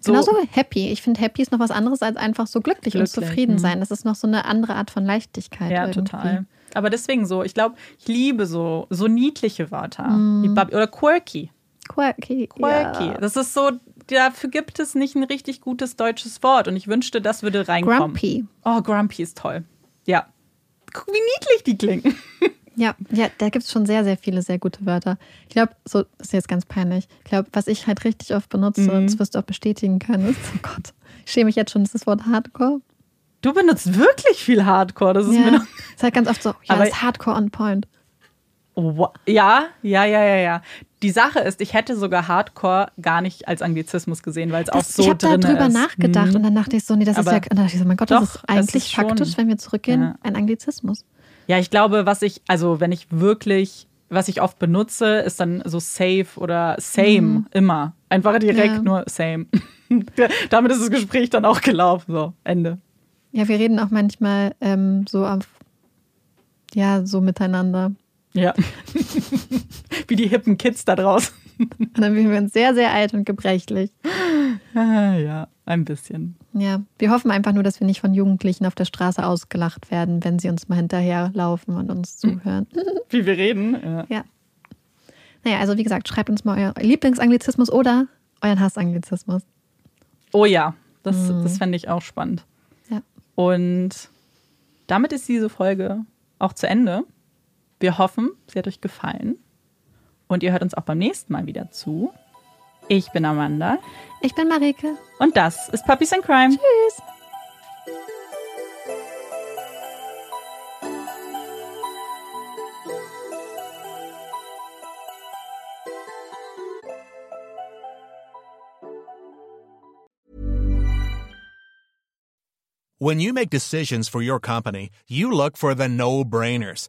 so. Genauso happy. Ich finde, happy ist noch was anderes als einfach so glücklich, und Glücklich, zufrieden mhm. sein. Das ist noch so eine andere Art von Leichtigkeit. Ja, irgendwie. total. Aber deswegen so, ich glaube, ich liebe so, so niedliche Wörter. Bub- Oder quirky. Quirky. Quirky. Ja. Das ist so, dafür gibt es nicht ein richtig gutes deutsches Wort. Und ich wünschte, das würde reinkommen. Grumpy. Oh, Grumpy ist toll. Ja. Guck, wie niedlich die klingen. Ja, ja, da gibt es schon sehr, sehr viele sehr gute Wörter. Ich glaube, so das ist jetzt ganz peinlich. Ich glaube, was ich halt richtig oft benutze, Mhm. und das wirst du auch bestätigen können, ist, oh Gott, ich schäme mich jetzt schon, ist das Wort Hardcore. Du benutzt wirklich viel Hardcore. Das ist mir Ja, noch. ist halt ganz oft so, ja, Aber- das ist Hardcore on point. Ja, ja, ja, ja, ja. Die Sache ist, ich hätte sogar Hardcore gar nicht als Anglizismus gesehen, weil es auch Das, so ich habe drin darüber ist. nachgedacht Mhm. und dann dachte ich so, nee, das ist Aber ja, und dann dachte ich so, mein Gott, doch, das ist eigentlich ist schon- faktisch, wenn wir zurückgehen, Ja. ein Anglizismus. Ja, ich glaube, was ich, also wenn ich wirklich, was ich oft benutze, ist dann so safe oder same immer. Einfach direkt Ja. nur same. Damit ist das Gespräch dann auch gelaufen. So, Ende. Ja, wir reden auch manchmal ähm, so auf, ja, so miteinander. Ja. Wie die hippen Kids da draußen. Und dann fühlen wir uns sehr, sehr alt und gebrechlich. Ah, ja, ein bisschen. Ja, wir hoffen einfach nur, dass wir nicht von Jugendlichen auf der Straße ausgelacht werden, wenn sie uns mal hinterherlaufen und uns zuhören. Wie wir reden. Ja. ja. Naja, also wie gesagt, schreibt uns mal euer Lieblingsanglizismus oder euren Hassanglizismus. Oh ja, das, das fände ich auch spannend. Ja. Und damit ist diese Folge auch zu Ende. Wir hoffen, sie hat euch gefallen. Und ihr hört uns auch beim nächsten Mal wieder zu. Ich bin Amanda Ich bin Marike. und das ist Puppies and Crime. Tschüss. When you make decisions for your company, you look for the no brainers.